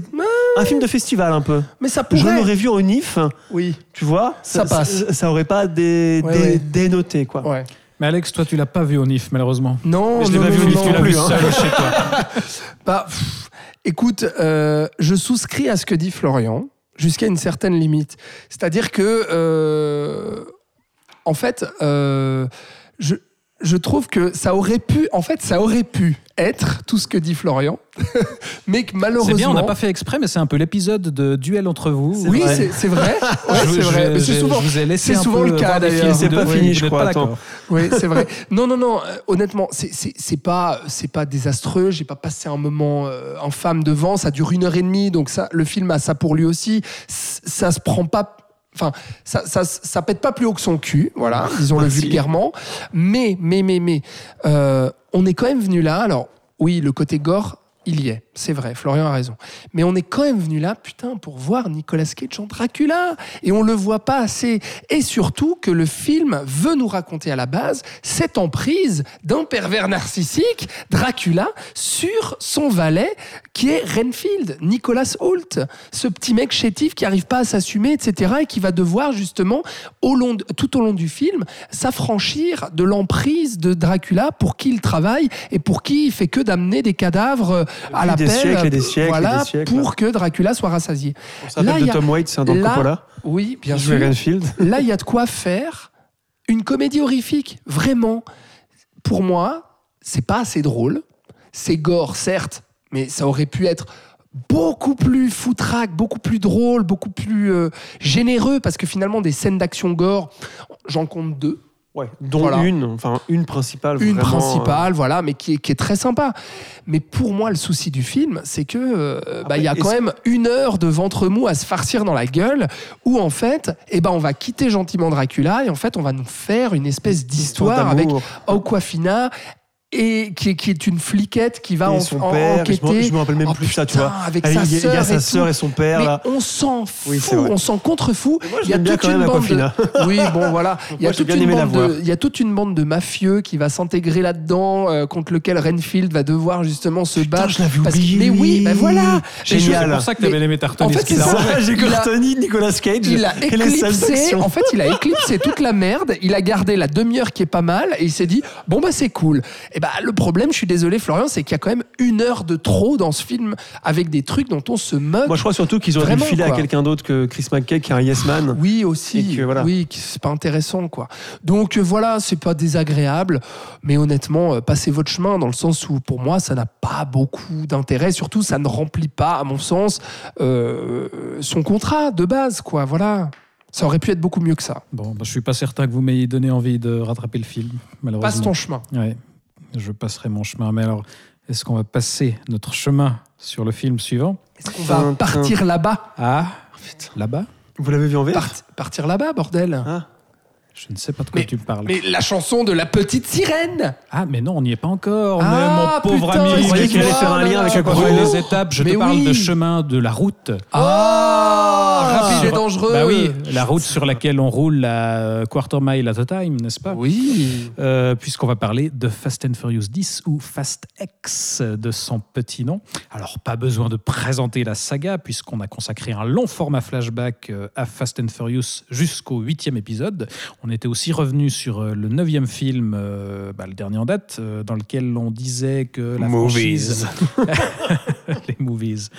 un film de festival un peu. Mais ça Je pourrait. l'aurais vu au NIF. Oui. Tu vois, Ça passe. Ça, ça aurait pas dé, Ouais, dé- ouais. dénoté, quoi. Ouais. Mais Alex, toi, tu l'as pas vu au NIF malheureusement. Non, Mais je l'ai pas vu au livre non. non plus, hein. seul chez toi. [LAUGHS] Bah, pff, écoute, euh, je souscris à ce que dit Florian jusqu'à une certaine limite. C'est-à-dire que, euh, en fait, euh, je, je trouve que ça aurait pu, en fait, ça aurait pu être tout ce que dit Florian, [LAUGHS] mais que malheureusement. C'est bien, on n'a pas fait exprès, mais c'est un peu l'épisode de duel entre vous. Oui, c'est vrai. [LAUGHS] Ouais, c'est vrai. Mais je- c'est souvent. je vous ai laissé c'est un souvent peu le cas, d'ailleurs. C'est pas fini, je crois, pas attends. d'accord. Oui, c'est vrai. Non, non, non. euh, honnêtement, c'est- pas, c'est pas désastreux. J'ai pas passé un moment euh, infâme devant. Ça dure une heure et demie, donc ça, le film a ça pour lui aussi. Ça se prend pas. Enfin, ça, ça, ça pète pas plus haut que son cul, voilà, disons-le vulgairement. Mais, mais, mais, mais, euh, on est quand même venu là. Alors, oui, le côté gore, il y est, c'est vrai, Florian a raison. Mais on est quand même venu là, putain, pour voir Nicolas Cage en Dracula. Et on le voit pas assez. Et surtout que le film veut nous raconter à la base cette emprise d'un pervers narcissique, Dracula, sur son valet, qui est Renfield, Nicolas Hoult. Ce petit mec chétif qui arrive pas à s'assumer, etc. Et qui va devoir justement, tout au long du film, s'affranchir de l'emprise de Dracula pour qui il travaille et pour qui il fait que d'amener des cadavres à la des siècles et des siècles et voilà, des siècles. pour que Dracula soit rassasié. On s'appelle Là, de il y a- Tom Waits, c'est un dans là, Coppola. Oui, bien sûr. Renfield. [LAUGHS] Là, il y a de quoi faire une comédie horrifique, vraiment. Pour moi, c'est pas assez drôle. C'est gore, certes, mais ça aurait pu être beaucoup plus foutraque, beaucoup plus drôle, beaucoup plus euh, généreux, parce que finalement, des scènes d'action gore, j'en compte deux. Ouais, dont Voilà. une, enfin une principale. Une vraiment, principale, voilà, mais qui est, qui est très sympa. Mais pour moi, le souci du film, c'est que euh, bah, il y a quand même une heure de ventre mou à se farcir dans la gueule, où en fait, eh ben, on va quitter gentiment Dracula et en fait, on va nous faire une espèce d'histoire avec. Aquafina. Et qui est, qui est une fliquette qui va Et en, son en- père, je me- enquêter. je me rappelle même Oh, plus ça, tu vois. Avec sa il y a- il y a sœur sa et sœur et son père Mais là. on s'en fout, Oui, on s'en contrefou. [LAUGHS] moi, Il y a toute quand une même, bande de... Aquafina. Oui, bon voilà. Il y a toute une bande de, il y a toute une bande de mafieux qui va s'intégrer là-dedans, euh, contre lequel Renfield va devoir justement se battre. je l'avais parce- oublié, Mais oui, ben voilà. Génial. C'est pour ça que t'avais aimé Tartone. en fait, c'est ça. J'ai Nicolas Cage. Il a éclipsé, en fait, il a éclipsé toute la merde. Il a gardé la demi-heure qui est pas mal et il s'est dit bon bah c'est cool. Et bah le problème, je suis désolé Florian, c'est qu'il y a quand même une heure de trop dans ce film avec des trucs dont on se moque. Moi, je crois surtout qu'ils auraient dû filer à quelqu'un d'autre que Chris McKay, qui est un yes man. Oui aussi, Et que, voilà. oui, c'est pas intéressant quoi. Donc euh, voilà, c'est pas désagréable, mais honnêtement, euh, passez votre chemin dans le sens où pour moi ça n'a pas beaucoup d'intérêt. Surtout, ça ne remplit pas, à mon sens, euh, son contrat de base quoi. Voilà, ça aurait pu être beaucoup mieux que ça. Bon, bah, je suis pas certain que vous m'ayez donné envie de rattraper le film, malheureusement. Passe ton chemin. Ouais, je passerai mon chemin. Mais alors, est-ce qu'on va passer notre chemin sur le film suivant? Est-ce qu'on va partir là-bas? Ah, là-bas? Vous l'avez vu en VF Part- Partir là-bas, bordel. Ah. Je ne sais pas de quoi Mais- tu me parles. Mais la chanson de la petite sirène Ah, mais non, on n'y est pas encore. Ah, mais mon pauvre putain, ami. Je croyais qu'il allait faire un lien avec Je Aquafina. parle Oh. les étapes, je Mais te parle oui. de chemin de la route. Ah, Rapide et Sur- dangereux Bah oui, la route sur laquelle on roule la euh, quarter mile at a time, n'est-ce pas? Oui. Euh, Puisqu'on va parler de Fast and Furious 10 ou Fast X de son petit nom. Alors, pas besoin de présenter la saga, puisqu'on a consacré un long format flashback euh, à Fast and Furious jusqu'au huitième épisode. On était aussi revenu sur euh, le neuvième film, euh, bah, le dernier en date, euh, dans lequel on disait que la franchise... [LAUGHS] les movies.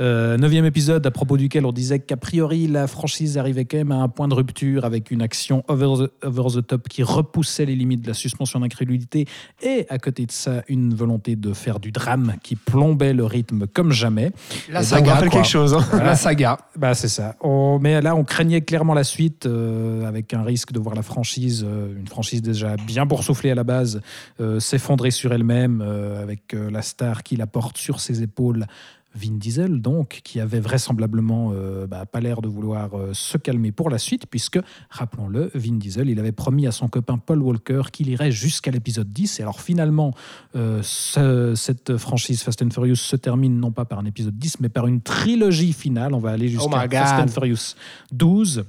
Euh, neuvième épisode à propos duquel on disait qu'a priori la franchise arrivait quand même à un point de rupture avec une action over the, over the top qui repoussait les limites de la suspension d'incrédulité et à côté de ça une volonté de faire du drame qui plombait le rythme comme jamais. La Et saga. rappelle quelque chose. hein. La saga. Bah c'est ça. On- mais là on craignait clairement la suite euh, avec un risque de voir la franchise, euh, une franchise déjà bien boursouflée à la base, euh, s'effondrer sur elle-même avec la star qui la porte sur ses épaules. Vin Diesel, donc, qui avait vraisemblablement euh, bah, pas l'air de vouloir euh, se calmer pour la suite, puisque, rappelons-le, Vin Diesel, il avait promis à son copain Paul Walker qu'il irait jusqu'à l'épisode 10. Et alors finalement, euh, ce- cette franchise Fast and Furious se termine non pas par un épisode 10, mais par une trilogie finale. On va aller jusqu'à Oh God. Fast and Furious 12.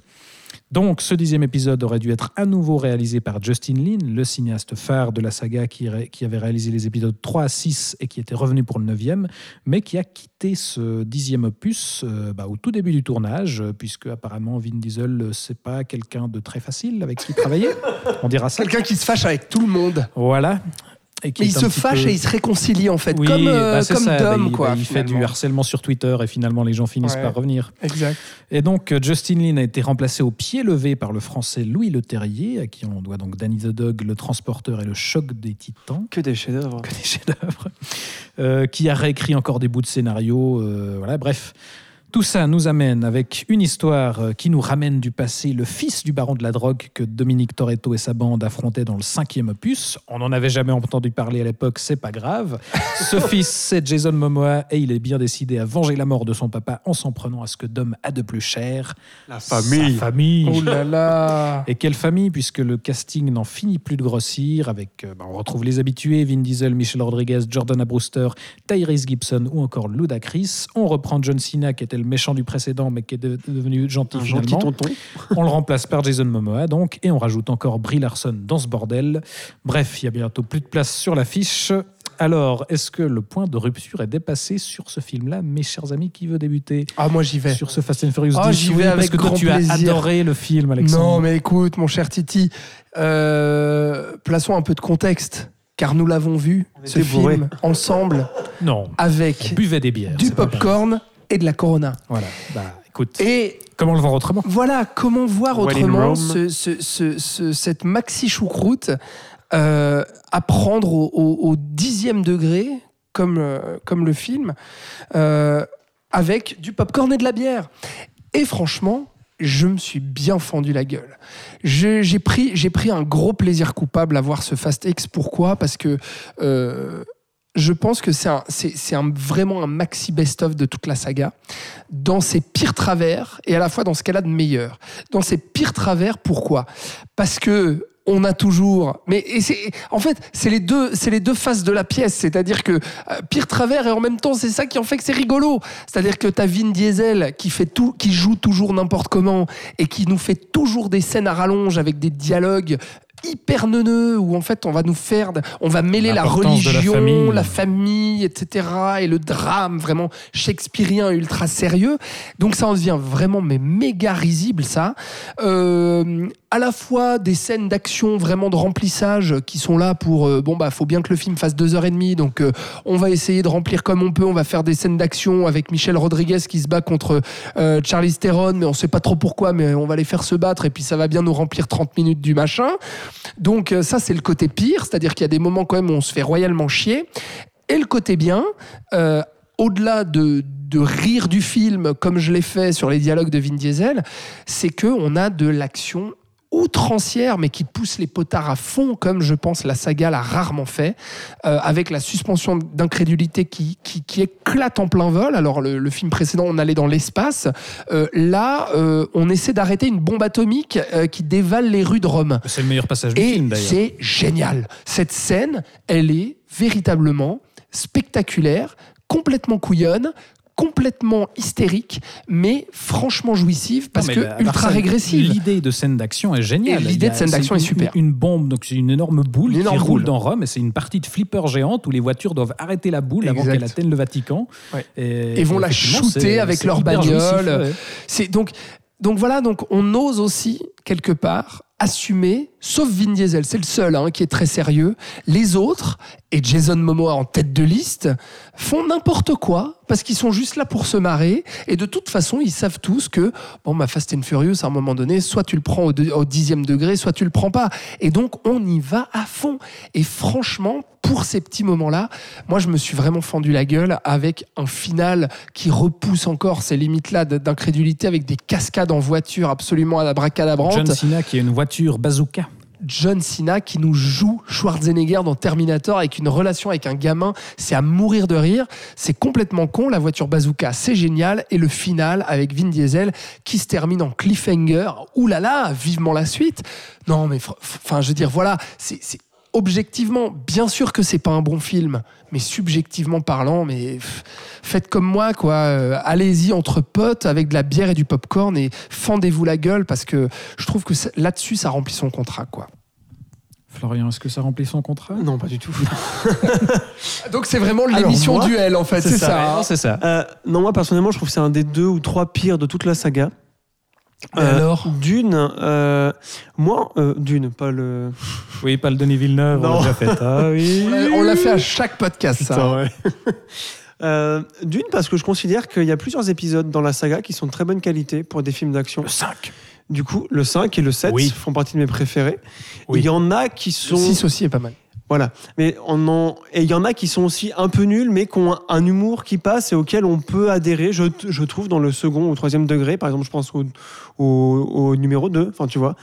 Donc, ce dixième épisode aurait dû être à nouveau réalisé par Justin Lin, le cinéaste phare de la saga qui, avait réalisé les épisodes 3 à 6 et qui était revenu pour le neuvième, mais qui a quitté ce dixième opus euh, bah, au tout début du tournage, puisque apparemment Vin Diesel, euh, c'est pas quelqu'un de très facile avec qui travailler. [LAUGHS] On dira ça. Quelqu'un qui se fâche avec tout le monde. Voilà. Et qui Mais il se fâche peu- et il se réconcilie en fait, Oui, comme, euh, bah, comme ça. Bah, quoi. bah, il fait du harcèlement sur Twitter et finalement les gens finissent Ouais. par revenir. Exact. Et donc, euh, Justin Lin a été remplacé au pied levé par le français Louis Le Terrier, à qui on doit donc Danny the Dog, le transporteur et le choc des titans, Que des chefs-d'œuvre. que des chefs-d'œuvre, euh, qui a réécrit encore des bouts de scénario. euh, voilà, bref. Tout ça nous amène avec une histoire euh, qui nous ramène du passé, le fils du baron de la drogue que Dominique Toretto et sa bande affrontaient dans le cinquième opus. On n'en avait jamais entendu parler à l'époque, c'est pas grave. [LAUGHS] Ce fils, c'est Jason Momoa et il est bien décidé à venger la mort de son papa en s'en prenant à ce que Dom a de plus cher. La Sa famille. Oh là là. [LAUGHS] Et quelle famille, puisque le casting n'en finit plus de grossir, avec, euh, bah, on retrouve les habitués, Vin Diesel, Michel Rodriguez, Jordana Brewster, Tyrese Gibson ou encore Ludacris. On reprend John Cena, qui était le méchant du précédent, mais qui est de- devenu gentil Un gentil tonton. On le remplace par Jason Momoa, donc, et on rajoute encore Brie Larson dans ce bordel. Bref, il y a bientôt plus de place sur l'affiche. Alors, est-ce que le point de rupture est dépassé sur ce film-là, mes chers amis, qui veut débuter Ah moi j'y vais. sur ce Fast and Furious Ah, 10 j'y Oui, vais parce avec que toi, tu as adoré le film, Alexandre. Non mais écoute mon cher Titi, euh, plaçons un peu de contexte, car nous l'avons vu On ce bourrés. film ensemble Non. On avec buvait des bières. du popcorn et de la Corona. Voilà. Bah, écoute, Et comment le voir autrement? Voilà, comment voir autrement Rome. ce- ce- ce- ce- cette maxi choucroute euh, à prendre au, au- au dixième degré, comme, euh, comme le film, euh, avec du popcorn et de la bière. Et franchement, je me suis bien fendu la gueule. J'ai pris, j'ai pris un gros plaisir coupable à voir ce Fast X. Pourquoi? Parce que euh, je pense que c'est un, c'est- un- vraiment un maxi best-of de toute la saga, dans ses pires travers et à la fois dans ce qu'elle a de meilleur. Dans ses pires travers, pourquoi? Parce que on a toujours, mais et c'est, en fait, c'est les deux, c'est les deux faces de la pièce. C'est-à-dire que euh, pire travers et en même temps, c'est ça qui en fait que c'est rigolo. C'est-à-dire que t'as Vin Diesel qui fait tout, qui joue toujours n'importe comment et qui nous fait toujours des scènes à rallonge avec des dialogues hyper neuneux où en fait on va nous faire, on va mêler la religion, famille. la famille, etc. et le drame vraiment shakespearien ultra sérieux. Donc ça en devient vraiment mais méga risible ça. Euh, à la fois des scènes d'action vraiment de remplissage qui sont là pour euh, bon bah faut bien que le film fasse deux heures et demie donc euh, on va essayer de remplir comme on peut on va faire des scènes d'action avec Michel Rodriguez qui se bat contre euh, Charlize Theron mais on sait pas trop pourquoi mais on va les faire se battre et puis ça va bien nous remplir 30 minutes du machin donc euh, ça c'est le côté pire c'est à dire qu'il y a des moments quand même où on se fait royalement chier. Et le côté bien euh, au-delà de, de rire du film, comme je l'ai fait sur les dialogues de Vin Diesel, c'est que on a de l'action outrancière, mais qui pousse les potards à fond, comme je pense la saga l'a rarement fait, euh, avec la suspension d'incrédulité qui, qui, qui éclate en plein vol. Alors le, le film précédent, on allait dans l'espace. Euh, là, euh, on essaie d'arrêter une bombe atomique qui dévale les rues de Rome. C'est le meilleur passage du Et film d'ailleurs. c'est génial. Cette scène, elle est véritablement spectaculaire, complètement couillonne, complètement hystérique, mais franchement jouive parce Non, que la- ultra régressive. L'idée de scène d'action est géniale. L'idée de scène d'action est une- super. Une bombe, donc c'est une énorme boule Une énorme qui roule boule. dans Rome et c'est une partie de flipper géante où les voitures doivent arrêter la boule avant qu'elle atteigne le Vatican. Ouais. Et, Et vont la shooter avec leur bagnole. ouais. C'est donc donc voilà donc on ose aussi quelque part assumer, sauf Vin Diesel, c'est le seul hein, qui est très sérieux. Les autres et Jason Momoa en tête de liste font n'importe quoi parce qu'ils sont juste là pour se marrer et de toute façon ils savent tous que bon bah Fast and Furious à un moment donné soit tu le prends au, dixième degré soit tu le prends pas et donc on y va à fond et franchement pour ces petits moments-là, moi je me suis vraiment fendu la gueule avec un final qui repousse encore ces limites-là d'incrédulité avec des cascades en voiture absolument abracadabrantes. John Cena qui a une voiture bazooka. John Cena qui nous joue Schwarzenegger dans Terminator avec une relation avec un gamin, c'est à mourir de rire. C'est complètement con. La voiture bazooka, c'est génial. Et le final avec Vin Diesel qui se termine en cliffhanger. Là, vivement la suite. Non, mais enfin, je veux dire, voilà, c'est- objectivement, bien sûr que c'est pas un bon film, mais subjectivement parlant, mais faites comme moi, quoi. Euh, Allez-y entre potes avec de la bière et du popcorn et fendez-vous la gueule parce que je trouve que là-dessus, ça remplit son contrat, quoi. Florian, est-ce que ça remplit son contrat? Non, pas du tout. [LAUGHS] Donc c'est vraiment l'émission duel en fait, c'est ça. hein. Ça. Euh, non, moi personnellement, je trouve que c'est un des deux ou trois pires de toute la saga. Et alors Dune, euh, moi, euh, Dune, pas le. Oui, pas le Denis Villeneuve, on Non. l'a déjà fait. Ah oui. [LAUGHS] On l'a- On l'a fait à chaque podcast, ça. Putain, ouais. [LAUGHS] Euh, Dune, parce que je considère qu'il y a plusieurs épisodes dans la saga qui sont de très bonne qualité pour des films d'action. Le 5. Du coup, le 5 et le 7 Oui. font partie de mes préférés. Oui. Il y en a qui Le sont. 6 aussi est pas mal. Voilà. Mais on en... Et il y en a qui sont aussi un peu nuls, mais qui ont un, humour qui passe et auquel on peut adhérer, je, je trouve, dans le second ou troisième degré. Par exemple, je pense au, au, au numéro 2. Enfin, tu vois.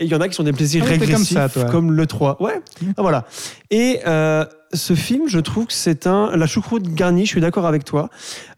Et il y en a qui sont des plaisirs Ah comme régressifs, ça, comme le 3. Ouais. Ah, voilà. Et euh, ce film, je trouve que c'est un. La choucroute garnie, je suis d'accord avec toi.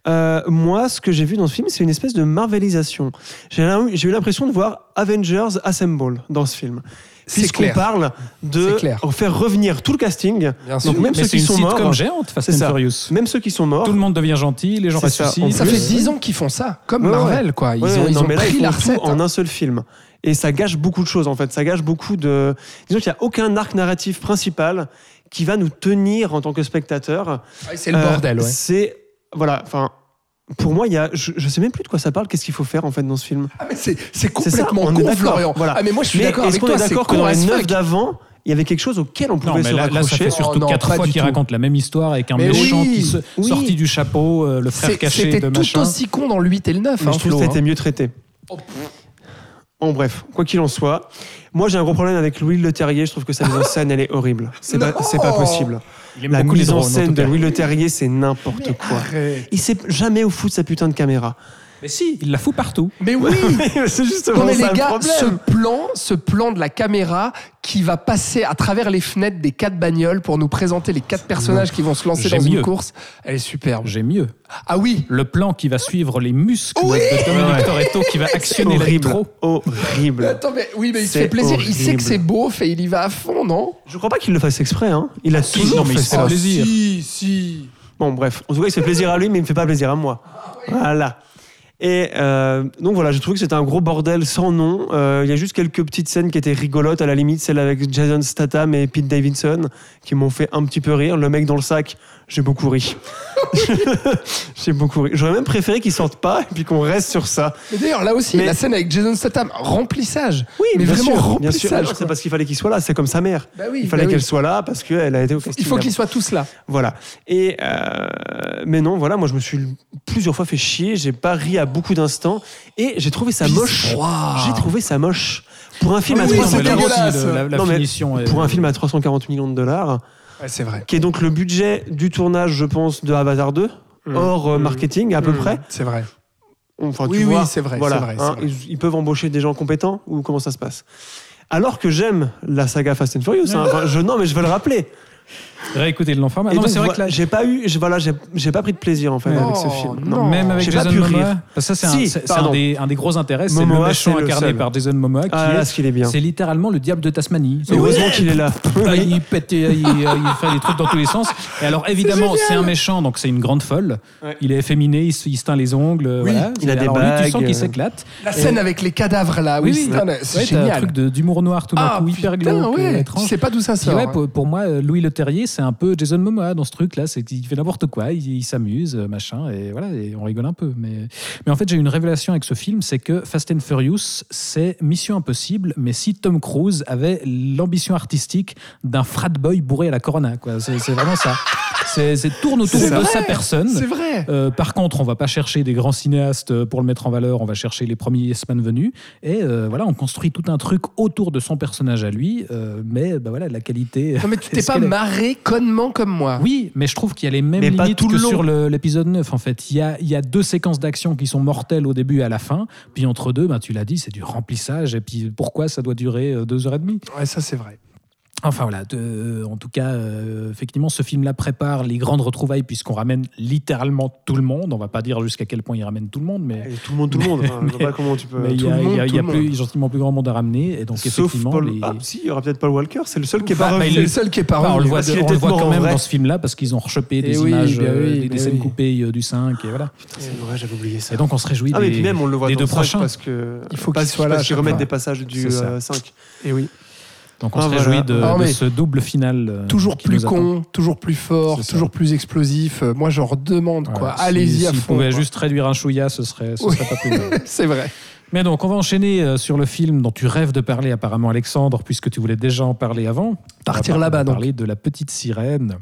Euh, moi, ce que j'ai vu dans ce film, c'est une espèce de marvelisation. J'ai eu l'impression de voir Avengers Assemble dans ce film. C'est Puisqu'on parle de C'est faire revenir tout le casting. Bien sûr. Donc même Mais ceux c'est qui une sont morts, géante, Fast C'est and ça. Furious. même ceux qui sont morts. Tout le monde devient gentil, les gens C'est ça. En Ça fait 10 ans qu'ils font ça, comme Ouais, Marvel, quoi. Ils Ouais, ont, ils non, ont mais là, pris ils la tout recette. en un seul film. Et ça gâche beaucoup de choses, en fait. Ça gâche beaucoup de. Disons qu'il n'y a aucun arc narratif principal qui va nous tenir en tant que spectateur. Ouais, C'est le Euh, bordel, ouais. C'est. Voilà, enfin. Pour moi, il y a, je, je sais même plus de quoi ça parle. Qu'est-ce qu'il faut faire en fait dans ce film Ah, mais c'est c'est C'est ça, complètement on est con, d'accord, Florian. voilà. Ah, mais moi, je suis d'accord est-ce avec qu'on toi. est C'est d'accord que dans les neuf fuck. d'avant, il y avait quelque chose auquel on Non, pouvait mais se là, là, ça raccrocher fait surtout non, quatre fois qu'il tout. raconte la même histoire avec un Mais méchant oui, qui se oui. sorti du chapeau, euh, le frère caché C'était de tout machin. aussi con dans le 8 et le 9. Mais hein, je trouve que hein. c'était mieux traité. Oh, En bref, quoi qu'il en soit, moi j'ai un gros problème avec Louis Le Terrier. Je trouve que sa mise en scène, elle est horrible. C'est pas, pas possible. Il aime La beaucoup les mise en drones, en scène de. Louis Le Terrier, c'est n'importe quoi. Arrête. Il sait jamais où foutre sa putain de caméra. Mais si, il la fout partout. Mais oui [LAUGHS] c'est justement Non mais ça les le gars, problème. ce plan, ce plan de la caméra qui va passer à travers les fenêtres des quatre bagnoles pour nous présenter les quatre personnages qui vont se lancer dans une course, elle est superbe. J'ai mieux. Ah oui, Le plan qui va suivre les muscles Oui de Dominique Ouais. Toretto qui va actionner horrible. l'électro. Horrible. Attends, mais oui, mais il se fait plaisir. Il sait que c'est beau, fait, il y va à fond, non? Je crois pas qu'il le fasse exprès. Hein. Il a toujours non, mais il fait ça. plaisir. Si, si. Bon, bref. En tout cas, il se fait plaisir à lui, mais il me fait pas plaisir à moi. Voilà. Et euh, donc voilà, j'ai trouvé que c'était un gros bordel sans nom. Euh, Il y a juste quelques petites scènes qui étaient rigolotes, à la limite celle avec Jason Statham et Pete Davidson, qui m'ont fait un petit peu rire. Le mec dans le sac, j'ai beaucoup ri. [LAUGHS] j'ai beaucoup ri. J'aurais même préféré qu'ils sortent pas et puis qu'on reste sur ça. Mais d'ailleurs, là aussi, Mais- la scène avec Jason Statham, remplissage. Oui, mais bien vraiment sûr, bien remplissage. sûr. Quoi. C'est parce qu'il fallait qu'il soit là. C'est comme sa mère. Bah oui, il fallait bah oui. qu'elle soit là parce qu'elle a été au casting. Il faut qu'ils soient tous là. Voilà. Et euh, mais non, voilà, moi je me suis plusieurs fois fait chier. J'ai pas ri à beaucoup d'instants et j'ai trouvé ça moche. J'ai trouvé ça moche pour un film Ah à oui, Non, c'est mais là 340 dégueulasse. aussi, le- la, la Non, mais finition est- pour un film à 340 millions de dollars, Ouais, c'est vrai. qui est donc le budget du tournage, je pense, de Avatar 2, Mm. hors euh, Mm. marketing à peu Mmh, près. C'est vrai. Enfin, Oui, tu oui, c'est vrai, Voilà, c'est vrai, c'est hein, vrai. Ils, ils peuvent embaucher des gens compétents ou comment ça se passe? Alors que j'aime la saga Fast and Furious, hein. [LAUGHS] Je, non mais je veux le rappeler. Réécoutez l'enfant. Ah Non, donc, c'est vrai que là, j'ai pas eu, je- voilà, j'ai j'ai pas pris de plaisir en fait Non, avec ce film. non. même avec J'ai pas Jason pu Momoa, rire. parce que ça c'est un, Si, c'est- c'est un pardon. des, un des gros intérêts, c'est le méchant c'est le incarné seul. par Jason Momoa qui Ah là, est, ce qu'il est bien. c'est littéralement le diable de Tasmanie. C'est- Heureusement qu'il est là. Il pète, fait des trucs dans tous les sens. Et alors évidemment, c'est un méchant, donc c'est une grande folle. Il est efféminé, il se, teint les ongles. Il a des lui, tu sens bagues, qu'il s'éclate. La scène avec les cadavres là, oui, c'est t'as un génial. truc d'humour noir tout d'un ah, coup, hyper glauque, euh, étrange. sais pas d'où ça sort. hein. pour, moi, euh, Louis Leterrier, c'est un peu Jason Momoa dans ce truc-là. C'est qu'il fait n'importe quoi, il, s'amuse, euh, machin, et voilà, on rigole un peu. Mais, en fait, j'ai une révélation avec ce film, c'est que Fast and Furious, c'est Mission Impossible, mais si Tom Cruise avait l'ambition artistique d'un frat boy bourré à la Corona, quoi. C'est vraiment ça. C'est tourne autour de vrai, sa personne. C'est vrai. Euh, par contre, on va pas chercher des grands cinéastes pour le mettre en valeur, on va chercher les premiers Yes Man venus. Et euh, voilà, on construit tout un truc autour de son personnage à lui, euh, mais bah voilà, la qualité. Non mais tu t'es [LAUGHS] pas marré connement comme moi. Oui, mais je trouve qu'il y a les mêmes Mais pas limites tout le que long. sur l'épisode 9. En fait, il y a, y a deux séquences d'action qui sont mortelles au début et à la fin. Puis entre deux, bah, tu l'as dit, c'est du remplissage. Et puis pourquoi ça doit durer deux heures et demie? Ouais, ça c'est vrai. Enfin voilà, de- en tout cas, euh, effectivement, ce film-là prépare les grandes retrouvailles puisqu'on ramène littéralement tout le monde. On va pas dire jusqu'à quel point il ramène tout le monde, mais Et tout le monde, tout le monde. Enfin, je vois Mais- [LAUGHS] pas comment tu peux. mais il y a, monde, il y a- y a plus, gentiment plus grand monde à ramener. Et donc Sauf effectivement, Paul. les- Ah, si, il y aura peut-être Paul Walker. C'est le seul qui est Bah, pas bah, le seul qui est pas Enfin, on le voit, on le voit quand même vrai. dans ce film-là parce qu'ils ont rechopé des oui, images, bah euh, oui, des, des bah scènes oui. coupées euh, du 5 et voilà. C'est vrai, j'avais oublié ça. Et donc on se réjouit ah, mais des, puis même, on le voit des dans deux prochains. parce que. Il faut parce- qu'il soit là à Parce qu'ils remettent des passages du C'est ça. euh, 5. Et oui. Donc on Ah, se voilà. réjouit de, Ah, de ce double final. euh, Toujours plus con, toujours plus fort, toujours plus explosif. Euh, Moi, j'en redemande quoi. Voilà. Si- Allez-y à fond. pouvait quoi. juste réduire un chouïa, ce serait, ce Oui. serait pas plus mal. [LAUGHS] C'est vrai. Mais donc, on va enchaîner euh, sur le film dont tu rêves de parler apparemment, Alexandre, puisque tu voulais déjà en parler avant. Partir là-bas, on va donc. Parler de la petite sirène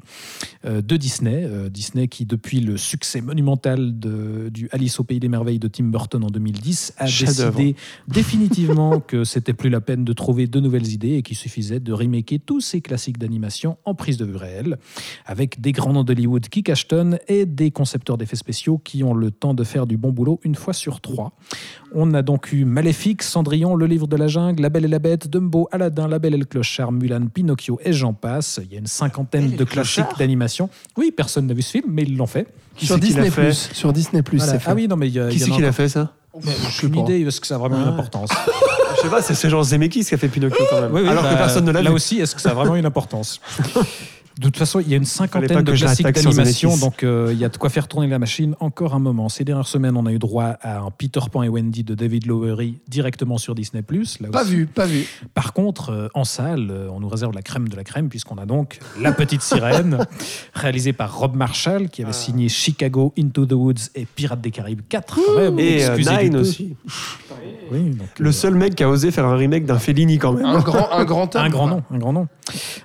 euh, de Disney. Euh, Disney qui, depuis le succès monumental de, du Alice au pays des merveilles de Tim Burton en 2010, a décidé définitivement que c'était plus la peine de trouver de nouvelles idées et qu'il suffisait de remaker tous ces classiques d'animation en prise de vue réelle, avec des grands noms d'Hollywood qui cachetonnent et des concepteurs d'effets spéciaux qui ont le temps de faire du bon boulot une fois sur trois. On a donc eu Maléfique, Cendrillon, Le Livre de la Jungle, La Belle et la Bête, Dumbo, Aladdin, La Belle et le Clochard, Mulan, Pinocchio et j'en passe. Il y a une cinquantaine de classiques d'animation. Oui, personne n'a vu ce film, mais ils l'ont fait. Qui sur Disney fait Plus. Sur Disney Plus, Voilà. c'est fait. Ah oui, non, mais il y a, Qui c'est a qui l'a fait ça Aucune pas. idée, est-ce que ça a vraiment une Ah. importance [LAUGHS] Je sais pas, c'est c'est genre Zemeckis qui a fait Pinocchio quand même. Oui, oui, Alors bah, que personne ne l'a Là vu. aussi, est-ce que ça a vraiment une importance? [LAUGHS] De toute façon, il y a une cinquantaine de classiques d'animation, donc euh, il y a de quoi faire tourner la machine encore un moment. Ces dernières semaines, on a eu droit à un Peter Pan et Wendy de David Lowery directement sur Disney+. Là Pas aussi. vu, pas vu. Par contre, euh, en salle, euh, on nous réserve la crème de la crème, puisqu'on a donc La Petite Sirène, [LAUGHS] réalisée par Rob Marshall, qui avait signé Chicago, Into the Woods et Pirates des Caraïbes 4. quand même, Et Nine aussi. Oui, donc, Le euh, seul mec qui a osé faire un remake d'un Fellini quand même. Un grand, un grand homme. Un grand nom, un grand nom.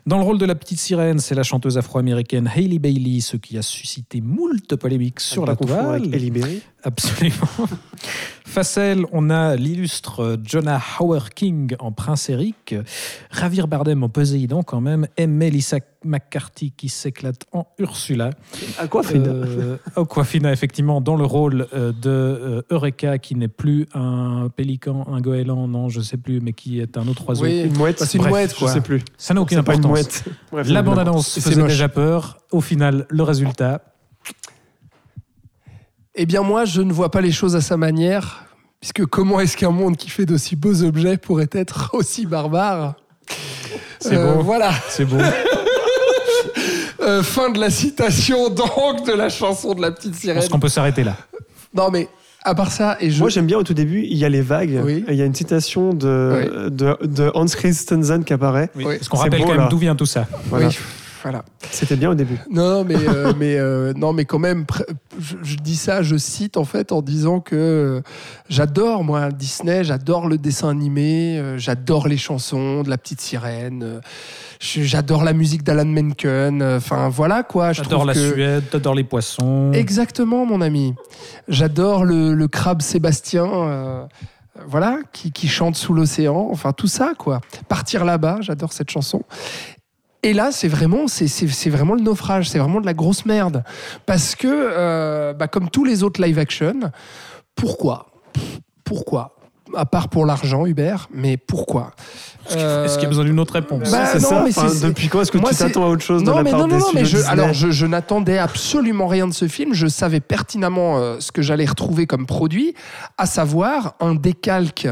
Dans le rôle de la petite sirène, c'est la chanteuse afro-américaine Hailey Bailey, ce qui a suscité moult polémiques sur la toile. Halle Berry. Absolument. Face à elle, on a l'illustre Jonah Howard King en Prince Eric, Javier Bardem en Poséidon quand même, et Melissa McCarthy qui s'éclate en Ursula. Frida Euh, Aquafina, effectivement, dans le rôle euh, de euh, Eureka, qui n'est plus un pélican, un goéland, non, je sais plus, mais qui est un autre oiseau. Oui. Une mouette c'est une Bref, mouette, quoi. Je sais plus. Ça n'a aucune C'est pas une importance. mouette. Bref, La non, bande-annonce faisait moche. déjà peur. Au final, le résultat, Eh bien, moi, je ne vois pas les choses à sa manière, puisque comment est-ce qu'un monde qui fait d'aussi beaux objets pourrait être [LAUGHS] aussi barbare C'est Euh, beau. Voilà. c'est beau. [LAUGHS] Euh, fin de la citation donc de la chanson de la petite Je sirène. pense qu'on peut s'arrêter là. Non, mais à part ça, et je. Moi, j'aime bien au tout début, il y a les vagues. Oui. et il y a une citation de, de, de Hans Christensen qui apparaît. Oui. Parce qu'on C'est rappelle beau, quand même d'où vient tout ça. Voilà. Voilà. C'était bien au début. Non, mais, euh, [LAUGHS] mais, euh, non, mais quand même, je, je dis ça, je cite en fait en disant que euh, j'adore, moi, Disney, j'adore le dessin animé, j'adore les chansons de la petite sirène, j'adore la musique d'Alan Menken, enfin voilà quoi. trouve la que- Suède, t'adores les poissons. Exactement, mon ami. J'adore le, le crabe Sébastien. euh, voilà, qui, qui chante sous l'océan, enfin tout ça, quoi. Partir là-bas, j'adore cette chanson. Et là, c'est vraiment, c'est, c'est- c'est vraiment le naufrage, c'est vraiment de la grosse merde. Parce que, euh, bah, comme tous les autres live action, pourquoi? Pourquoi? À part pour l'argent, Hubert, mais pourquoi? Est-ce qu'il y a besoin d'une autre réponse? Bah, c'est non, ça. mais Enfin, c'est- depuis quand est-ce que moi, tu c'est- t'attends à autre chose de non, la mais part non, des non, non, mais je, alors je, je n'attendais absolument rien de ce film. Je savais pertinemment euh, ce que j'allais retrouver comme produit, à savoir un décalque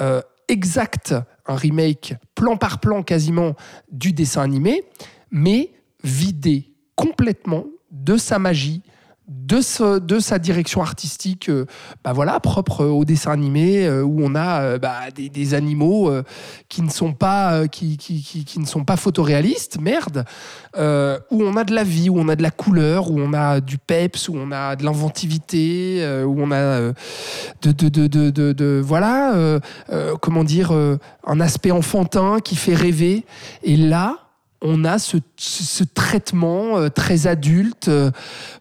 euh, exact, un remake plan par plan quasiment du dessin animé, mais vidé complètement de sa magie. De, sa direction artistique, euh, bah voilà, propre au dessin animé, euh, où on a euh, bah, des, animaux euh, qui ne sont pas euh, qui, qui, qui- ne sont pas photoréalistes, merde, euh, où on a de la vie, où on a de la couleur, où on a du peps, où on a de l'inventivité, euh, où on a euh, de, de, de, de, voilà, euh, euh, comment dire, euh, un aspect enfantin qui fait rêver. Et là, on a ce, traitement euh, très adulte euh,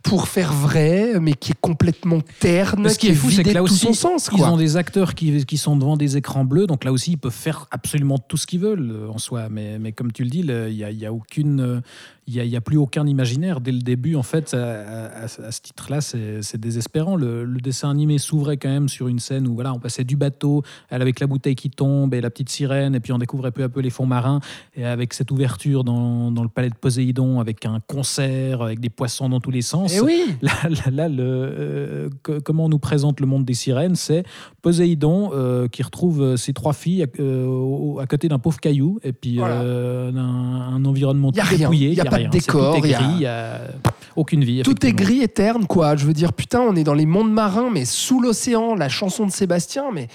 pour faire vrai, mais qui est complètement terne, ce qui est fou, c'est que là aussi, son sens. ils Quoi. ont des acteurs qui, qui sont devant des écrans bleus, donc là aussi, ils peuvent faire absolument tout ce qu'ils veulent euh, en soi. Mais, mais comme tu le dis, il n'y a, il y a aucune. Il y a, plus aucun imaginaire dès le début. En fait, à, à- à ce titre-là, c'est désespérant. Le, le dessin animé s'ouvrait quand même sur une scène où voilà, on passait du bateau, elle avec la bouteille qui tombe et la petite sirène, et puis on découvrait peu à peu les fonds marins. Et avec cette ouverture dans, dans le palais de Poséidon, avec un concert, avec des poissons dans tous les sens. Eh oui, Là, là, là, le, euh, que- comment on nous présente le monde des sirènes, c'est Poséidon euh, qui retrouve euh, ses trois filles euh, à côté d'un pauvre caillou et puis Voilà. d'un un environnement tout dépouillé. Pas de. C'est- décor, il y a aucune vie. Tout est gris et terne, quoi. Je veux dire, putain, on est dans les mondes marins, mais sous l'océan, la chanson de Sébastien, mais.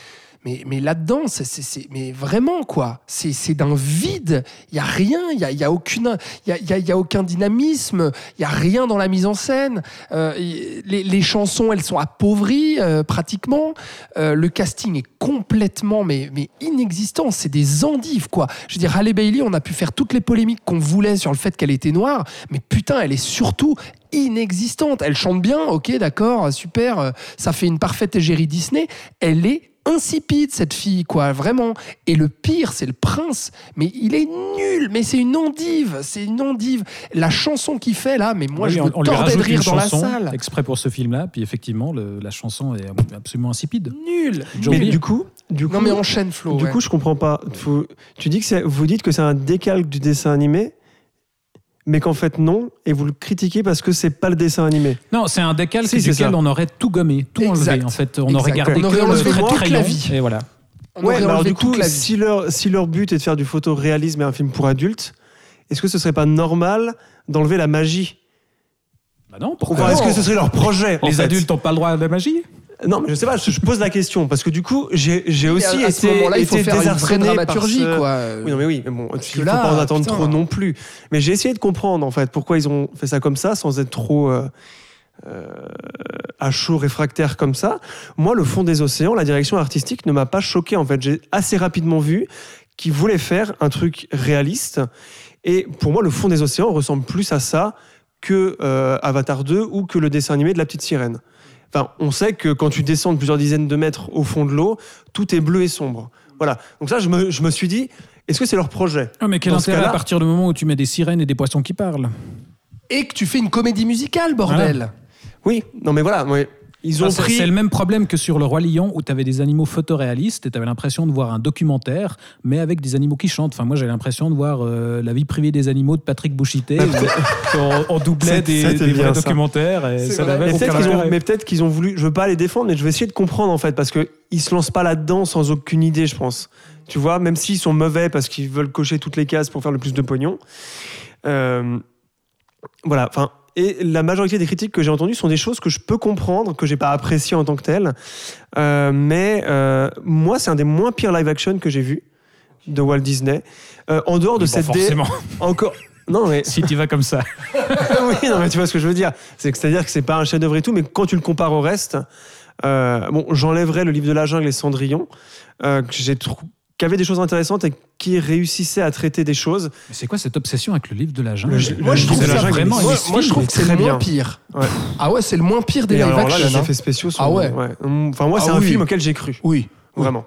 Mais, mais là-dedans, c'est, mais vraiment, quoi. C'est, d'un vide. Il n'y a rien, il n'y a, y a, aucune- y a, y a- y a aucun dynamisme, il n'y a rien dans la mise en scène. Euh, y- les, les chansons, elles sont appauvries, euh, pratiquement. Euh, le casting est complètement mais, mais inexistant. C'est des endives, quoi. Je veux dire, Halle Bailey, on a pu faire toutes les polémiques qu'on voulait sur le fait qu'elle était noire, mais putain, elle est surtout inexistante. Elle chante bien, ok, d'accord, super, euh, ça fait une parfaite égérie Disney. Elle est insipide cette fille quoi vraiment et le pire c'est le prince mais il est nul mais c'est une endive c'est une endive la chanson qu'il fait là mais moi Oui, je on, me tordais de rajoute rire dans la salle exprès pour ce film-là, puis effectivement, le- la chanson est absolument insipide. nul Mais du coup, du coup, non mais enchaîne Flo du ouais. coup, je comprends pas. Faut- tu dis que c'est, vous dites que c'est un décalque du dessin animé, mais qu'en fait non, et vous le critiquez parce que c'est pas le dessin animé. Non, c'est un décalque Si, c'est duquel ça. on aurait tout gommé, tout Exact. enlevé. En fait, on Exact. aurait gardé On aurait que le trait de crayon. vie. Et voilà. On Ouais, alors du coup, si leur, si leur but est de faire du photoréalisme et un film pour adultes, est-ce que ce serait pas normal d'enlever la magie? Bah non, Enfin, pourquoi Est-ce que ce serait leur projet en Les fait? adultes n'ont pas le droit à la magie? Non, mais je sais pas, je je pose la question parce que du coup, j'ai aussi à, à ce été, moment-là il faut faire une vraie dramaturgie ce- quoi Oui, non, mais oui, mais bon, il que faut là, pas en attendre putain. trop non plus. Mais j'ai essayé de comprendre en fait pourquoi ils ont fait ça comme ça sans être trop. euh, euh, à chaud réfractaire comme ça. Moi, le fond des océans, la direction artistique ne m'a pas choqué. En fait, j'ai assez rapidement vu qu'ils voulaient faire un truc réaliste. Et pour moi, le fond des océans ressemble plus à ça que euh, Avatar 2 ou que le dessin animé de la petite sirène. Enfin, on sait que quand tu descends de plusieurs dizaines de mètres au fond de l'eau, tout est bleu et sombre. Voilà. Donc ça, je me, je me suis dit, est-ce que c'est leur projet? Ah, mais quel Dans intérêt à partir du moment où tu mets des sirènes et des poissons qui parlent? Et que tu fais une comédie musicale, bordel. Oui, non mais voilà. Ils ont c'est- pris... C'est le même problème que sur Le Roi Lion où tu avais des animaux photoréalistes et tu avais l'impression de voir un documentaire, mais avec des animaux qui chantent. Enfin, moi, j'ai l'impression de voir euh, la vie privée des animaux de Patrick Bouchité. où [LAUGHS] on, on doublait C'est- des, vrais ça. documentaires. Et ça Mais peut-être qu'ils ont, intérêt. mais peut-être qu'ils ont voulu. Je veux pas les défendre, mais je vais essayer de comprendre en fait, parce que ils se lancent pas là-dedans sans aucune idée, je pense. Tu vois, même s'ils sont mauvais parce qu'ils veulent cocher toutes les cases pour faire le plus de pognon. Euh, voilà. Enfin, et la majorité des critiques que j'ai entendues sont des choses que je peux comprendre, que j'ai pas appréciées en tant que telles. Euh, mais euh, moi, c'est un des moins pires live action que j'ai vu de Walt Disney. Euh, en dehors de Bon, cette dé- forcément, encore. Non, mais si tu vas comme ça. [LAUGHS] oui, non, mais tu vois ce que je veux dire. C'est que c'est-à-dire que c'est pas un chef-d'œuvre et tout, mais quand tu le compares au reste, bon, j'enlèverais le livre de la jungle et Cendrillon, que j'ai trou- qui avait des choses intéressantes et qui réussissait à traiter des choses. Mais c'est quoi cette obsession avec le livre de la jungle Le- Moi, je trouve ça vraiment Moi, je trouve que c'est le très moins bien. pire. Ouais. Ah ouais, c'est le moins pire des live alors là, action. les hein. effets spéciaux sont. Ah ouais. Enfin, moi, c'est Ah un oui. film auquel j'ai cru. Oui, Vraiment.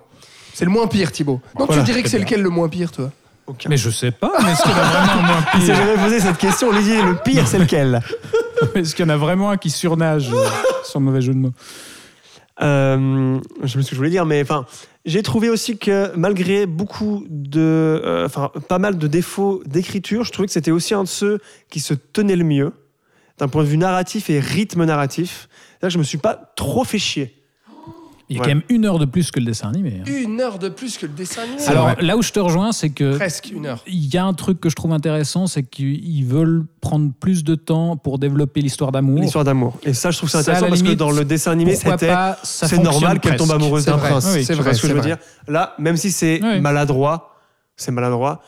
c'est le moins pire, Thibaut. Donc Voilà, tu dirais que c'est lequel le moins pire, toi? Aucun. Mais je sais pas, mais est-ce qu'il y en a vraiment un moins [LAUGHS] Il s'est pire? jamais posé cette question. Olivier, le pire, c'est lequel? [LAUGHS] Est-ce qu'il y en a vraiment un qui surnage euh, Sans mauvais jeu de mots? Euh, je sais plus ce que je voulais dire, mais enfin, j'ai trouvé aussi que malgré beaucoup de, euh, enfin, pas mal de défauts d'écriture, je trouvais que c'était aussi un de ceux qui se tenait le mieux d'un point de vue narratif et rythme narratif. Que je me suis pas trop fait chier. Il y a Ouais. quand même une heure de plus que le dessin animé. hein. Une heure de plus que le dessin animé. Alors vrai. là où je te rejoins, c'est que presque une heure. il y a un truc que je trouve intéressant, c'est qu'ils veulent prendre plus de temps pour développer l'histoire d'amour. L'histoire d'amour. Et ça, je trouve ça intéressant parce que dans le dessin animé, c'était c'est normal qu'elle tombe amoureuse d'un prince. Oui, c'est vrai, ce que je veux vrai. dire? Là, même si c'est Oui. maladroit, c'est maladroit.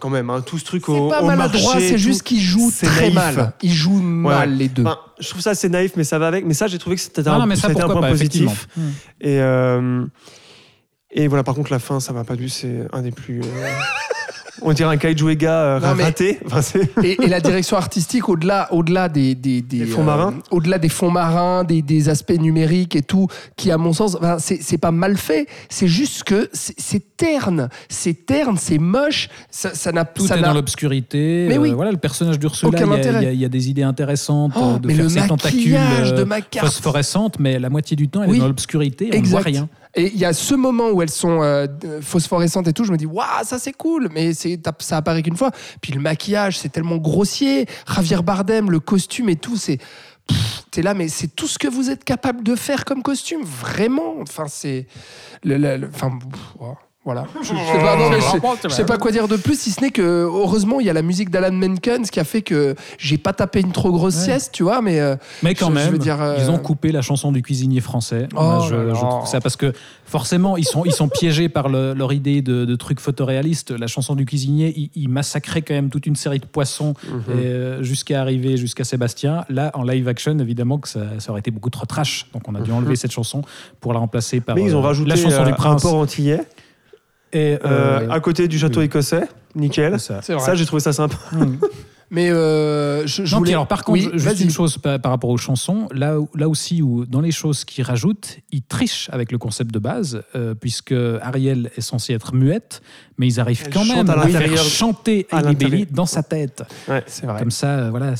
Quand même, hein, tout ce truc C'est au, pas au maladroit, marché, c'est juste qu'ils jouent très naïf. mal. Ils jouent mal les deux. Enfin, je trouve ça assez naïf, mais ça va avec. Mais ça, j'ai trouvé que c'était un, non, ça, point pas, positif. Et, euh, et voilà, par contre, la fin, ça m'a pas dû. C'est un des plus. euh, on dirait un kaiju Ega euh, Non, mais- raté. [LAUGHS] Enfin, c'est- Et, et la direction artistique, au-delà au -delà des, des, des, Des fonds marins Au-delà des fonds marins, des, des aspects numériques et tout, qui, à mon sens, enfin, c'est c'est pas mal fait. C'est juste que c'est c'est terne. C'est terne, c'est moche. Ça ça n'a Tout ça est n'a- dans l'obscurité. Mais euh, oui. voilà, le personnage d'Ursula, Aucun il y, a, intérêt. il y y a des idées intéressantes Oh, euh, de mais faire le ses tentacules de euh, ma carte. phosphorescentes, mais la moitié du temps, elle Oui. est dans l'obscurité, on ne voit rien. Et il y a ce moment où elles sont euh, phosphorescentes et tout, je me dis, waouh, ça c'est cool, mais ça apparaît qu'une fois. Puis le maquillage, c'est tellement grossier. Javier Bardem, le costume et tout, c'est. T'es là, mais c'est tout ce que vous êtes capable de faire comme costume, vraiment. Enfin, c'est. le- le- Enfin, pff, voilà. [LAUGHS] Je, je sais pas, non, mais je- je sais pas quoi dire de plus, si ce n'est que, heureusement, il y a la musique d'Alan Menken, ce qui a fait que j'ai pas tapé une trop grosse Ouais. sieste, tu vois, mais. euh, Mais quand Je- je même, veux dire, euh, ils ont coupé la chanson du cuisinier français. Oh Moi, je, trouve ça parce que forcément, ils sont, ils sont piégés par le- leur idée de, de trucs photoréalistes. La chanson du cuisinier, ils, ils massacraient quand même toute une série de poissons Mhm. euh, jusqu'à arriver jusqu'à Sébastien. Là, en live action, évidemment que ça, ça aurait été beaucoup trop trash. Donc on a dû enlever [LAUGHS] cette chanson pour la remplacer par Mais ils ont euh, rajouté la chanson euh, du un prince. port antillais Et, euh, euh, à côté du château oui. écossais. Nickel. ça. J'ai trouvé ça sympa. [LAUGHS] Mais euh, je, je Non, voulais. alors par contre, Oui, juste une chose par, par rapport aux chansons, là, là aussi où dans les choses qu'ils rajoutent, ils trichent avec le concept de base, euh, puisque Ariel est censée être muette, mais ils arrivent Elle quand même à à faire l'intérieur- chanter Hailey Bailey dans sa tête. C'est vrai. Comme ça, euh, voilà,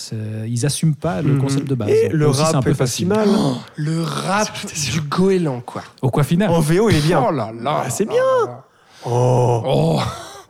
ils assument pas le Mhm. concept de base. Et Donc, le aussi, rap un peu est pas si mal. Oh, le rap [LAUGHS] du goéland, quoi. Au quoi final En VO, il est bien. Oh là là. Ah, c'est là bien. là. Oh.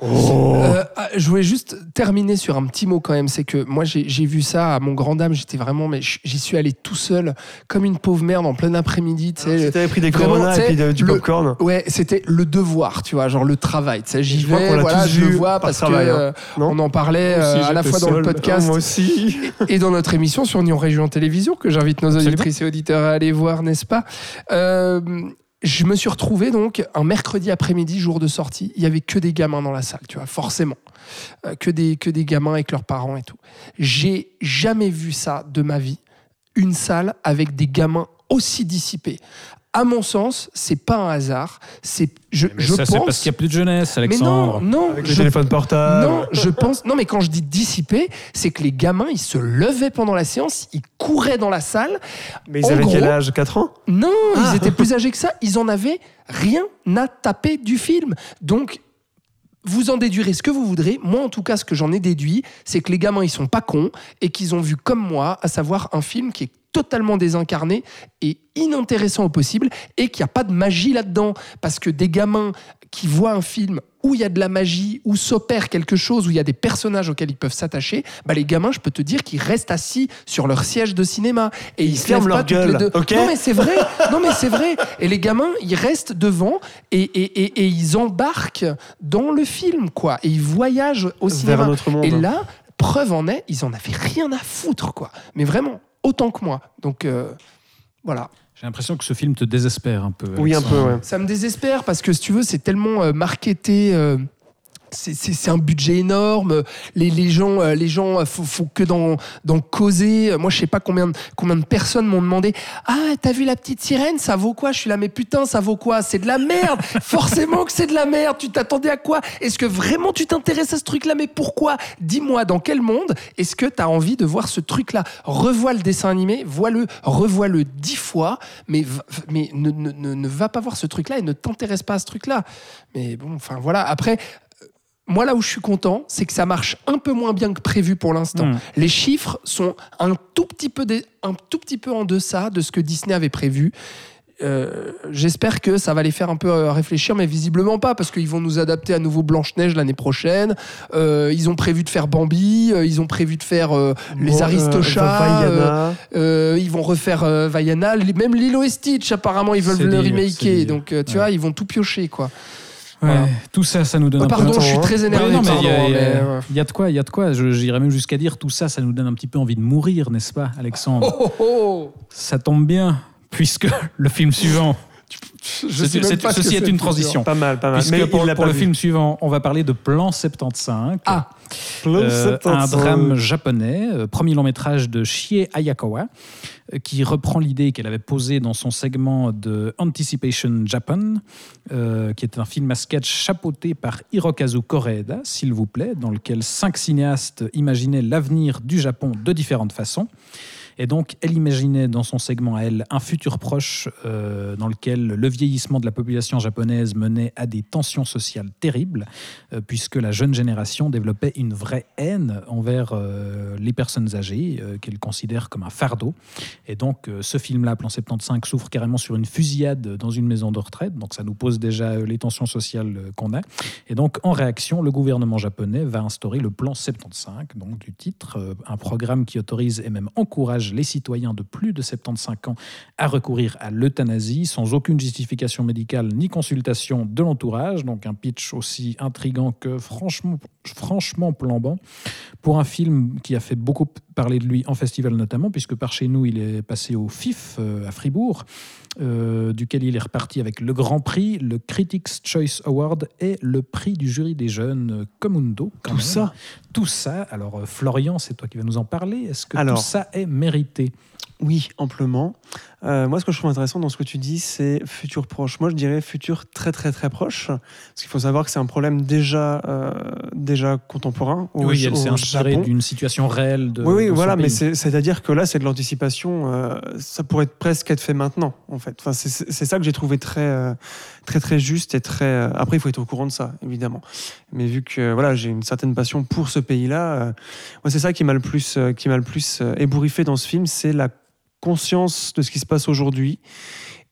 Oh. Euh, ah, je voulais juste terminer sur un petit mot quand même. C'est que moi, j'ai vu ça à mon grand dame. J'étais vraiment, mais j'y suis allé tout seul, comme une pauvre merde en plein après-midi. tu sais. T'avais pris des Vraiment, Corona tu et puis de- du le- popcorn. Ouais, c'était le devoir, tu vois, genre le travail. Tu sais, j'y vais, voilà, je le vois par parce travail, que hein. euh, on en parlait euh, aussi, à la fois dans le podcast aussi. et dans notre émission sur Nyon Région Télévision, que j'invite nos auditrices et auditeurs à aller voir, n'est-ce pas? Euh, Je me suis retrouvé donc un mercredi après-midi, jour de sortie. Il y avait que des gamins dans la salle, tu vois, forcément. Euh, que, des, que des gamins avec leurs parents et tout. J'ai jamais vu ça de ma vie. une salle avec des gamins aussi dissipés. À mon sens, c'est pas un hasard. C'est, je, Mais je ça, c'est pense. parce qu'il n'y a plus de jeunesse, mais Alexandre. non, non, Avec le je téléphone portable. non, je pense. Non, mais quand je dis dissipé, c'est que les gamins, ils se levaient pendant la séance, ils couraient dans la salle. Mais ils En avaient quel âge? 4 ans? Non, Ah. ils étaient plus âgés que ça. Ils en avaient rien à taper du film. Donc, vous en déduirez ce que vous voudrez. Moi, en tout cas, ce que j'en ai déduit, c'est que les gamins, ils sont pas cons et qu'ils ont vu comme moi, à savoir un film qui est totalement désincarné et inintéressant au possible et qu'il n'y a pas de magie là-dedans. Parce que des gamins qui voient un film où il y a de la magie, où s'opère quelque chose, où il y a des personnages auxquels ils peuvent s'attacher, bah les gamins, je peux te dire qu'ils restent assis sur leur siège de cinéma et ils, se ferment leur pas toutes les gueule, deux. Non mais c'est vrai, non mais c'est vrai. Et les gamins, ils restent devant et, et, et, et ils embarquent dans le film, quoi. Et ils voyagent au Vers cinéma. monde. Et là, preuve en est, ils en avaient rien à foutre, quoi. Mais vraiment, autant que moi. Donc euh, voilà. J'ai l'impression que ce film te désespère un peu. Oui, un peu, ouais. Ça me désespère parce que si tu veux, c'est tellement euh, marketé. C'est- un budget énorme. Les, les gens, euh, les gens, euh, faut, faut que dans causer. Moi, je sais pas combien, de- combien de personnes m'ont demandé Ah, t'as vu la petite sirène Ça vaut quoi Je suis là, mais putain, ça vaut quoi? C'est de la merde [LAUGHS] Forcément que c'est de la merde Tu t'attendais à quoi? Est-ce que vraiment tu t'intéresses à ce truc-là? Mais pourquoi? Dis-moi, dans quel monde est-ce que t'as envie de voir ce truc-là Revois le dessin animé, vois-le, revois-le dix fois, mais, mais ne, ne- ne- ne va pas voir ce truc-là et ne t'intéresse pas à ce truc-là. Mais bon, enfin voilà. Après, moi là où je suis content, c'est que ça marche un peu moins bien que prévu pour l'instant. Mm. Les chiffres sont un tout petit peu, un tout petit peu en deçà de ce que Disney avait prévu. Euh, J'espère que ça va les faire un peu euh, réfléchir, mais visiblement pas, parce qu'ils vont nous adapter à nouveau Blanche-Neige l'année prochaine. Euh, ils ont prévu de faire Bambi, euh, ils ont prévu de faire les Bon, Aristochats. ils vont refaire Vaiana, même Lilo et Stitch, apparemment, ils veulent le remaker. Donc, tu Ouais. vois, ils vont tout piocher, quoi. Ouais, Voilà. Tout ça, ça nous donne Oh, un peu pardon, je suis hein. très Ouais, énervé. il y, a- pardon, il y a- mais, ouais. y a de quoi, il y a de quoi. Je- J'irais même jusqu'à dire tout ça, ça nous donne un petit peu envie de mourir, n'est-ce pas, Alexandre Oh, oh, oh. Ça tombe bien, puisque [LAUGHS] le film suivant, Je sais même pas ceci est c'est, une transition. Pas mal, pas mal. puisque Mais pour, pour le vu. film suivant, on va parler de Plan 75. Ah, Plan Euh, un 75. drame japonais, euh, premier long métrage de Shie Ayakawa, qui reprend l'idée qu'elle avait posée dans son segment de Anticipation Japan, euh, qui est un film à sketch chapeauté par Hirokazu Koreeda, s'il vous plaît, dans lequel cinq cinéastes imaginaient l'avenir du Japon de différentes façons. Et donc, elle imaginait dans son segment à elle un futur proche euh, dans lequel le vieillissement de la population japonaise menait à des tensions sociales terribles, euh, puisque la jeune génération développait une vraie haine envers euh, les personnes âgées, qu'elle considère comme un fardeau. Et donc, ce film-là, Plan 75, s'ouvre carrément sur une fusillade dans une maison de retraite. Donc, ça nous pose déjà les tensions sociales qu'on a. Et donc, en réaction, le gouvernement japonais va instaurer le plan 75, donc du titre, un programme qui autorise et même encourage les citoyens de plus de 75 ans à recourir à l'euthanasie sans aucune justification médicale ni consultation de l'entourage. Donc, un pitch aussi intrigant que franchement, franchement plombant pour un film qui a fait beaucoup parler de lui en festival notamment, puisque par chez nous, il est passé au FIF euh, à Fribourg, euh, duquel il est reparti avec le Grand Prix, le Critics' Choice Award et le prix du jury des jeunes euh, Comundo. Tout même. ça Tout ça. Alors, euh, Florian, c'est toi qui vas nous en parler. Est-ce que Alors. tout ça est mérité? Oui, amplement. Euh, moi, ce que je trouve intéressant dans ce que tu dis, c'est futur proche. Moi, je dirais futur très, très, très proche. Parce qu'il faut savoir que c'est un problème déjà, euh, déjà contemporain. Au, Oui, elle s'est inspirée d'une situation réelle de. Oui, oui, de voilà, mais c'est-à-dire que là, c'est de l'anticipation. euh, ça pourrait être presque être fait maintenant, en fait. Enfin, c'est- ça que j'ai trouvé très, euh, très, très juste et très. euh, Après, il faut être au courant de ça, évidemment. Mais vu que voilà, j'ai une certaine passion pour ce pays-là, euh, moi, c'est ça qui m'a le plus, euh, qui m'a le plus ébouriffé dans ce film, c'est la conscience de ce qui se passe aujourd'hui.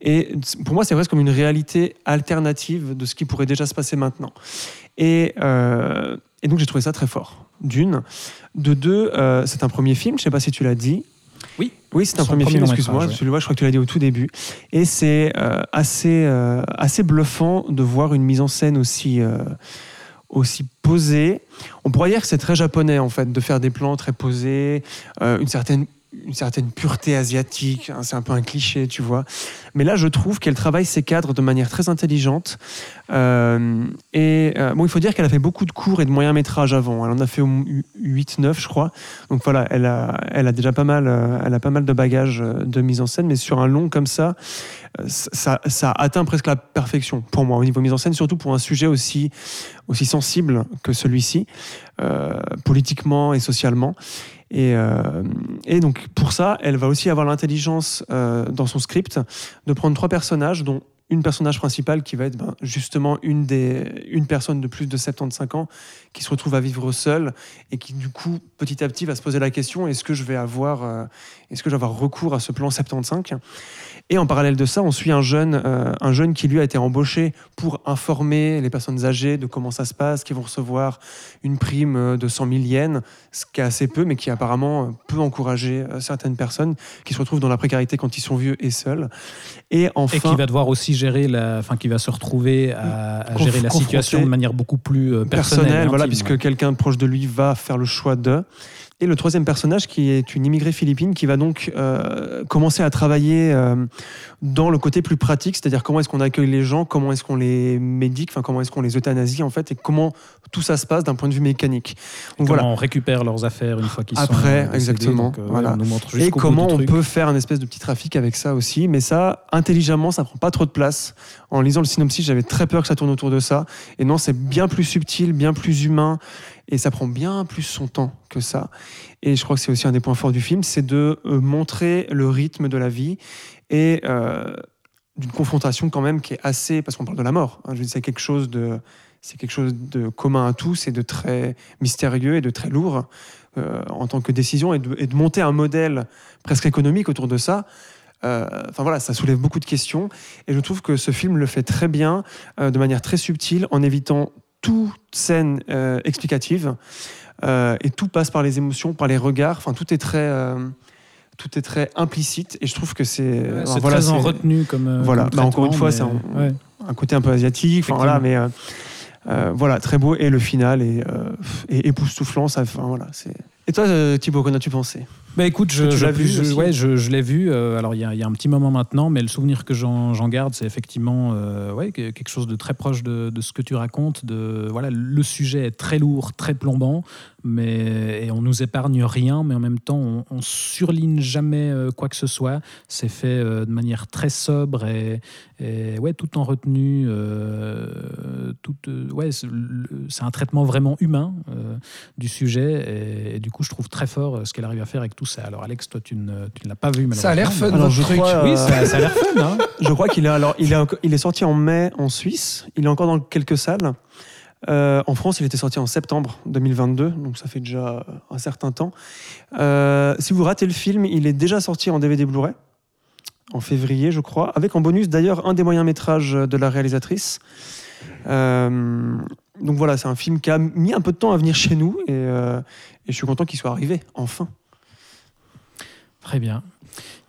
Et pour moi, c'est presque comme une réalité alternative de ce qui pourrait déjà se passer maintenant. Et, euh, et donc, j'ai trouvé ça très fort. D'une. De deux, euh, c'est un premier film, je ne sais pas si tu l'as dit. Oui. Oui, c'est un premier, premier film, excuse-moi. vois, je crois que tu l'as dit au tout début. Et c'est euh, assez, assez bluffant de voir une mise en scène aussi, aussi posée. On pourrait dire que c'est très japonais, en fait, de faire des plans très posés, euh, une certaine une certaine pureté asiatique. hein, c'est un peu un cliché, tu vois. Mais là, je trouve qu'elle travaille ses cadres de manière très intelligente. Euh, et euh, bon, il faut dire qu'elle a fait beaucoup de courts et de moyens métrages avant. Elle en a fait 8-9, je crois. Donc voilà, elle a, déjà pas mal, euh, elle a pas mal de bagages de mise en scène. Mais sur un long comme ça, ça, ça atteint presque la perfection pour moi au niveau mise en scène, surtout pour un sujet aussi, aussi sensible que celui-ci, politiquement et socialement. Et, euh, et donc pour ça, elle va aussi avoir l'intelligence euh, dans son script de prendre trois personnages, dont une personnage principale qui va être ben, justement une, des, une personne de plus de 75 ans qui se retrouve à vivre seule et qui du coup petit à petit va se poser la question est-ce que je vais avoir, euh, est-ce que je vais avoir recours à ce plan 75 et en parallèle de ça, on suit un jeune, euh, un jeune qui lui a été embauché pour informer les personnes âgées de comment ça se passe, qui vont recevoir une prime euh, de 100 000 yens, ce qui est assez peu, mais qui apparemment euh, peut encourager certaines personnes qui se retrouvent dans la précarité quand ils sont vieux et seuls. Et enfin, Et qui va devoir aussi gérer la, enfin qui va se retrouver à, à gérer la situation de manière beaucoup plus personnelle, personnel, et voilà, puisque quelqu'un proche de lui va faire le choix de. Et le troisième personnage, qui est une immigrée philippine, qui va donc euh, commencer à travailler euh, dans le côté plus pratique, c'est-à-dire comment est-ce qu'on accueille les gens, comment est-ce qu'on les médique, enfin comment est-ce qu'on les euthanasie en fait, et comment tout ça se passe d'un point de vue mécanique. Donc comment voilà. on récupère leurs affaires une fois qu'ils sont Après, exactement, donc, euh, voilà. on nous montre Et comment on truc. peut faire un espèce de petit trafic avec ça aussi, mais ça, intelligemment, ça prend pas trop de place. En lisant le synopsis, j'avais très peur que ça tourne autour de ça. Et non, c'est bien plus subtil, bien plus humain, et ça prend bien plus son temps que ça. Et je crois que c'est aussi un des points forts du film, c'est de euh, montrer le rythme de la vie et euh, d'une confrontation quand même qui est assez, parce qu'on parle de la mort. hein. c'est quelque chose de, commun à tous et de très mystérieux et de très lourd euh, en tant que décision et de, monter un modèle presque économique autour de ça. Enfin voilà, ça soulève beaucoup de questions et je trouve que ce film le fait très bien, de manière très subtile, en évitant toute scène euh, explicative euh, et tout passe par les émotions, par les regards. Enfin tout est très, euh, tout est très implicite et je trouve que c'est, Ouais, c'est voilà, très en retenue comme. Voilà. comme Bah, encore une fois, mais- c'est un- ouais. un côté un peu asiatique. Enfin, voilà, mais euh, voilà, très beau. Et le final est, euh, est époustouflant. Ça, enfin, voilà, c'est... Et toi, Thibaut, qu'en as-tu pensé? Bah écoute, je, vu ouais, l'ai vu. euh, alors il y, a- il y a un petit moment maintenant, mais le souvenir que j'en garde, c'est effectivement euh, ouais, que- quelque chose de très proche de, de ce que tu racontes. De voilà, le sujet est très lourd, très plombant, mais et on nous épargne rien, mais en même temps, on, on surligne jamais euh, quoi que ce soit. C'est fait euh, de manière très sobre et, et, ouais, tout en retenue. euh, tout, euh, ouais, c'est un traitement vraiment humain euh, du sujet, et, et du coup, je trouve très fort ce qu'elle arrive à faire avec tout ça. Alors, Alex, toi, tu ne, tu ne l'as pas vu, Ça a l'air malheureusement, fun, mais- Alors, votre je truc. crois, Oui, ça, ça a l'air fun, hein Je crois qu'il est, alors, il est, il est sorti en mai en Suisse. Il est encore dans quelques salles. Euh, en France, il était sorti en septembre 2022, donc ça fait déjà un certain temps. Euh, si vous ratez le film, il est déjà sorti en DVD Blu-ray en février, je crois, avec en bonus d'ailleurs un des moyens métrages de la réalisatrice. Euh, donc voilà, c'est un film qui a mis un peu de temps à venir chez nous euh, et je suis content qu'il soit arrivé enfin. Très bien.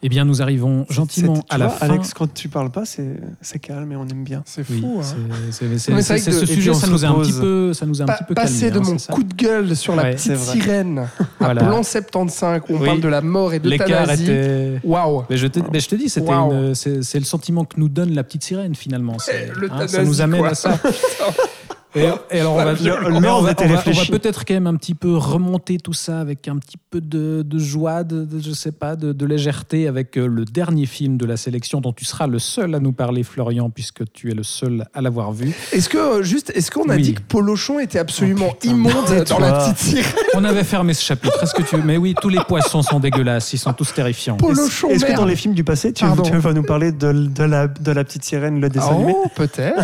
Eh bien, nous arrivons gentiment à la vois, fin. Alex, quand tu parles pas, c'est calme et on aime bien. C'est Oui, fou. hein. c'est- ce sujet, ça nous a un petit peu, ça nous a un Pa- petit peu passer calmé, de hein, mon coup de gueule sur la petite sirène à [LAUGHS] Voilà. plan 75 où on Oui. parle de la mort et de L'écart l'euthanasie. était. Waouh Mais je, te, mais je te dis, c'est le sentiment que nous donne la petite sirène finalement. C'est- Eh, hein, ça nous amène quoi. à ça. [LAUGHS] Et, et alors on va, on peut-être quand même un petit peu remonter tout ça avec un petit peu de, de joie, de, de- je sais pas, de, de légèreté avec euh, le dernier film de la sélection dont tu seras le seul à nous parler, Florian, puisque tu es le seul à l'avoir vu. Est-ce que euh, juste, est-ce qu'on a Oui. dit que Polochon était absolument Oh, putain. immonde dans la petite sirène [LAUGHS] On avait fermé ce chapitre. Est-ce que tu Mais oui, tous les poissons sont dégueulasses. Ils sont tous terrifiants. Polochon Est-ce que dans les films du passé, tu, vas nous parler de, de la, de la petite sirène, le dessin animé Oh, peut-être.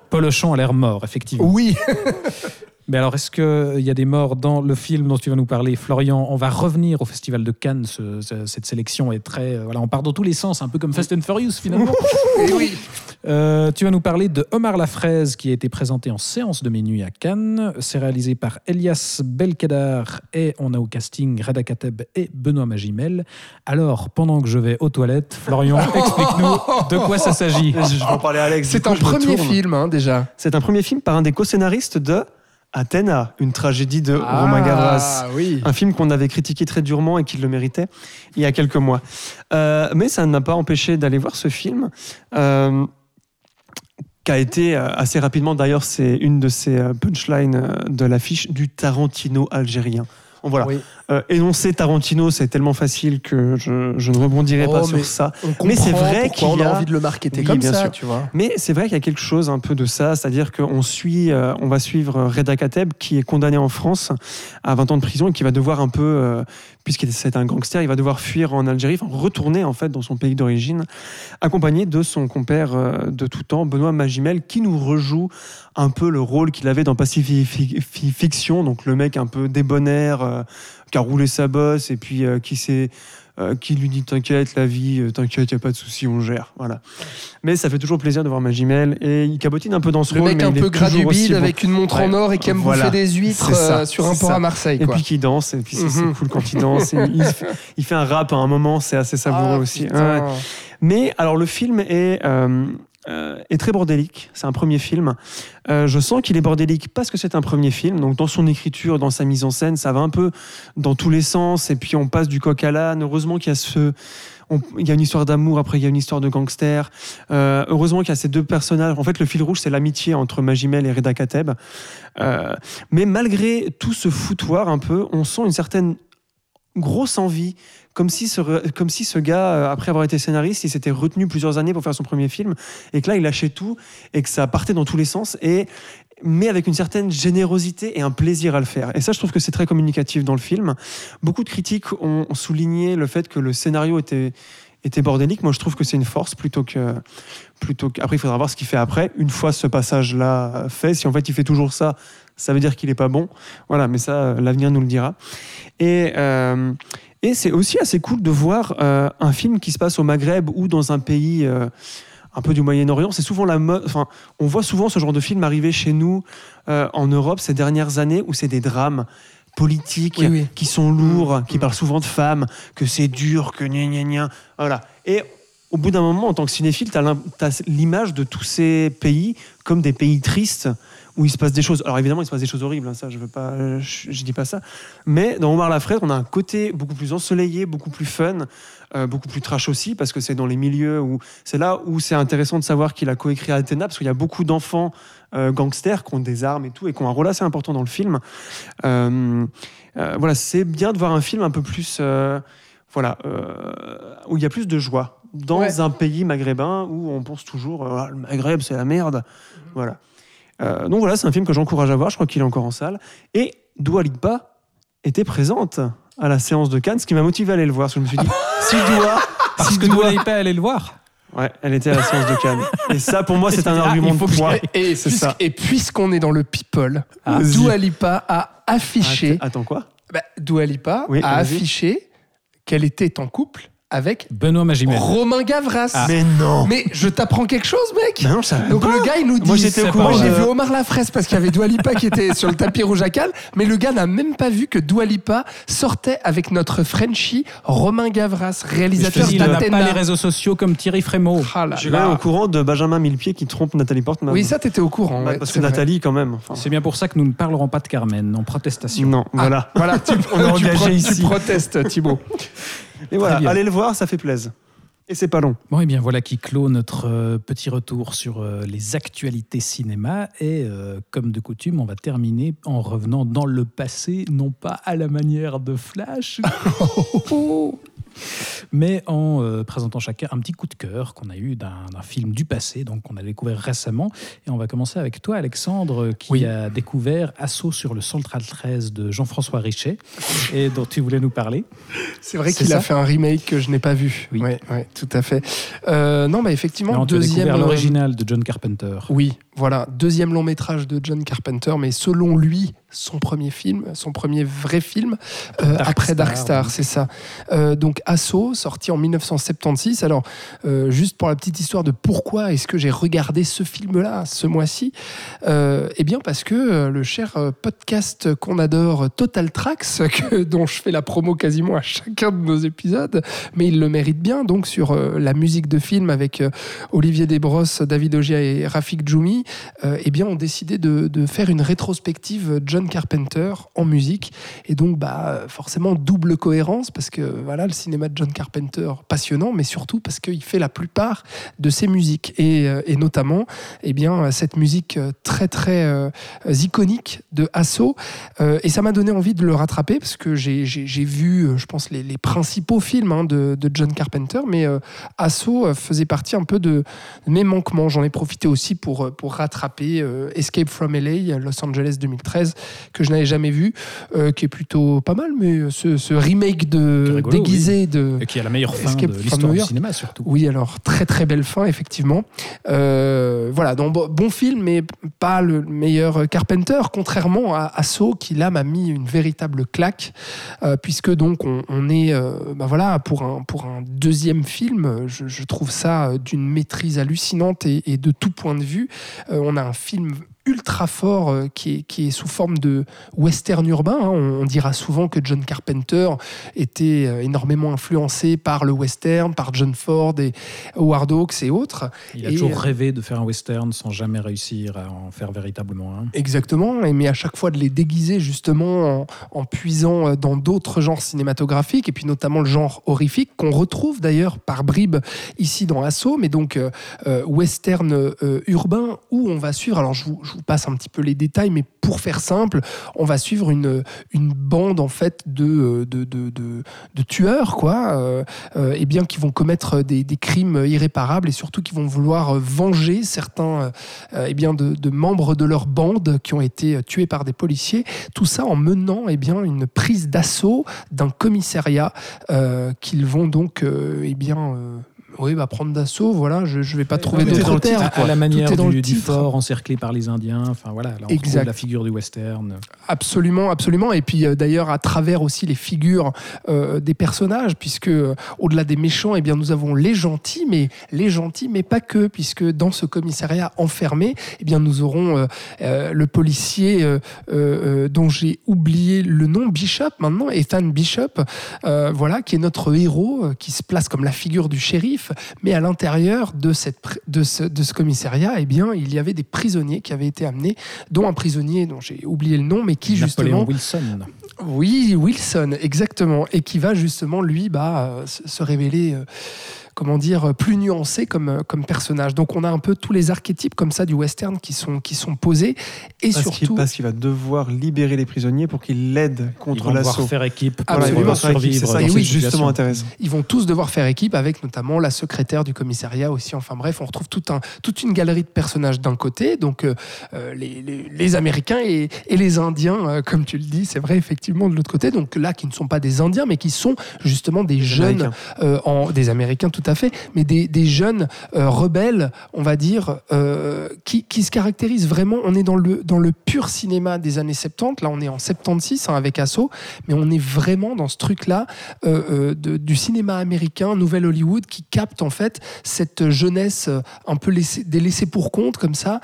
[LAUGHS] Polochon a l'air mort, effectivement. oui. [LAUGHS] Mais alors, est-ce qu'il y a des morts dans le film dont tu vas nous parler, Florian? On va revenir au Festival de Cannes. ce- ce- cette sélection est très. euh, voilà, on part dans tous les sens, un peu comme Fast and Furious finalement. [LAUGHS] Et oui. Euh, tu vas nous parler de Omar la fraise qui a été présenté en séance de minuit à Cannes. C'est réalisé par Elias Belkedar et on a au casting Reda Kateb et Benoît Magimel. Alors, pendant que je vais aux toilettes, Florian, [LAUGHS] explique-nous de quoi ça s'agit. Je vais en parler à Alex. C'est un premier film, hein, déjà. C'est un premier film par un des co-scénaristes de Athéna, une tragédie de Romain Gavras. Ah oui. Un film qu'on avait critiqué très durement et qui le méritait il y a quelques mois. Euh, mais ça ne m'a pas empêché d'aller voir ce film. euh, qui a été euh, assez rapidement, d'ailleurs, c'est une de ces euh, punchlines euh, de l'affiche du Tarantino algérien. Voilà. Euh, énoncer Tarantino, c'est tellement facile que je, je ne rebondirai Oh, pas mais sur ça. Mais c'est vrai qu'il a a- envie de le marketer Oui, comme bien ça, sûr. tu vois. Mais c'est vrai qu'il y a quelque chose un peu de ça, c'est-à-dire qu'on suit, euh, on va suivre Reda Kateb qui est condamné en France à 20 ans de prison et qui va devoir un peu, euh, puisqu'il c'est un gangster, il va devoir fuir en Algérie, enfin retourner en fait dans son pays d'origine, accompagné de son compère de tout temps, Benoît Magimel, qui nous rejoue un peu le rôle qu'il avait dans Pacific Fiction, donc le mec un peu débonnaire, qui a roulé sa bosse et puis euh, qui s'est euh, qui lui dit t'inquiète la vie euh, t'inquiète y a pas de souci on gère voilà mais ça fait toujours plaisir de voir Magimel et il cabotine un peu dans ce Le rôle mec un peu gradubile bon. avec une montre Ouais. en or et qui aime Voilà. bouffer des huîtres ça, sur un port ça. à Marseille. et puis qui danse et puis c'est Mhm. cool quand il danse et il, fait- il fait un rap à un moment c'est assez savoureux Ah, aussi. Ouais. mais alors le film est euh, est très bordélique. C'est un premier film. Euh, je sens qu'il est bordélique parce que c'est un premier film. Donc dans son écriture, dans sa mise en scène, ça va un peu dans tous les sens. Et puis on passe du coq à l'âne. Heureusement qu'il y a ce il y a une histoire d'amour, après il y a une histoire de gangster. Euh, heureusement qu'il y a ces deux personnages. En fait, le fil rouge, c'est l'amitié entre Magimel et Reda Kateb. Mais malgré tout ce foutoir un peu, on sent une certaine grosse envie, comme si ce, comme si ce gars, euh, après avoir été scénariste, il s'était retenu plusieurs années pour faire son premier film, et que là, il lâchait tout, et que ça partait dans tous les sens, et mais avec une certaine générosité et un plaisir à le faire. Et ça, je trouve que c'est très communicatif dans le film. Beaucoup de critiques ont souligné le fait que le scénario était était bordélique. Moi, je trouve que c'est une force plutôt que plutôt que- après il faudra voir ce qu'il fait après une fois ce passage là fait si en fait il fait toujours ça ça veut dire qu'il est pas bon voilà mais ça euh, l'avenir nous le dira et euh, et c'est aussi assez cool de voir euh, un film qui se passe au Maghreb ou dans un pays euh, un peu du Moyen-Orient c'est souvent la mode enfin on voit souvent ce genre de film arriver chez nous euh, en Europe ces dernières années où c'est des drames politiques Oui, oui. qui sont lourds, Mm. qui parlent souvent de femmes, que c'est dur, que gna gna gna. Voilà. Et au bout d'un moment, en tant que cinéphile, tu as l'image de tous ces pays comme des pays tristes où il se passe des choses. Alors évidemment, il se passe des choses horribles, hein, ça, je veux pas, je, je dis pas ça. Mais dans Omar la Fraise, on a un côté beaucoup plus ensoleillé, beaucoup plus fun, euh, beaucoup plus trash aussi, parce que c'est dans les milieux où c'est là où c'est intéressant de savoir qu'il a coécrit Athéna, parce qu'il y a beaucoup d'enfants euh, gangsters qui ont des armes et tout, et qui ont un rôle assez important dans le film. Euh, voilà, c'est bien de voir un film un peu plus, voilà, où il y a plus de joie dans Ouais. un pays maghrébin où on pense toujours Ah, le Maghreb c'est la merde, voilà. Euh, donc voilà, c'est un film que j'encourage à voir. Je crois qu'il est encore en salle. Et Dua Lipa était présente à la séance de Cannes, ce qui m'a motivé à aller le voir. Parce que je me suis dit, [LAUGHS] si Parce si que n'allez pas aller le voir. Ouais, elle était à la séance de Cannes. Et ça, pour moi, c'est un Ah, argument de poids. Et, et C'est puisque- ça. et puisqu'on est dans le people, Ah. Dua Lipa a affiché, Attends, attends, quoi? Bah, Dua Lipa Oui, a affiché qu'elle était en couple avec Benoît Magimel. Romain Gavras. Ah. Mais non Mais je t'apprends quelque chose, mec. Mais non, savais Donc pas. le gars, il nous dit. Moi, j'étais au. Moi, j'ai de- vu Omar Lafraise parce qu'il y avait Dua Lipa qui était sur le tapis rouge à Cannes, mais le gars n'a même pas vu que Dua Lipa sortait avec notre Frenchie Romain Gavras, réalisateur dis, il n'a pas les d'Athéna. réseaux sociaux comme Thierry Frémaux. Ah là Je suis là. au courant de Benjamin Millepied qui trompe Nathalie Portman. Oui, ça, t'étais au courant. Ouais, ouais, parce que vrai. Nathalie, quand même. enfin, C'est bien pour ça que nous ne parlerons pas de Carmen en protestation. Non, Ah, voilà. Voilà, tu, [LAUGHS] On est [LAUGHS] tu engagé pro- tu ici. protestes, Thibaut. Et voilà, bien. allez le voir, ça fait plaisir. Et c'est pas long. Bon, et bien voilà qui clôt notre euh, petit retour sur euh, les actualités cinéma. Et euh, comme de coutume, on va terminer en revenant dans le passé, non pas à la manière de Flash, [LAUGHS] [LAUGHS] mais en euh, présentant chacun un petit coup de cœur qu'on a eu d'un film du passé, donc qu'on a découvert récemment. Et on va commencer avec toi, Alexandre, qui Oui. a découvert Assaut sur le Central 13 de Jean-François Richet, [LAUGHS] et dont tu voulais nous parler. C'est vrai qu'il a fait un remake que je n'ai pas vu. Oui. Ouais, ouais, tout à fait. Euh, non, bah effectivement, as deuxième. euh, l'original de John Carpenter. Oui, voilà, deuxième long métrage de John Carpenter, mais selon lui, son premier film, son premier vrai film, euh, Dark après Dark Star, c'est ça. Euh, donc Assaut, sorti en 1976. Alors, euh, juste pour la petite histoire de pourquoi est-ce que j'ai regardé ce film-là ce mois-ci, eh bien parce que le cher podcast qu'on adore, Total Tracks, [LAUGHS] que, dont je fais la promo quasiment à chacun de nos épisodes, mais il le mérite bien, donc sur la musique de film avec Olivier Desbrosses, David Ogia et Rafik Djoumi, Euh, eh bien, ont décidé de, de faire une rétrospective John Carpenter en musique. Et donc, bah, forcément, double cohérence, parce que voilà, le cinéma de John Carpenter, passionnant, mais surtout parce qu'il fait la plupart de ses musiques. Et, euh, et notamment, eh bien, cette musique euh, très, très euh, iconique de Asso. Euh, et ça m'a donné envie de le rattraper, parce que j'ai vu, euh, je pense, les, principaux films hein, de, de John Carpenter, mais euh, Asso euh, faisait partie un peu de mes manquements. J'en ai profité aussi pour, euh, pour rattraper euh, Escape from LA, Los Angeles 2013, que je n'avais jamais vu, euh, qui est plutôt pas mal, mais ce, ce remake de rigolo, déguisé de. Et qui a la meilleure fin Escape de from l'histoire New du York. cinéma, surtout. Oui, alors très très belle fin, effectivement. Euh, voilà, donc bon, film, mais pas le meilleur Carpenter, contrairement à, à Saw, qui là m'a mis une véritable claque, euh, puisque donc on, on est, euh, bah voilà, pour un, pour un deuxième film, je, je trouve ça euh, d'une maîtrise hallucinante et, et de tout point de vue. Euh, on a un film ultra fort euh, qui, est, qui est sous forme de western urbain. hein. On, on dira souvent que John Carpenter était euh, énormément influencé par le western, par John Ford et Howard Hawks et autres. Il a Et, toujours euh, rêvé de faire un western sans jamais réussir à en faire véritablement un. Exactement, et mais à chaque fois de les déguiser justement en, en puisant dans d'autres genres cinématographiques, et puis notamment le genre horrifique, qu'on retrouve d'ailleurs par bribes ici dans Assaut, mais donc euh, western urbain, où on va suivre, alors je vous, je vous passe un petit peu les détails, mais pour faire simple, on va suivre une, bande en fait de, euh, tueurs, quoi, euh, euh, et bien qui vont commettre des, crimes irréparables, et surtout qui vont vouloir venger certains eh bien, de, membres de leur bande qui ont été tués par des policiers. Tout ça en menant eh bien, une prise d'assaut d'un commissariat qu'ils vont donc eh bien, oui, bah, prendre d'assaut. Voilà, je ne vais pas trouver d'autres termes. à, la manière est dans du, le du fort encerclé par les Indiens. Enfin voilà, là on retrouve Exact. la figure du western. Absolument, absolument. Et puis euh, d'ailleurs à travers aussi les figures euh, des personnages, puisque euh, au-delà des méchants, eh bien nous avons les gentils, mais les gentils, mais pas que, puisque dans ce commissariat enfermé, eh bien nous aurons euh, euh, le policier dont j'ai oublié le nom, Bishop maintenant, Ethan Bishop, voilà, qui est notre héros, qui se place comme la figure du shérif, mais à l'intérieur de, cette, pr- de, ce, de ce commissariat, eh bien il y avait des prisonniers qui avaient été amenés, dont un prisonnier dont j'ai oublié le nom, mais qui Napoléon justement Wilson. oui, Wilson, exactement. Et qui va justement, lui, bah, euh, se se révéler, euh, comment dire, plus nuancé comme, euh, comme personnage. Donc on a un peu tous les archétypes comme ça du western qui sont, qui sont posés. Et Parce qu'il surtout, parce qu'il va devoir libérer les prisonniers pour qu'ils l'aident Ils contre vont devoir l'assaut. faire équipe ils vont devoir faire équipe, survivre c'est ça dans qui cette est justement intéressant. ils vont tous devoir faire équipe avec notamment la secrétaire du commissariat aussi. Enfin bref, on retrouve tout un, toute une galerie de personnages d'un côté, donc euh, euh, les, les- les Américains et, et les Indiens, euh, comme tu le dis, c'est vrai effectivement de l'autre côté. Donc là, qui ne sont pas des Indiens, mais qui sont justement des jeunes Américains. euh, en, des Américains tout fait, mais des, jeunes euh, rebelles, on va dire, euh, qui, se caractérisent vraiment. On est dans le, dans le pur cinéma des années 70. Là, on est en 76 hein, avec Asso, mais on est vraiment dans ce truc-là euh, du cinéma américain, Nouvelle Hollywood, qui capte en fait cette jeunesse un peu laissée, des laissés pour compte comme ça,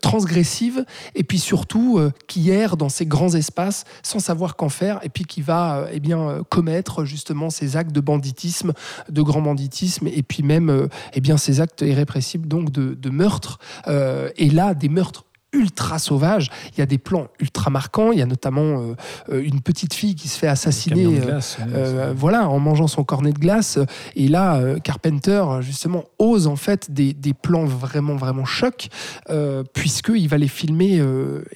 transgressive, et puis surtout qui erre dans ces grands espaces sans savoir qu'en faire, et puis qui va eh bien commettre justement ces actes de banditisme, de grand banditisme, et puis même euh, eh bien ces actes irrépressibles donc de, meurtre. Euh, et là, des meurtres ultra sauvages. Il y a des plans ultra marquants. Il y a notamment euh, euh, une petite fille qui se fait assassiner. Euh, euh, voilà, en mangeant son cornet de glace. Et là, Carpenter, justement, ose en fait des, des plans vraiment, vraiment chocs, euh, puisqu'il va les filmer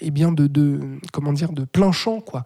eh bien de, de, comment dire, de plein champ. Quoi.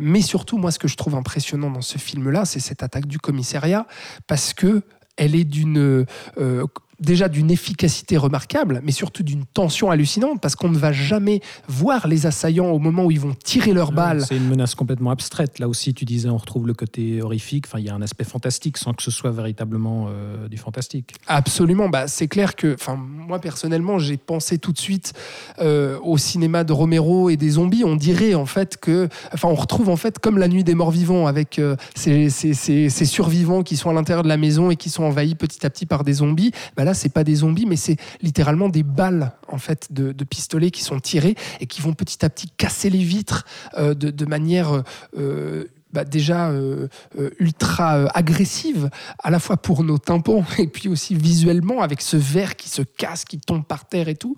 Mais surtout, moi, ce que je trouve impressionnant dans ce film-là, c'est cette attaque du commissariat, parce que elle est d'une... euh, déjà d'une efficacité remarquable, mais surtout d'une tension hallucinante, parce qu'on ne va jamais voir les assaillants au moment où ils vont tirer leurs balles. C'est une menace complètement abstraite. Là aussi, tu disais, on retrouve le côté horrifique. Enfin, il y a un aspect fantastique sans que ce soit véritablement euh, du fantastique. Absolument, bah, c'est clair que, enfin, moi personnellement, j'ai pensé tout de suite euh, au cinéma de Romero et des zombies. On dirait en fait que, enfin, on retrouve en fait comme la nuit des morts vivants avec euh, ces, ces- ces- ces survivants qui sont à l'intérieur de la maison et qui sont envahis petit à petit par des zombies. Bah là, c'est pas des zombies, mais c'est littéralement des balles en fait de, de pistolets qui sont tirées et qui vont petit à petit casser les vitres euh, de, manière euh, bah, déjà euh, euh, ultra euh, agressive, à la fois pour nos tympans [LAUGHS] et puis aussi visuellement, avec ce verre qui se casse, qui tombe par terre et tout.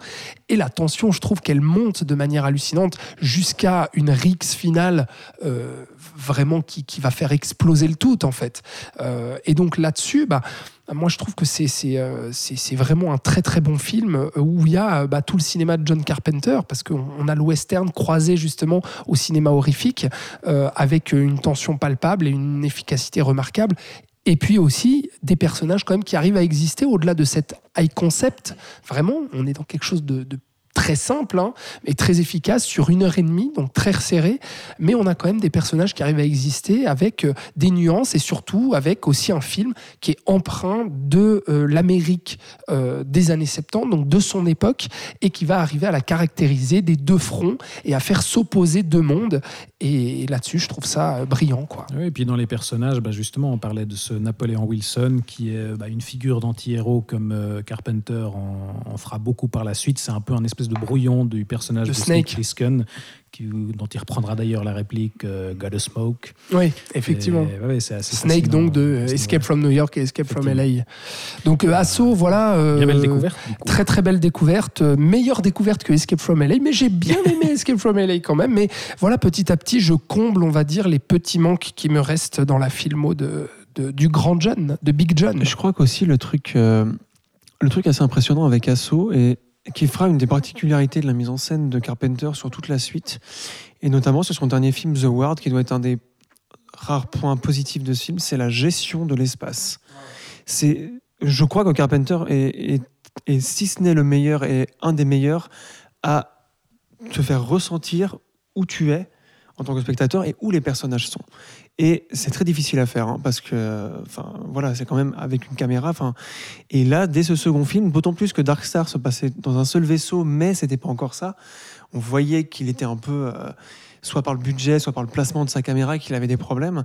Et la tension, je trouve qu'elle monte de manière hallucinante jusqu'à une rixe finale euh, vraiment qui, qui va faire exploser le tout, en fait. Euh, et donc là-dessus, bah, moi, je trouve que euh, c'est- vraiment un très très bon film euh, où il y a euh, bah, tout le cinéma de John Carpenter parce qu'on on a le western croisé justement au cinéma horrifique avec une tension palpable et une efficacité remarquable. Et puis aussi des personnages quand même qui arrivent à exister au-delà de cet high concept. Vraiment, on est dans quelque chose de, de très simple, hein, mais très efficace sur une heure et demie, donc très resserré. Mais on a quand même des personnages qui arrivent à exister avec euh, des nuances et surtout avec aussi un film qui est empreint de euh, l'Amérique euh, des années 70, donc de son époque, et qui va arriver à la caractériser des deux fronts et à faire s'opposer deux mondes. Et, là-dessus, je trouve ça euh, brillant, quoi. Oui, et puis dans les personnages, bah, justement, on parlait de ce Napoléon Wilson qui est bah, une figure d'anti-héros comme euh, Carpenter en, en fera beaucoup par la suite. C'est un peu un espèce de brouillon du personnage De de, Snake. Plissken, dont il reprendra d'ailleurs la réplique euh, Got a Smoke. Oui, effectivement. Et, ouais, ouais, c'est assez Snake fascinant, donc de euh, Escape from New York et Escape from LA. Donc euh, Asso, voilà. euh, belle découverte. Très très belle découverte, Euh, meilleure découverte que Escape from LA, mais j'ai bien aimé [LAUGHS] Escape from LA quand même. Mais voilà, petit à petit, je comble, on va dire, les petits manques qui me restent dans la filmo de, de- du grand John, de Big John. Je crois qu'aussi le truc, euh, le truc assez impressionnant avec Asso et qui fera une des particularités de la mise en scène de Carpenter sur toute la suite, et notamment sur son dernier film The Ward, qui doit être un des rares points positifs de ce film, c'est la gestion de l'espace. C'est, je crois que Carpenter est, est- est, si ce n'est le meilleur, et un des meilleurs à te faire ressentir où tu es en tant que spectateur et où les personnages sont. Et c'est très difficile à faire hein, parce que, enfin, voilà, c'est quand même avec une caméra. Enfin, et là, dès ce second film, d'autant plus que Dark Star se passait dans un seul vaisseau, mais c'était pas encore ça. On voyait qu'il était un peu, euh, soit par le budget, soit par le placement de sa caméra, qu'il avait des problèmes.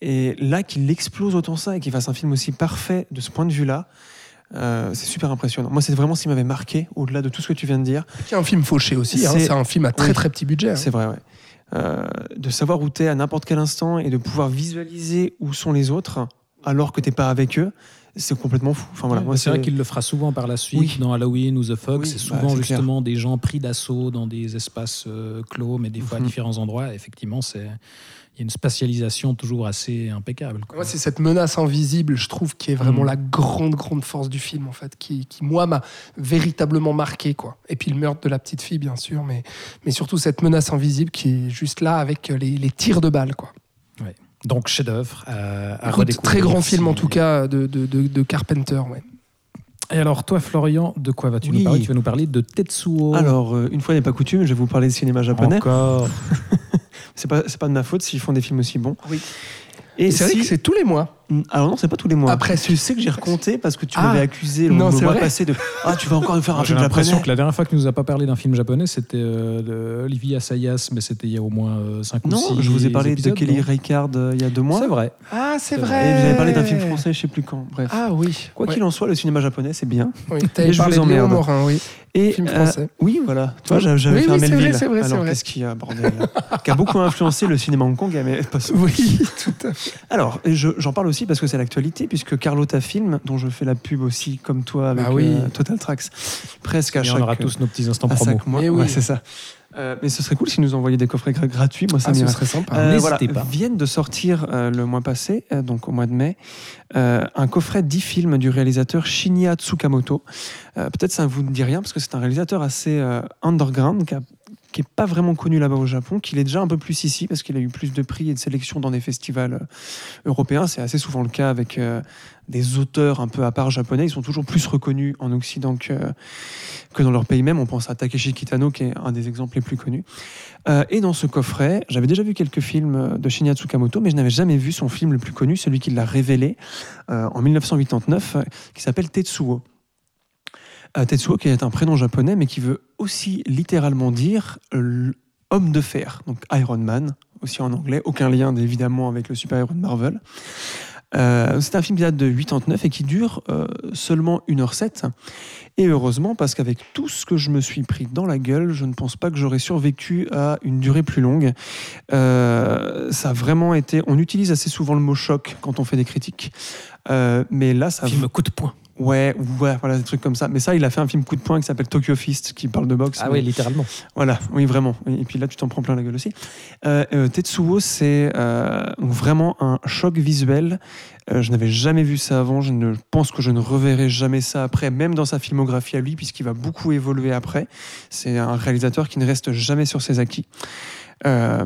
Et là, qu'il explose autant ça et qu'il fasse un film aussi parfait de ce point de vue-là. euh, c'est super impressionnant. Moi, c'est vraiment ce qui m'avait marqué, au-delà de tout ce que tu viens de dire. C'est un film fauché aussi, hein, C'est- un film à très oui. très petit budget. hein. C'est vrai, ouais. Euh, de savoir où tu es à n'importe quel instant et de pouvoir visualiser où sont les autres alors que t'es pas avec eux, c'est complètement fou. Enfin, voilà, Ouais, c'est vrai qu'il le fera souvent par la suite Oui. dans Halloween ou The. Oui, c'est bah, souvent justement des gens pris d'assaut dans des espaces euh, clos, mais des fois Mhm. à différents endroits. Effectivement, c'est il y a une spatialisation toujours assez impeccable. quoi. Moi, c'est cette menace invisible, je trouve, qui est vraiment Mm. la grande, grande force du film, en fait, qui, qui moi, m'a véritablement marqué, quoi. Et puis le meurtre de la petite fille, bien sûr, mais, mais surtout cette menace invisible qui est juste là avec les, les tirs de balles, quoi. Donc chef-d'œuvre euh, à Écoute, redécouvrir. très grand film, en tout cas, de, de, de- de Carpenter, ouais. Et alors toi, Florian, de quoi vas-tu Oui. nous parler? Tu vas nous parler de Tetsuo. Alors, euh, une fois n'est pas coutume, je vais vous parler de cinéma japonais. Encore. [LAUGHS] C'est pas, c'est pas de ma faute s'ils font des films aussi bons. Oui. Et Et c'est vrai que c'est tous les mois. Mm, Alors non, c'est pas tous les mois. Après, tu sais que j'ai recompté parce que tu Ah. m'avais accusé le, Non, le mois vrai passé de Ah, tu vas encore nous faire un J'ai film l'impression japonais. que la dernière fois que tu nous a pas parlé d'un film japonais, c'était euh, de Olivier Assayas, mais c'était il y a au moins 5 ou Non, 6 je vous ai parlé épisodes, de Kelly non Reichardt euh, il y a deux mois. C'est vrai. Ah, c'est vrai. Et vous avez parlé d'un film français, je sais plus quand. Bref. Ah oui. Quoi qu'il en soit, le cinéma japonais, c'est bien. Oui, Et je vous emmerde. Morin, oui. Et Film euh, français. oui, voilà. Toi, j'avais Oui, fait oui, un c'est vrai, Melville. c'est vrai, c'est Alors, vrai. qu'est-ce qu'il y a, bordel? Qui a beaucoup influencé le cinéma Hong Kong, mais pas Oui, [LAUGHS] tout à fait. Alors, et je- j'en parle aussi parce que c'est l'actualité, puisque Carlotta Film, dont je fais la pub aussi, comme toi, avec Bah oui. euh, Total Tracks, presque à Et chaque, on aura tous nos petits instants promo. mois. Eh oui. Ouais, c'est ça. Euh, mais ce serait cool si nous envoyaient des coffrets gra- gratuits. Moi, ça Ah, ce serait sympa. Euh, N'hésitez voilà, pas. viennent de sortir euh, le mois passé, euh, donc au mois de mai, un coffret 10 films du réalisateur Shinya Tsukamoto. Peut-être ça ne vous dit rien parce que c'est un réalisateur assez underground qui a- qui n'est pas vraiment connu là-bas au Japon, qu'il est déjà un peu plus ici parce qu'il a eu plus de prix et de sélections dans des festivals européens. C'est assez souvent le cas avec euh, des auteurs un peu à part japonais. Ils sont toujours plus reconnus en Occident que, dans leur pays même. On pense à Takeshi Kitano qui est un des exemples les plus connus. Euh, et dans ce coffret, j'avais déjà vu quelques films de Shinya Tsukamoto, mais je n'avais jamais vu son film le plus connu, celui qui l'a révélé euh, en 1989, euh, qui s'appelle Tetsuo. Euh, Tetsuo, qui est un prénom japonais, mais qui veut aussi littéralement dire homme de fer, donc Iron Man, aussi en anglais, aucun lien évidemment avec le super-héros de Marvel. Euh, c'est un film qui date de 89 et qui dure euh, seulement 1h07. Et heureusement, parce qu'avec tout ce que je me suis pris dans la gueule, je ne pense pas que j'aurais survécu à une durée plus longue. Euh, ça a vraiment été. On utilise assez souvent le mot choc quand on fait des critiques. Mais là, ça. Film coup de poing. Ouais, ouais, voilà, des trucs comme ça. Mais ça, il a fait un film coup de poing qui s'appelle Tokyo Fist, qui parle de boxe. Ah oui, littéralement. voilà, oui, vraiment. Et puis là, tu t'en prends plein la gueule aussi. Euh, euh, Tetsuo, c'est euh, vraiment un choc visuel. Je n'avais jamais vu ça avant. Je ne pense que je ne reverrai jamais ça après, même dans sa filmographie à lui, puisqu'il va beaucoup évoluer après. C'est un réalisateur qui ne reste jamais sur ses acquis. Euh,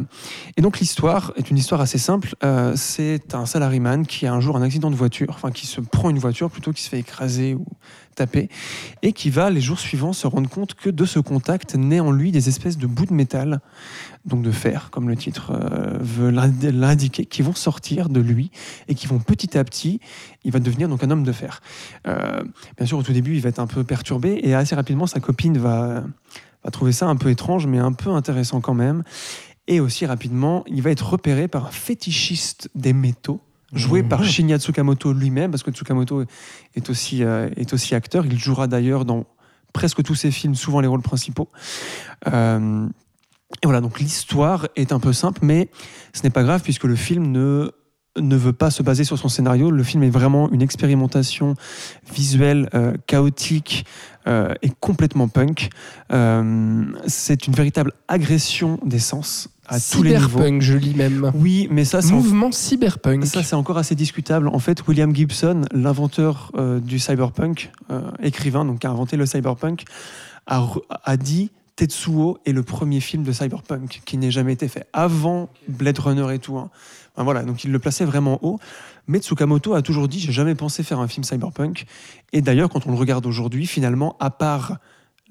et donc l'histoire est une histoire assez simple. Euh, c'est un salaryman qui a un jour un accident de voiture, enfin qui se prend une voiture plutôt, qui se fait écraser ou taper, et qui va les jours suivants se rendre compte que de ce contact naît en lui des espèces de bouts de métal, donc de fer, comme le titre euh, veut l'indi- l'indiquer, qui vont sortir de lui et qui vont petit à petit, il va devenir donc un homme de fer. Euh, bien sûr, au tout début, il va être un peu perturbé et assez rapidement, sa copine va trouver ça un peu étrange, mais un peu intéressant quand même. Et aussi rapidement, il va être repéré par un fétichiste des métaux, joué par Shinya Tsukamoto lui-même, parce que Tsukamoto est aussi, euh, est aussi acteur. Il jouera d'ailleurs dans presque tous ses films, souvent les rôles principaux. Euh, et voilà, donc l'histoire est un peu simple, mais ce n'est pas grave puisque le film ne ne veut pas se baser sur son scénario. Le film est vraiment une expérimentation visuelle, euh, chaotique et complètement punk. C'est une véritable agression des sens à tous les niveaux. Cyberpunk, je lis même. Oui, mais ça, c'est en- Mouvement cyberpunk. ça, c'est encore assez discutable. En fait, William Gibson, l'inventeur euh, du cyberpunk, euh, écrivain, donc qui a inventé le cyberpunk, a, dit Tetsuo est le premier film de cyberpunk qui n'ait jamais été fait avant Blade Runner et tout. hein. Enfin, voilà, donc il le plaçait vraiment haut. Mais Tsukamoto a toujours dit j'ai jamais pensé faire un film cyberpunk. Et d'ailleurs, quand on le regarde aujourd'hui, finalement, à part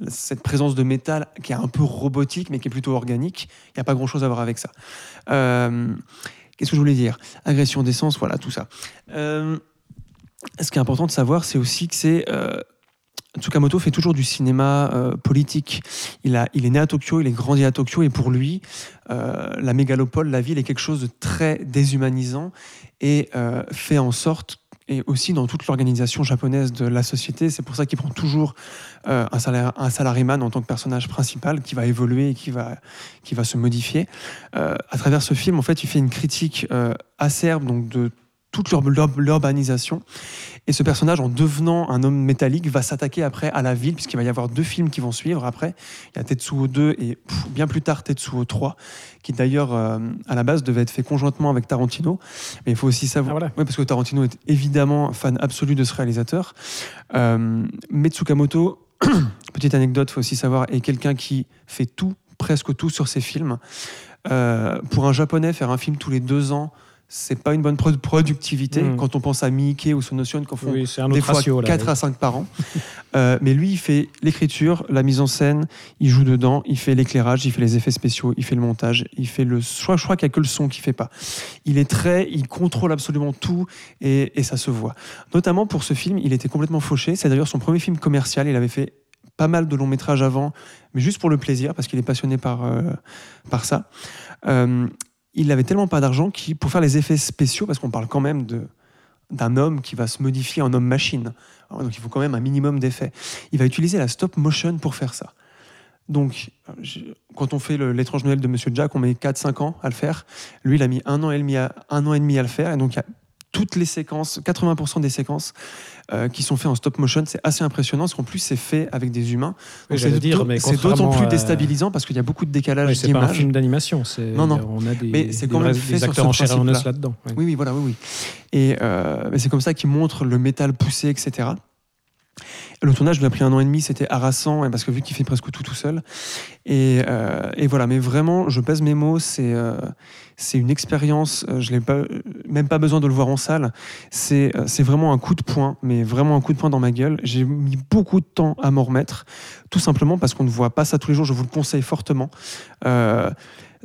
cette présence de métal qui est un peu robotique mais qui est plutôt organique, il n'y a pas grand chose à voir avec ça. Euh, Qu'est-ce que je voulais dire? Agression d'essence, voilà, tout ça. Euh, ce qui est important de savoir, c'est aussi que c'est. euh, Tsukamoto fait toujours du cinéma politique. Il, a, il est né à Tokyo, il est grandi à Tokyo, et pour lui, la mégalopole, la ville, est quelque chose de très déshumanisant et fait en sorte, et aussi dans toute l'organisation japonaise de la société, c'est pour ça qu'il prend toujours euh, un, salaire, un salaryman en tant que personnage principal qui va évoluer et qui va, qui va se modifier. Euh, à travers ce film, en fait, il fait une critique euh, acerbe donc de toute l'ur- l'ur- l'urbanisation. Et ce personnage, en devenant un homme métallique, va s'attaquer après à la ville, puisqu'il va y avoir deux films qui vont suivre après. Il y a Tetsuo 2 et pff, bien plus tard Tetsuo 3, qui d'ailleurs, euh, à la base, devait être fait conjointement avec Tarantino. Mais il faut aussi savoir. Ah, voilà. Oui, parce que Tarantino est évidemment fan absolu de ce réalisateur. Euh, mais Tsukamoto, [CLEARS THROAT] petite anecdote, il faut aussi savoir, est quelqu'un qui fait tout, presque tout sur ses films. Euh, pour un japonais, faire un film tous les deux ans, c'est pas une bonne pro- productivité. Mm. Quand on pense à Miike ou Sonotion, font Oui, c'est un des fois ratio. Là, 4 oui. à 5 par an. [LAUGHS] Euh, mais lui, il fait l'écriture, la mise en scène, il joue dedans, il fait l'éclairage, il fait les effets spéciaux, il fait le montage, il fait le. Je crois, je crois qu'il n'y a que le son qu'il fait pas. Il est très. Il contrôle absolument tout et, ça se voit. Notamment pour ce film, il était complètement fauché. C'est d'ailleurs son premier film commercial. Il avait fait pas mal de longs métrages avant, mais juste pour le plaisir, parce qu'il est passionné par, euh, par ça. Euh, il avait tellement pas d'argent qu'il, pour faire les effets spéciaux, parce qu'on parle quand même de d'un homme qui va se modifier en homme-machine. Donc il faut quand même un minimum d'effets. Il va utiliser la stop motion pour faire ça. Donc, quand on fait l'étrange Noël de Monsieur Jack, on met 4-5 ans à le faire. Lui, il a mis un an et demi à, le faire. Et donc, toutes les séquences, 80% des séquences euh, qui sont faites en stop motion. C'est assez impressionnant parce qu'en plus, c'est fait avec des humains. Oui, c'est d'autant plus déstabilisant parce qu'il y a beaucoup de décalage Ouais, c'est pas un film d'animation. Non, non. On a des, Mais c'est quand même fait des sur acteurs ce en os là-dedans. Oui, oui, voilà, oui, oui. Et euh, c'est comme ça qu'il montre le métal poussé, etc. Le tournage lui a pris un an et demi, c'était harassant, parce que vu qu'il fait presque tout tout seul. Et, euh, et voilà, mais vraiment, je pèse mes mots, c'est euh, c'est une expérience, euh, je n'ai même pas besoin de le voir en salle. C'est euh, c'est vraiment un coup de poing, mais vraiment un coup de poing dans ma gueule. J'ai mis beaucoup de temps à m'en remettre, tout simplement parce qu'on ne voit pas ça tous les jours, je vous le conseille fortement. Euh,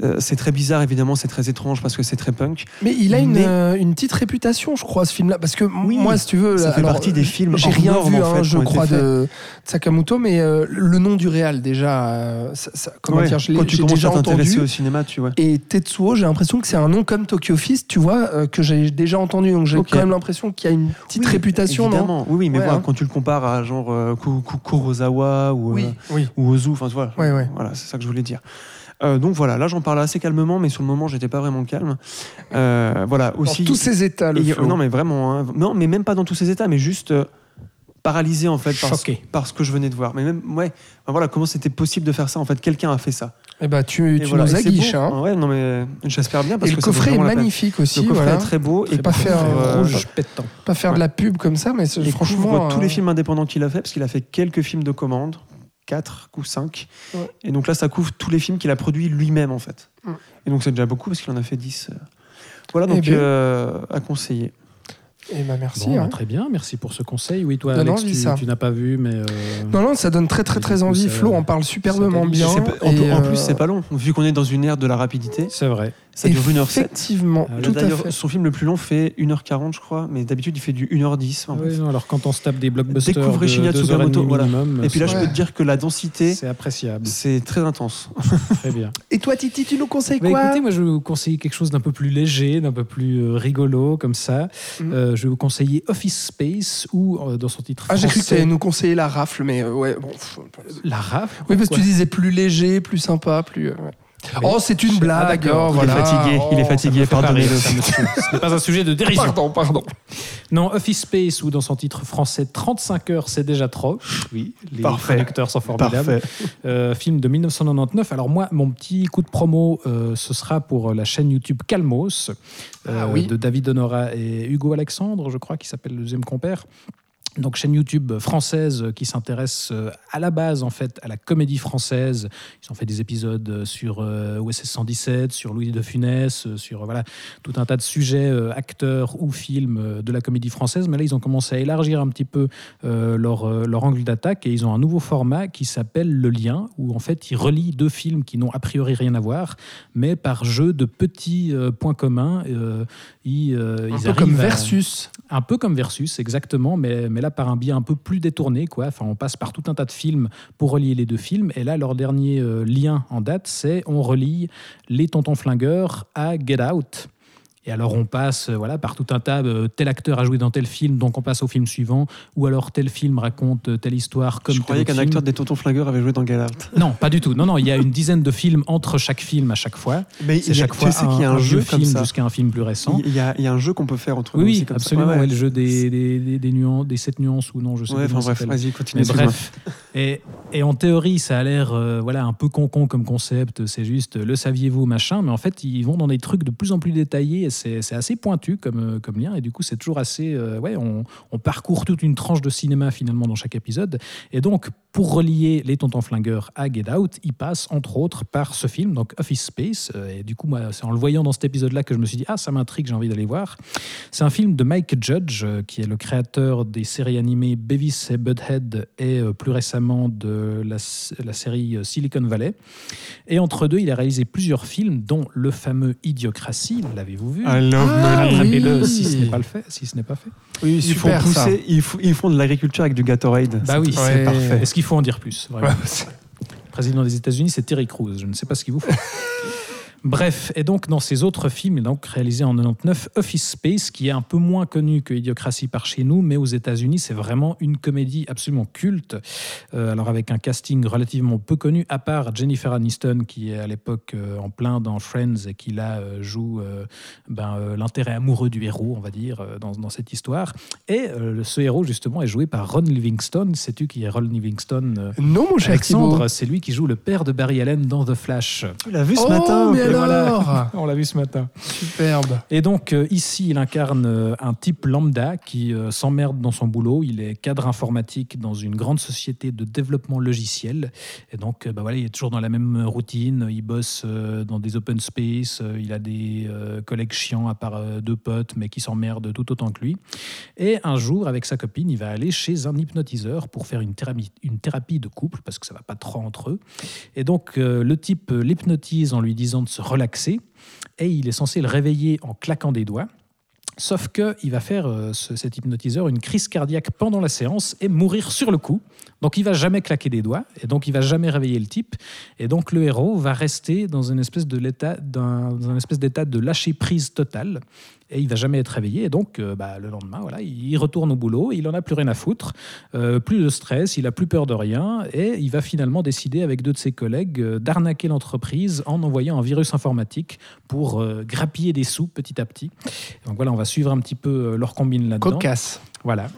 Euh, c'est très bizarre, évidemment, c'est très étrange parce que c'est très punk. Mais il a une, Mais- euh, une petite réputation, je crois, ce film-là. Parce que Oui, moi, si tu veux. ça fait alors, partie des films J'ai rien vu, en hein, je crois, de Sakamoto, mais euh, le nom du réal, déjà. euh, ça- ça- comment Ouais, dire, je l'ai Quand tu déjà à t'intéresser entendu. au cinéma, tu vois. Et Tetsuo, j'ai l'impression que c'est un nom comme Tokyo Fist, tu vois, euh, que j'ai déjà entendu. Donc j'ai quand même l'impression qu'il y a une petite Oui, réputation, non évidemment. Oui, oui, mais Ouais, voilà, hein. quand tu le compares à genre euh, Ku- Ku- Kurosawa ou, Oui, euh, oui. ou Ozu, enfin tu vois, Ouais, ouais. voilà, c'est ça que je voulais dire. Euh, donc voilà, là j'en parle assez calmement, mais sur le moment j'étais pas vraiment calme. Euh, voilà, aussi. Dans tous ces états, le Et- non mais vraiment, hein. non mais même pas dans tous ces états, mais juste euh, paralysé en fait par, ce que je venais de voir. Mais même ouais, voilà comment c'était possible de faire ça en fait. Quelqu'un a fait ça. Eh ben, tu, tu voilà, nous aguiches. Hein. Ouais, non mais j'espère bien parce Et que le coffret est magnifique aussi. Le coffret voilà. est très beau et pas faire euh, rouge pétant. Pas faire de la pub comme ça, mais Et franchement. couvre tous euh, les films indépendants qu'il a fait, parce qu'il a fait quelques films de commande, 4 ou 5. Ouais. Et donc là, ça couvre tous les films qu'il a produits lui-même, en fait. Mm. Et donc c'est déjà beaucoup, parce qu'il en a fait 10. euh. Voilà, Eh donc bien. euh, à conseiller. Eh ben, merci. Bon, hein. bah, très bien, merci pour ce conseil. Oui, toi, Alex, tu, ça. tu n'as pas vu, mais. euh, Non, non, ça donne très, très, très coup, envie. Flo en parle superbement bien. Pas- en, et, en euh, plus, c'est pas long. Vu qu'on est dans une ère de la rapidité, C'est vrai. ça dure 1h07. Effectivement, tout à fait. son film le plus long fait 1h40, je crois, mais d'habitude, il fait du 1h10. Enfin, Oui, non, alors quand on se tape des blockbusters Découvrez de Shinya Tsukamoto, voilà. minimum, Et puis là, je peux te dire que la densité, c'est appréciable. c'est très intense. [LAUGHS] Très bien. Et toi, Titi, tu nous conseilles Bah, quoi? écoutez, moi je vous conseiller quelque chose d'un peu plus léger, d'un peu plus euh, rigolo comme ça. Euh, je vais vous conseiller Office Space ou euh, dans son titre Ah, j'ai cru que tu allais nous conseiller la rafle, mais euh, ouais, bon. La rafle. Oui, parce que tu disais plus léger, plus sympa, plus. ouais. Oh, c'est une Ah, blague. d'accord. oh, Il est fatigué, il est Oh, fatigué, pardonnez-le. Ce n'est pas un sujet de dérision. Pardon, pardon. Non, Office Space ou dans son titre français 35 heures, c'est déjà trop. Oui, les Parfait. traducteurs sont formidables. Parfait. Euh, film de 1999. Alors moi, mon petit coup de promo, euh, ce sera pour la chaîne YouTube Calmos euh, Ah oui. de David Honora et Hugo Alexandre, je crois, qui s'appelle le deuxième compère. Donc chaîne YouTube française qui s'intéresse euh, à la base en fait à la comédie française. Ils ont fait des épisodes euh, sur euh, OSS 117, sur Louis de Funès, euh, sur euh, voilà tout un tas de sujets euh, acteurs ou films euh, de la comédie française. Mais là ils ont commencé à élargir un petit peu euh, leur, euh, leur angle d'attaque et ils ont un nouveau format qui s'appelle Le Lien où en fait ils relient deux films qui n'ont a priori rien à voir, mais par jeu de petits euh, points communs. euh, ils, euh, Un ils peu comme à- Versus. un peu comme Versus, exactement, mais, mais là par un biais un peu plus détourné. Quoi. Enfin, on passe par tout un tas de films pour relier les deux films. Et là, leur dernier euh, lien en date, c'est on relie Les Tontons Flingueurs à Get Out. Et alors on passe euh, voilà, par tout un tas, tel acteur a joué dans tel film, donc on passe au film suivant, ou alors tel film raconte euh, telle histoire comme je croyais qu'un acteur des Tontons Flingueurs avait joué dans Out. Non, pas du tout. Non, non, il y a une dizaine de films entre chaque film à chaque fois. Mais C'est chaque fois qu'il y a un, jeu vieux comme film ça. jusqu'à un film plus récent. Il y, a, il y a un jeu qu'on peut faire entre nous Oui, aussi oui, comme ça. absolument. Ouais, ouais. ouais, le jeu des, des, des, des nuances, des sept nuances ou non, je sais ça bref, vas-y, continue. Mais bref, et, en théorie, ça a l'air euh, voilà, un peu con-con comme concept, c'est juste le saviez-vous, machin, mais en fait, ils vont dans des trucs de plus en plus détaillés c'est assez pointu comme, euh, comme lien, et du coup, c'est toujours assez. euh, ouais, on, on parcourt toute une tranche de cinéma finalement dans chaque épisode. Et donc, pour relier les Tontons Flingueurs à Get Out, ils passent entre autres par ce film, donc Office Space, euh, et du coup, moi, c'est en le voyant dans cet épisode-là que je me suis dit, ah, ça m'intrigue, j'ai envie d'aller voir. C'est un film de Mike Judge, euh, qui est le créateur des séries animées Beavis et Butthead et euh, plus récemment de la, la série Silicon Valley. Et entre deux, il a réalisé plusieurs films, dont le fameux Idiocratie, l'avez-vous vu? I love Ah. Attrapez-le oui. si ce n'est pas le fait. Si ce n'est pas fait. Oui, ils font Super, ça. pousser, ils, font, ils font de l'agriculture avec du Gatorade. Bah oui, Ouais. c'est parfait. Est-ce qu'il faut en dire plus président des États-Unis, c'est Terry Crews. Je ne sais pas ce qu'il vous faut. [LAUGHS] Bref, et donc dans ses autres films, donc réalisé en 99 Office Space, qui est un peu moins connu que Idiocratie par chez nous, mais aux États-Unis, c'est vraiment une comédie absolument culte. Euh, alors avec un casting relativement peu connu, à part Jennifer Aniston, qui est à l'époque euh, en plein dans Friends et qui là euh, joue euh, ben, euh, l'intérêt amoureux du héros, on va dire, euh, dans, dans cette histoire. Et euh, ce héros, justement, est joué par Ron Livingston. Sais-tu qui est Ron Livingston euh, Non, mon cher. Alexandre, c'est lui qui joue le père de Barry Allen dans The Flash. Tu l'as vu ce Oh, matin mais voilà. [LAUGHS] On l'a vu ce matin. Superbe. Et donc euh, ici, il incarne euh, un type lambda qui euh, s'emmerde dans son boulot. Il est cadre informatique dans une grande société de développement logiciel. Et donc, bah voilà, il est toujours dans la même routine. Il bosse dans des open space. Il a des collègues chiants à part deux potes, mais qui s'emmerdent tout autant que lui. Et un jour, avec sa copine, il va aller chez un hypnotiseur pour faire une thérapie, une thérapie de couple parce que ça va pas trop entre eux. Et donc, le type l'hypnotise en lui disant de se relaxer et il est censé le réveiller en claquant des doigts. Sauf qu'il va faire, euh, ce- cet hypnotiseur, une crise cardiaque pendant la séance et mourir sur le coup. Donc il va jamais claquer des doigts et donc il va jamais réveiller le type. Et donc le héros va rester dans une espèce de l'état, d'un- dans un espèce d'état de lâcher prise totale et il va jamais être réveillé. Et donc euh, bah, le lendemain, voilà, il retourne au boulot, il en a plus rien à foutre, euh, plus de stress, il a plus peur de rien et il va finalement décider avec deux de ses collègues euh, d'arnaquer l'entreprise en envoyant un virus informatique pour grappiller des sous petit à petit. Donc voilà, on va suivre un petit peu leur combine là-dedans. Cocasse. Voilà.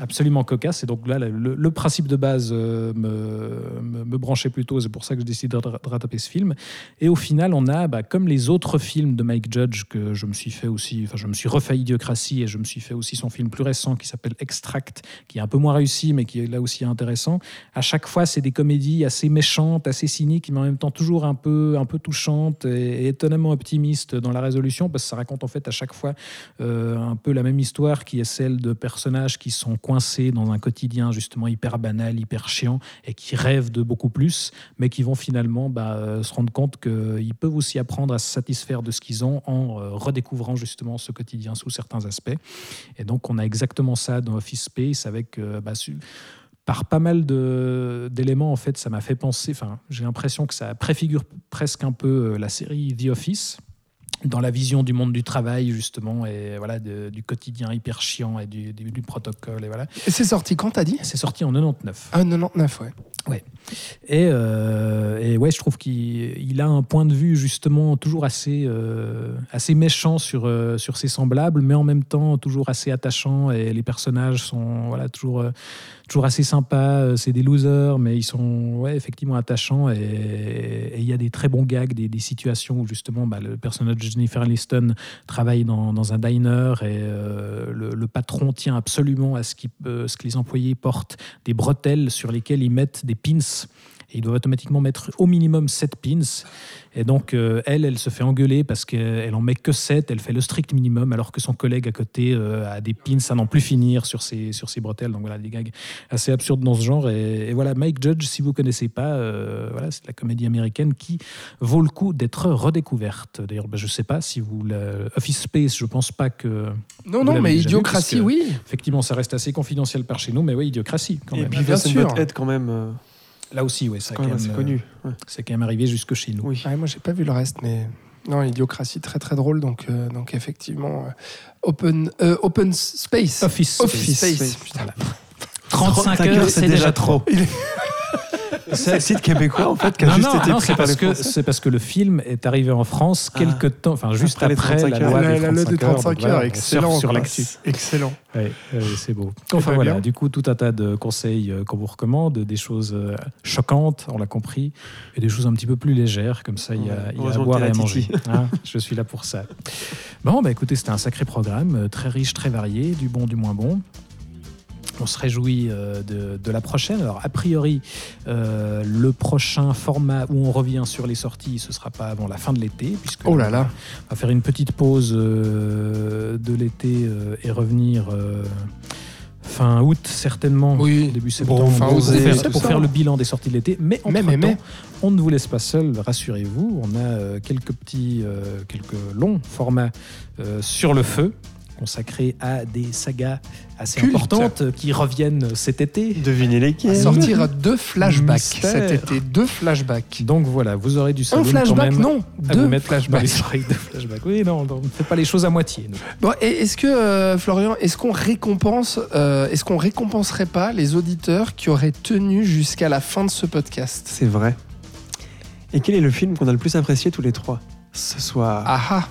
Absolument cocasse. Et donc là, le, principe de base euh, me, me, branchait plutôt. C'est pour ça que j'ai décidé de, ra- de rattraper ce film. Et au final, on a, bah, comme les autres films de Mike Judge que je me suis fait aussi, enfin, je me suis refait Idiocratie et je me suis fait aussi son film plus récent qui s'appelle Extract, qui est un peu moins réussi, mais qui est là aussi intéressant. À chaque fois, c'est des comédies assez méchantes, assez cyniques, mais en même temps toujours un peu, un peu touchantes et, et étonnamment optimistes dans la résolution, parce que ça raconte en fait à chaque fois euh, un peu la même histoire qui est celle de personnages qui sont coincés dans un quotidien justement hyper banal, hyper chiant et qui rêvent de beaucoup plus, mais qui vont finalement bah, euh, se rendre compte qu'ils peuvent aussi apprendre à se satisfaire de ce qu'ils ont en euh, redécouvrant justement ce quotidien sous certains aspects. Et donc on a exactement ça dans Office Space avec euh, bah, par pas mal d'éléments, en fait, ça m'a fait penser, enfin, j'ai l'impression que ça préfigure presque un peu la série The Office, dans la vision du monde du travail, justement, et voilà, de- du quotidien hyper chiant et du, du- du protocole, et voilà. C'est sorti quand, t'as dit? C'est sorti en 99. Ah, 99, ouais. Et, euh, et ouais, je trouve qu'il il a un point de vue justement toujours assez, euh, assez méchant sur, euh, sur ses semblables, mais en même temps toujours assez attachant. Et les personnages sont voilà, toujours, euh, toujours assez sympas. Euh, C'est des losers, mais ils sont ouais, effectivement attachants. Et il y a des très bons gags, des, des situations où justement bah, le personnage de Jennifer Aniston travaille dans, un diner et euh, le, patron tient absolument à ce, peut- ce que les employés portent des bretelles sur lesquelles ils mettent des pins. Et ils doivent automatiquement mettre au minimum 7 pins. Et donc, euh, elle, elle se fait engueuler parce qu'elle en met que 7, elle fait le strict minimum, alors que son collègue à côté euh, a des pins à n'en plus finir sur ses, sur ses bretelles. Donc voilà, des gags assez absurdes dans ce genre. Et, et voilà, Mike Judge, si vous ne connaissez pas, euh, voilà, c'est la comédie américaine qui vaut le coup d'être redécouverte. D'ailleurs, bah, je ne sais pas si vous... la- Office Space, je ne pense pas que... Non, non, mais Idiocratie, que- oui. Effectivement, ça reste assez confidentiel par chez nous, mais oui, Idiocratie quand Et même. puis bien sûr. Butthead, quand même, euh, Là aussi, oui, ça c'est quand même connu. Ouais. euh, c'est quand même arrivé jusque chez nous. Oui. Ouais, moi, j'ai pas vu le reste, mais non, Idiocratie, très très drôle. Donc, euh, donc effectivement, euh, Open, euh, open Space. Office, Office Space. Space, putain. Voilà. 35 heures, c'est déjà trop. C'est un site québécois, en fait, qui a Non, juste non, été non, pris par parce les que c'est parce que le film est arrivé en France Ah. quelques temps, enfin juste Après les après, 35 la loi La- des la loi des 35 heures. 35 donc voilà, heures, on excellent. sur l'actu. Excellent. Ouais, ouais, c'est beau. Enfin voilà, bien. du coup, tout un tas de conseils euh, qu'on vous recommande, des choses euh, choquantes, on l'a compris, et des choses un petit peu plus légères, comme ça, il y a, Ouais, il y a à boire et à manger. Hein, je suis là pour ça. Bon, bah écoutez, c'était un sacré programme, euh, très riche, très varié, du bon, du moins bon. On se réjouit euh, de, de la prochaine. Alors, a priori, euh, le prochain format où on revient sur les sorties, ce sera pas avant la fin de l'été, puisque Oh là là. on va faire une petite pause euh, de l'été euh, et revenir fin août certainement, Oui. début septembre, Bon, fin pour, faire, pour faire le bilan des sorties de l'été. Mais en même mais. on ne vous laisse pas seul, rassurez-vous. On a quelques petits, quelques longs formats sur le feu consacrés à des sagas assez Culte. importantes qui reviennent cet été. Devinez À lesquels. sortir deux flashbacks Mystère. cet été. Deux flashbacks. Donc voilà, vous aurez du Un quand flashback, même non. à vous Deux mettre dans flashbacks. les oreilles de flashback. Oui, non, non, on ne fait pas les choses à moitié. nous. Bon, et est-ce que euh, Florian, est-ce qu'on récompense, euh, est-ce qu'on récompenserait pas les auditeurs qui auraient tenu jusqu'à la fin de ce podcast? C'est vrai. Et quel est le film qu'on a le plus apprécié tous les trois? Ce soir Ah ah.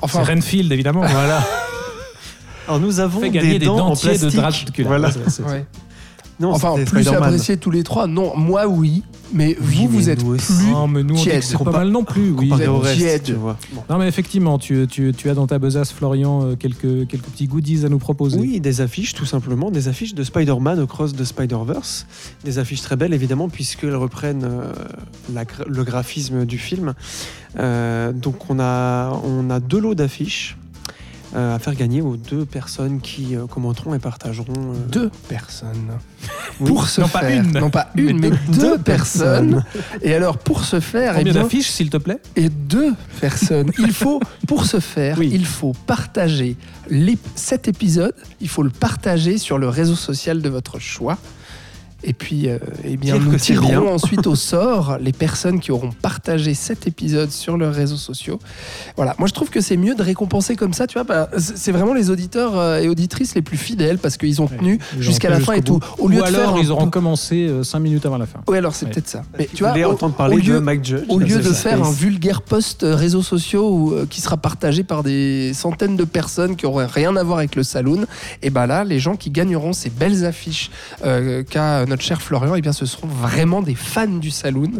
Enfin, C'est Renfield, évidemment. [LAUGHS] voilà. Alors nous avons Fait gagner des, dents en dentiers de plastique. Dracula. Voilà. Ouais. Non, enfin plus apprécié tous les trois. Non, moi oui, mais Oui, vous, vous êtes nous plus. Non, mais nous, on tiède. c'est pas mal non plus. Oui. Vous au êtes reste, tiède. tu vois. Bon. Non, mais effectivement, tu, tu, tu as dans ta besace, Florian, euh, quelques, quelques petits goodies à nous proposer. Oui, des affiches, tout simplement, des affiches de Spider-Man Across the Spider-Verse. Des affiches très belles, évidemment, puisqu'elles reprennent euh, la le graphisme du film. Euh, donc, on a, on a deux lots d'affiches euh, à faire gagner aux deux personnes qui euh, commenteront et partageront. euh, Deux personnes. pour ce Non, pas faire, une. non pas une, mais, Mais deux, deux personnes. Et alors, pour ce faire, eh Combien bien, d'affiches, s'il te plaît? et deux personnes. Il faut, pour ce faire, Oui. il faut partager les- cet épisode, il faut le partager sur le réseau social de votre choix. Et puis, euh, eh bien, nous tirerons bien. ensuite au sort les personnes qui auront partagé cet épisode sur leurs réseaux sociaux. Voilà, moi je trouve que c'est mieux de récompenser comme ça, tu vois. bah, c'est vraiment les auditeurs euh, et auditrices les plus fidèles parce qu'ils ont tenu jusqu'à la fin et tout. Au lieu Ou de alors, faire ils auront commencé 5 minutes avant la fin. Oui, alors c'est Ouais. peut-être ça. Mais Tu vois, au- entendre parler au lieu- de Mike Judge. au lieu de ça. faire un vulgaire post euh, réseaux sociaux où, euh, qui sera partagé par des centaines de personnes qui auraient rien à voir avec le saloon, et ben là, les gens qui gagneront ces belles affiches euh, qu'a notre cher Florian, et bien ce seront vraiment des fans du saloon.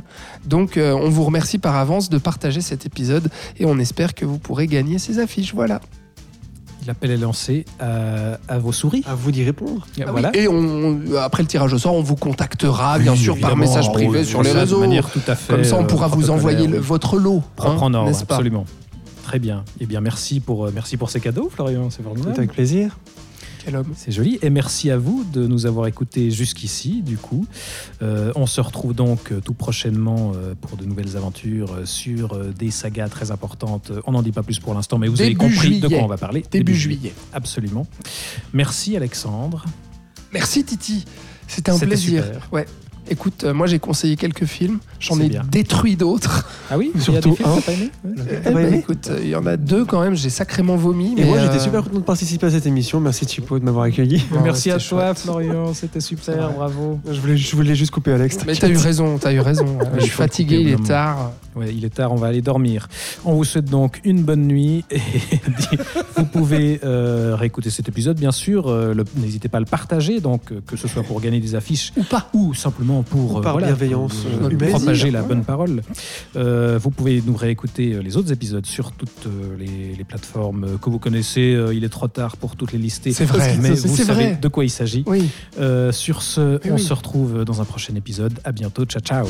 Donc euh, on vous remercie par avance de partager cet épisode et on espère que vous pourrez gagner ces affiches. Voilà. L'appel est lancé à, à vos souris. À vous d'y répondre. voilà. Et on, après le tirage au sort, on vous contactera bien Oui, sûr par évidemment, message privé sur les ça, réseaux. De manière tout à fait. Comme ça, on euh, pourra vous protocolaire, envoyer le- votre lot, Propre hein, en ordre, n'est-ce pas? absolument. Très bien. Eh bien, merci pour, euh, merci pour ces cadeaux, Florian. C'est C'est formidable. avec plaisir. Quel homme. C'est joli. Et merci à vous de nous avoir écoutés jusqu'ici, du coup. Euh, on se retrouve donc euh, tout prochainement euh, pour de nouvelles aventures sur des sagas très importantes. On n'en dit pas plus pour l'instant, mais vous avez compris de quoi on va parler. Début juillet. Absolument. Merci, Alexandre. Merci Titi, c'était un C'était plaisir. super. Ouais. Écoute, euh, moi j'ai conseillé quelques films, j'en C'est ai bien. détruit d'autres. [LAUGHS] Ah oui Il y a Surtout des films un. que t'as pas aimé Ouais. Eh pas ben, aimé écoute, euh, il y en a deux quand même, j'ai sacrément vomi. Et mais, moi, j'étais euh, super content de participer à cette émission. Merci Chipo de m'avoir accueilli. [LAUGHS] non, Merci à c'était toi, chouette. Florian. C'était super. Bravo. Je voulais, je voulais juste couper Alex. Mais t'as eu raison, t'as eu raison. [LAUGHS] je il suis faut fatigué, couper, il est vraiment. tard. Ouais, il est tard, on va aller dormir. On vous souhaite donc une bonne nuit [LAUGHS] et vous pouvez euh, réécouter cet épisode, bien sûr. Euh, N'hésitez pas à le partager, donc euh, que ce soit pour gagner des affiches Ou pas. ou simplement pour Ou par voilà, bienveillance, pour, propager la bonne parole. Vous pouvez nous réécouter les autres épisodes sur toutes les, les plateformes que vous connaissez. Il est trop tard pour toutes les lister, C'est vrai, mais vous savez vrai. de quoi il s'agit. Oui. Sur ce, Eh on oui. se retrouve dans un prochain épisode. À bientôt. Ciao, ciao.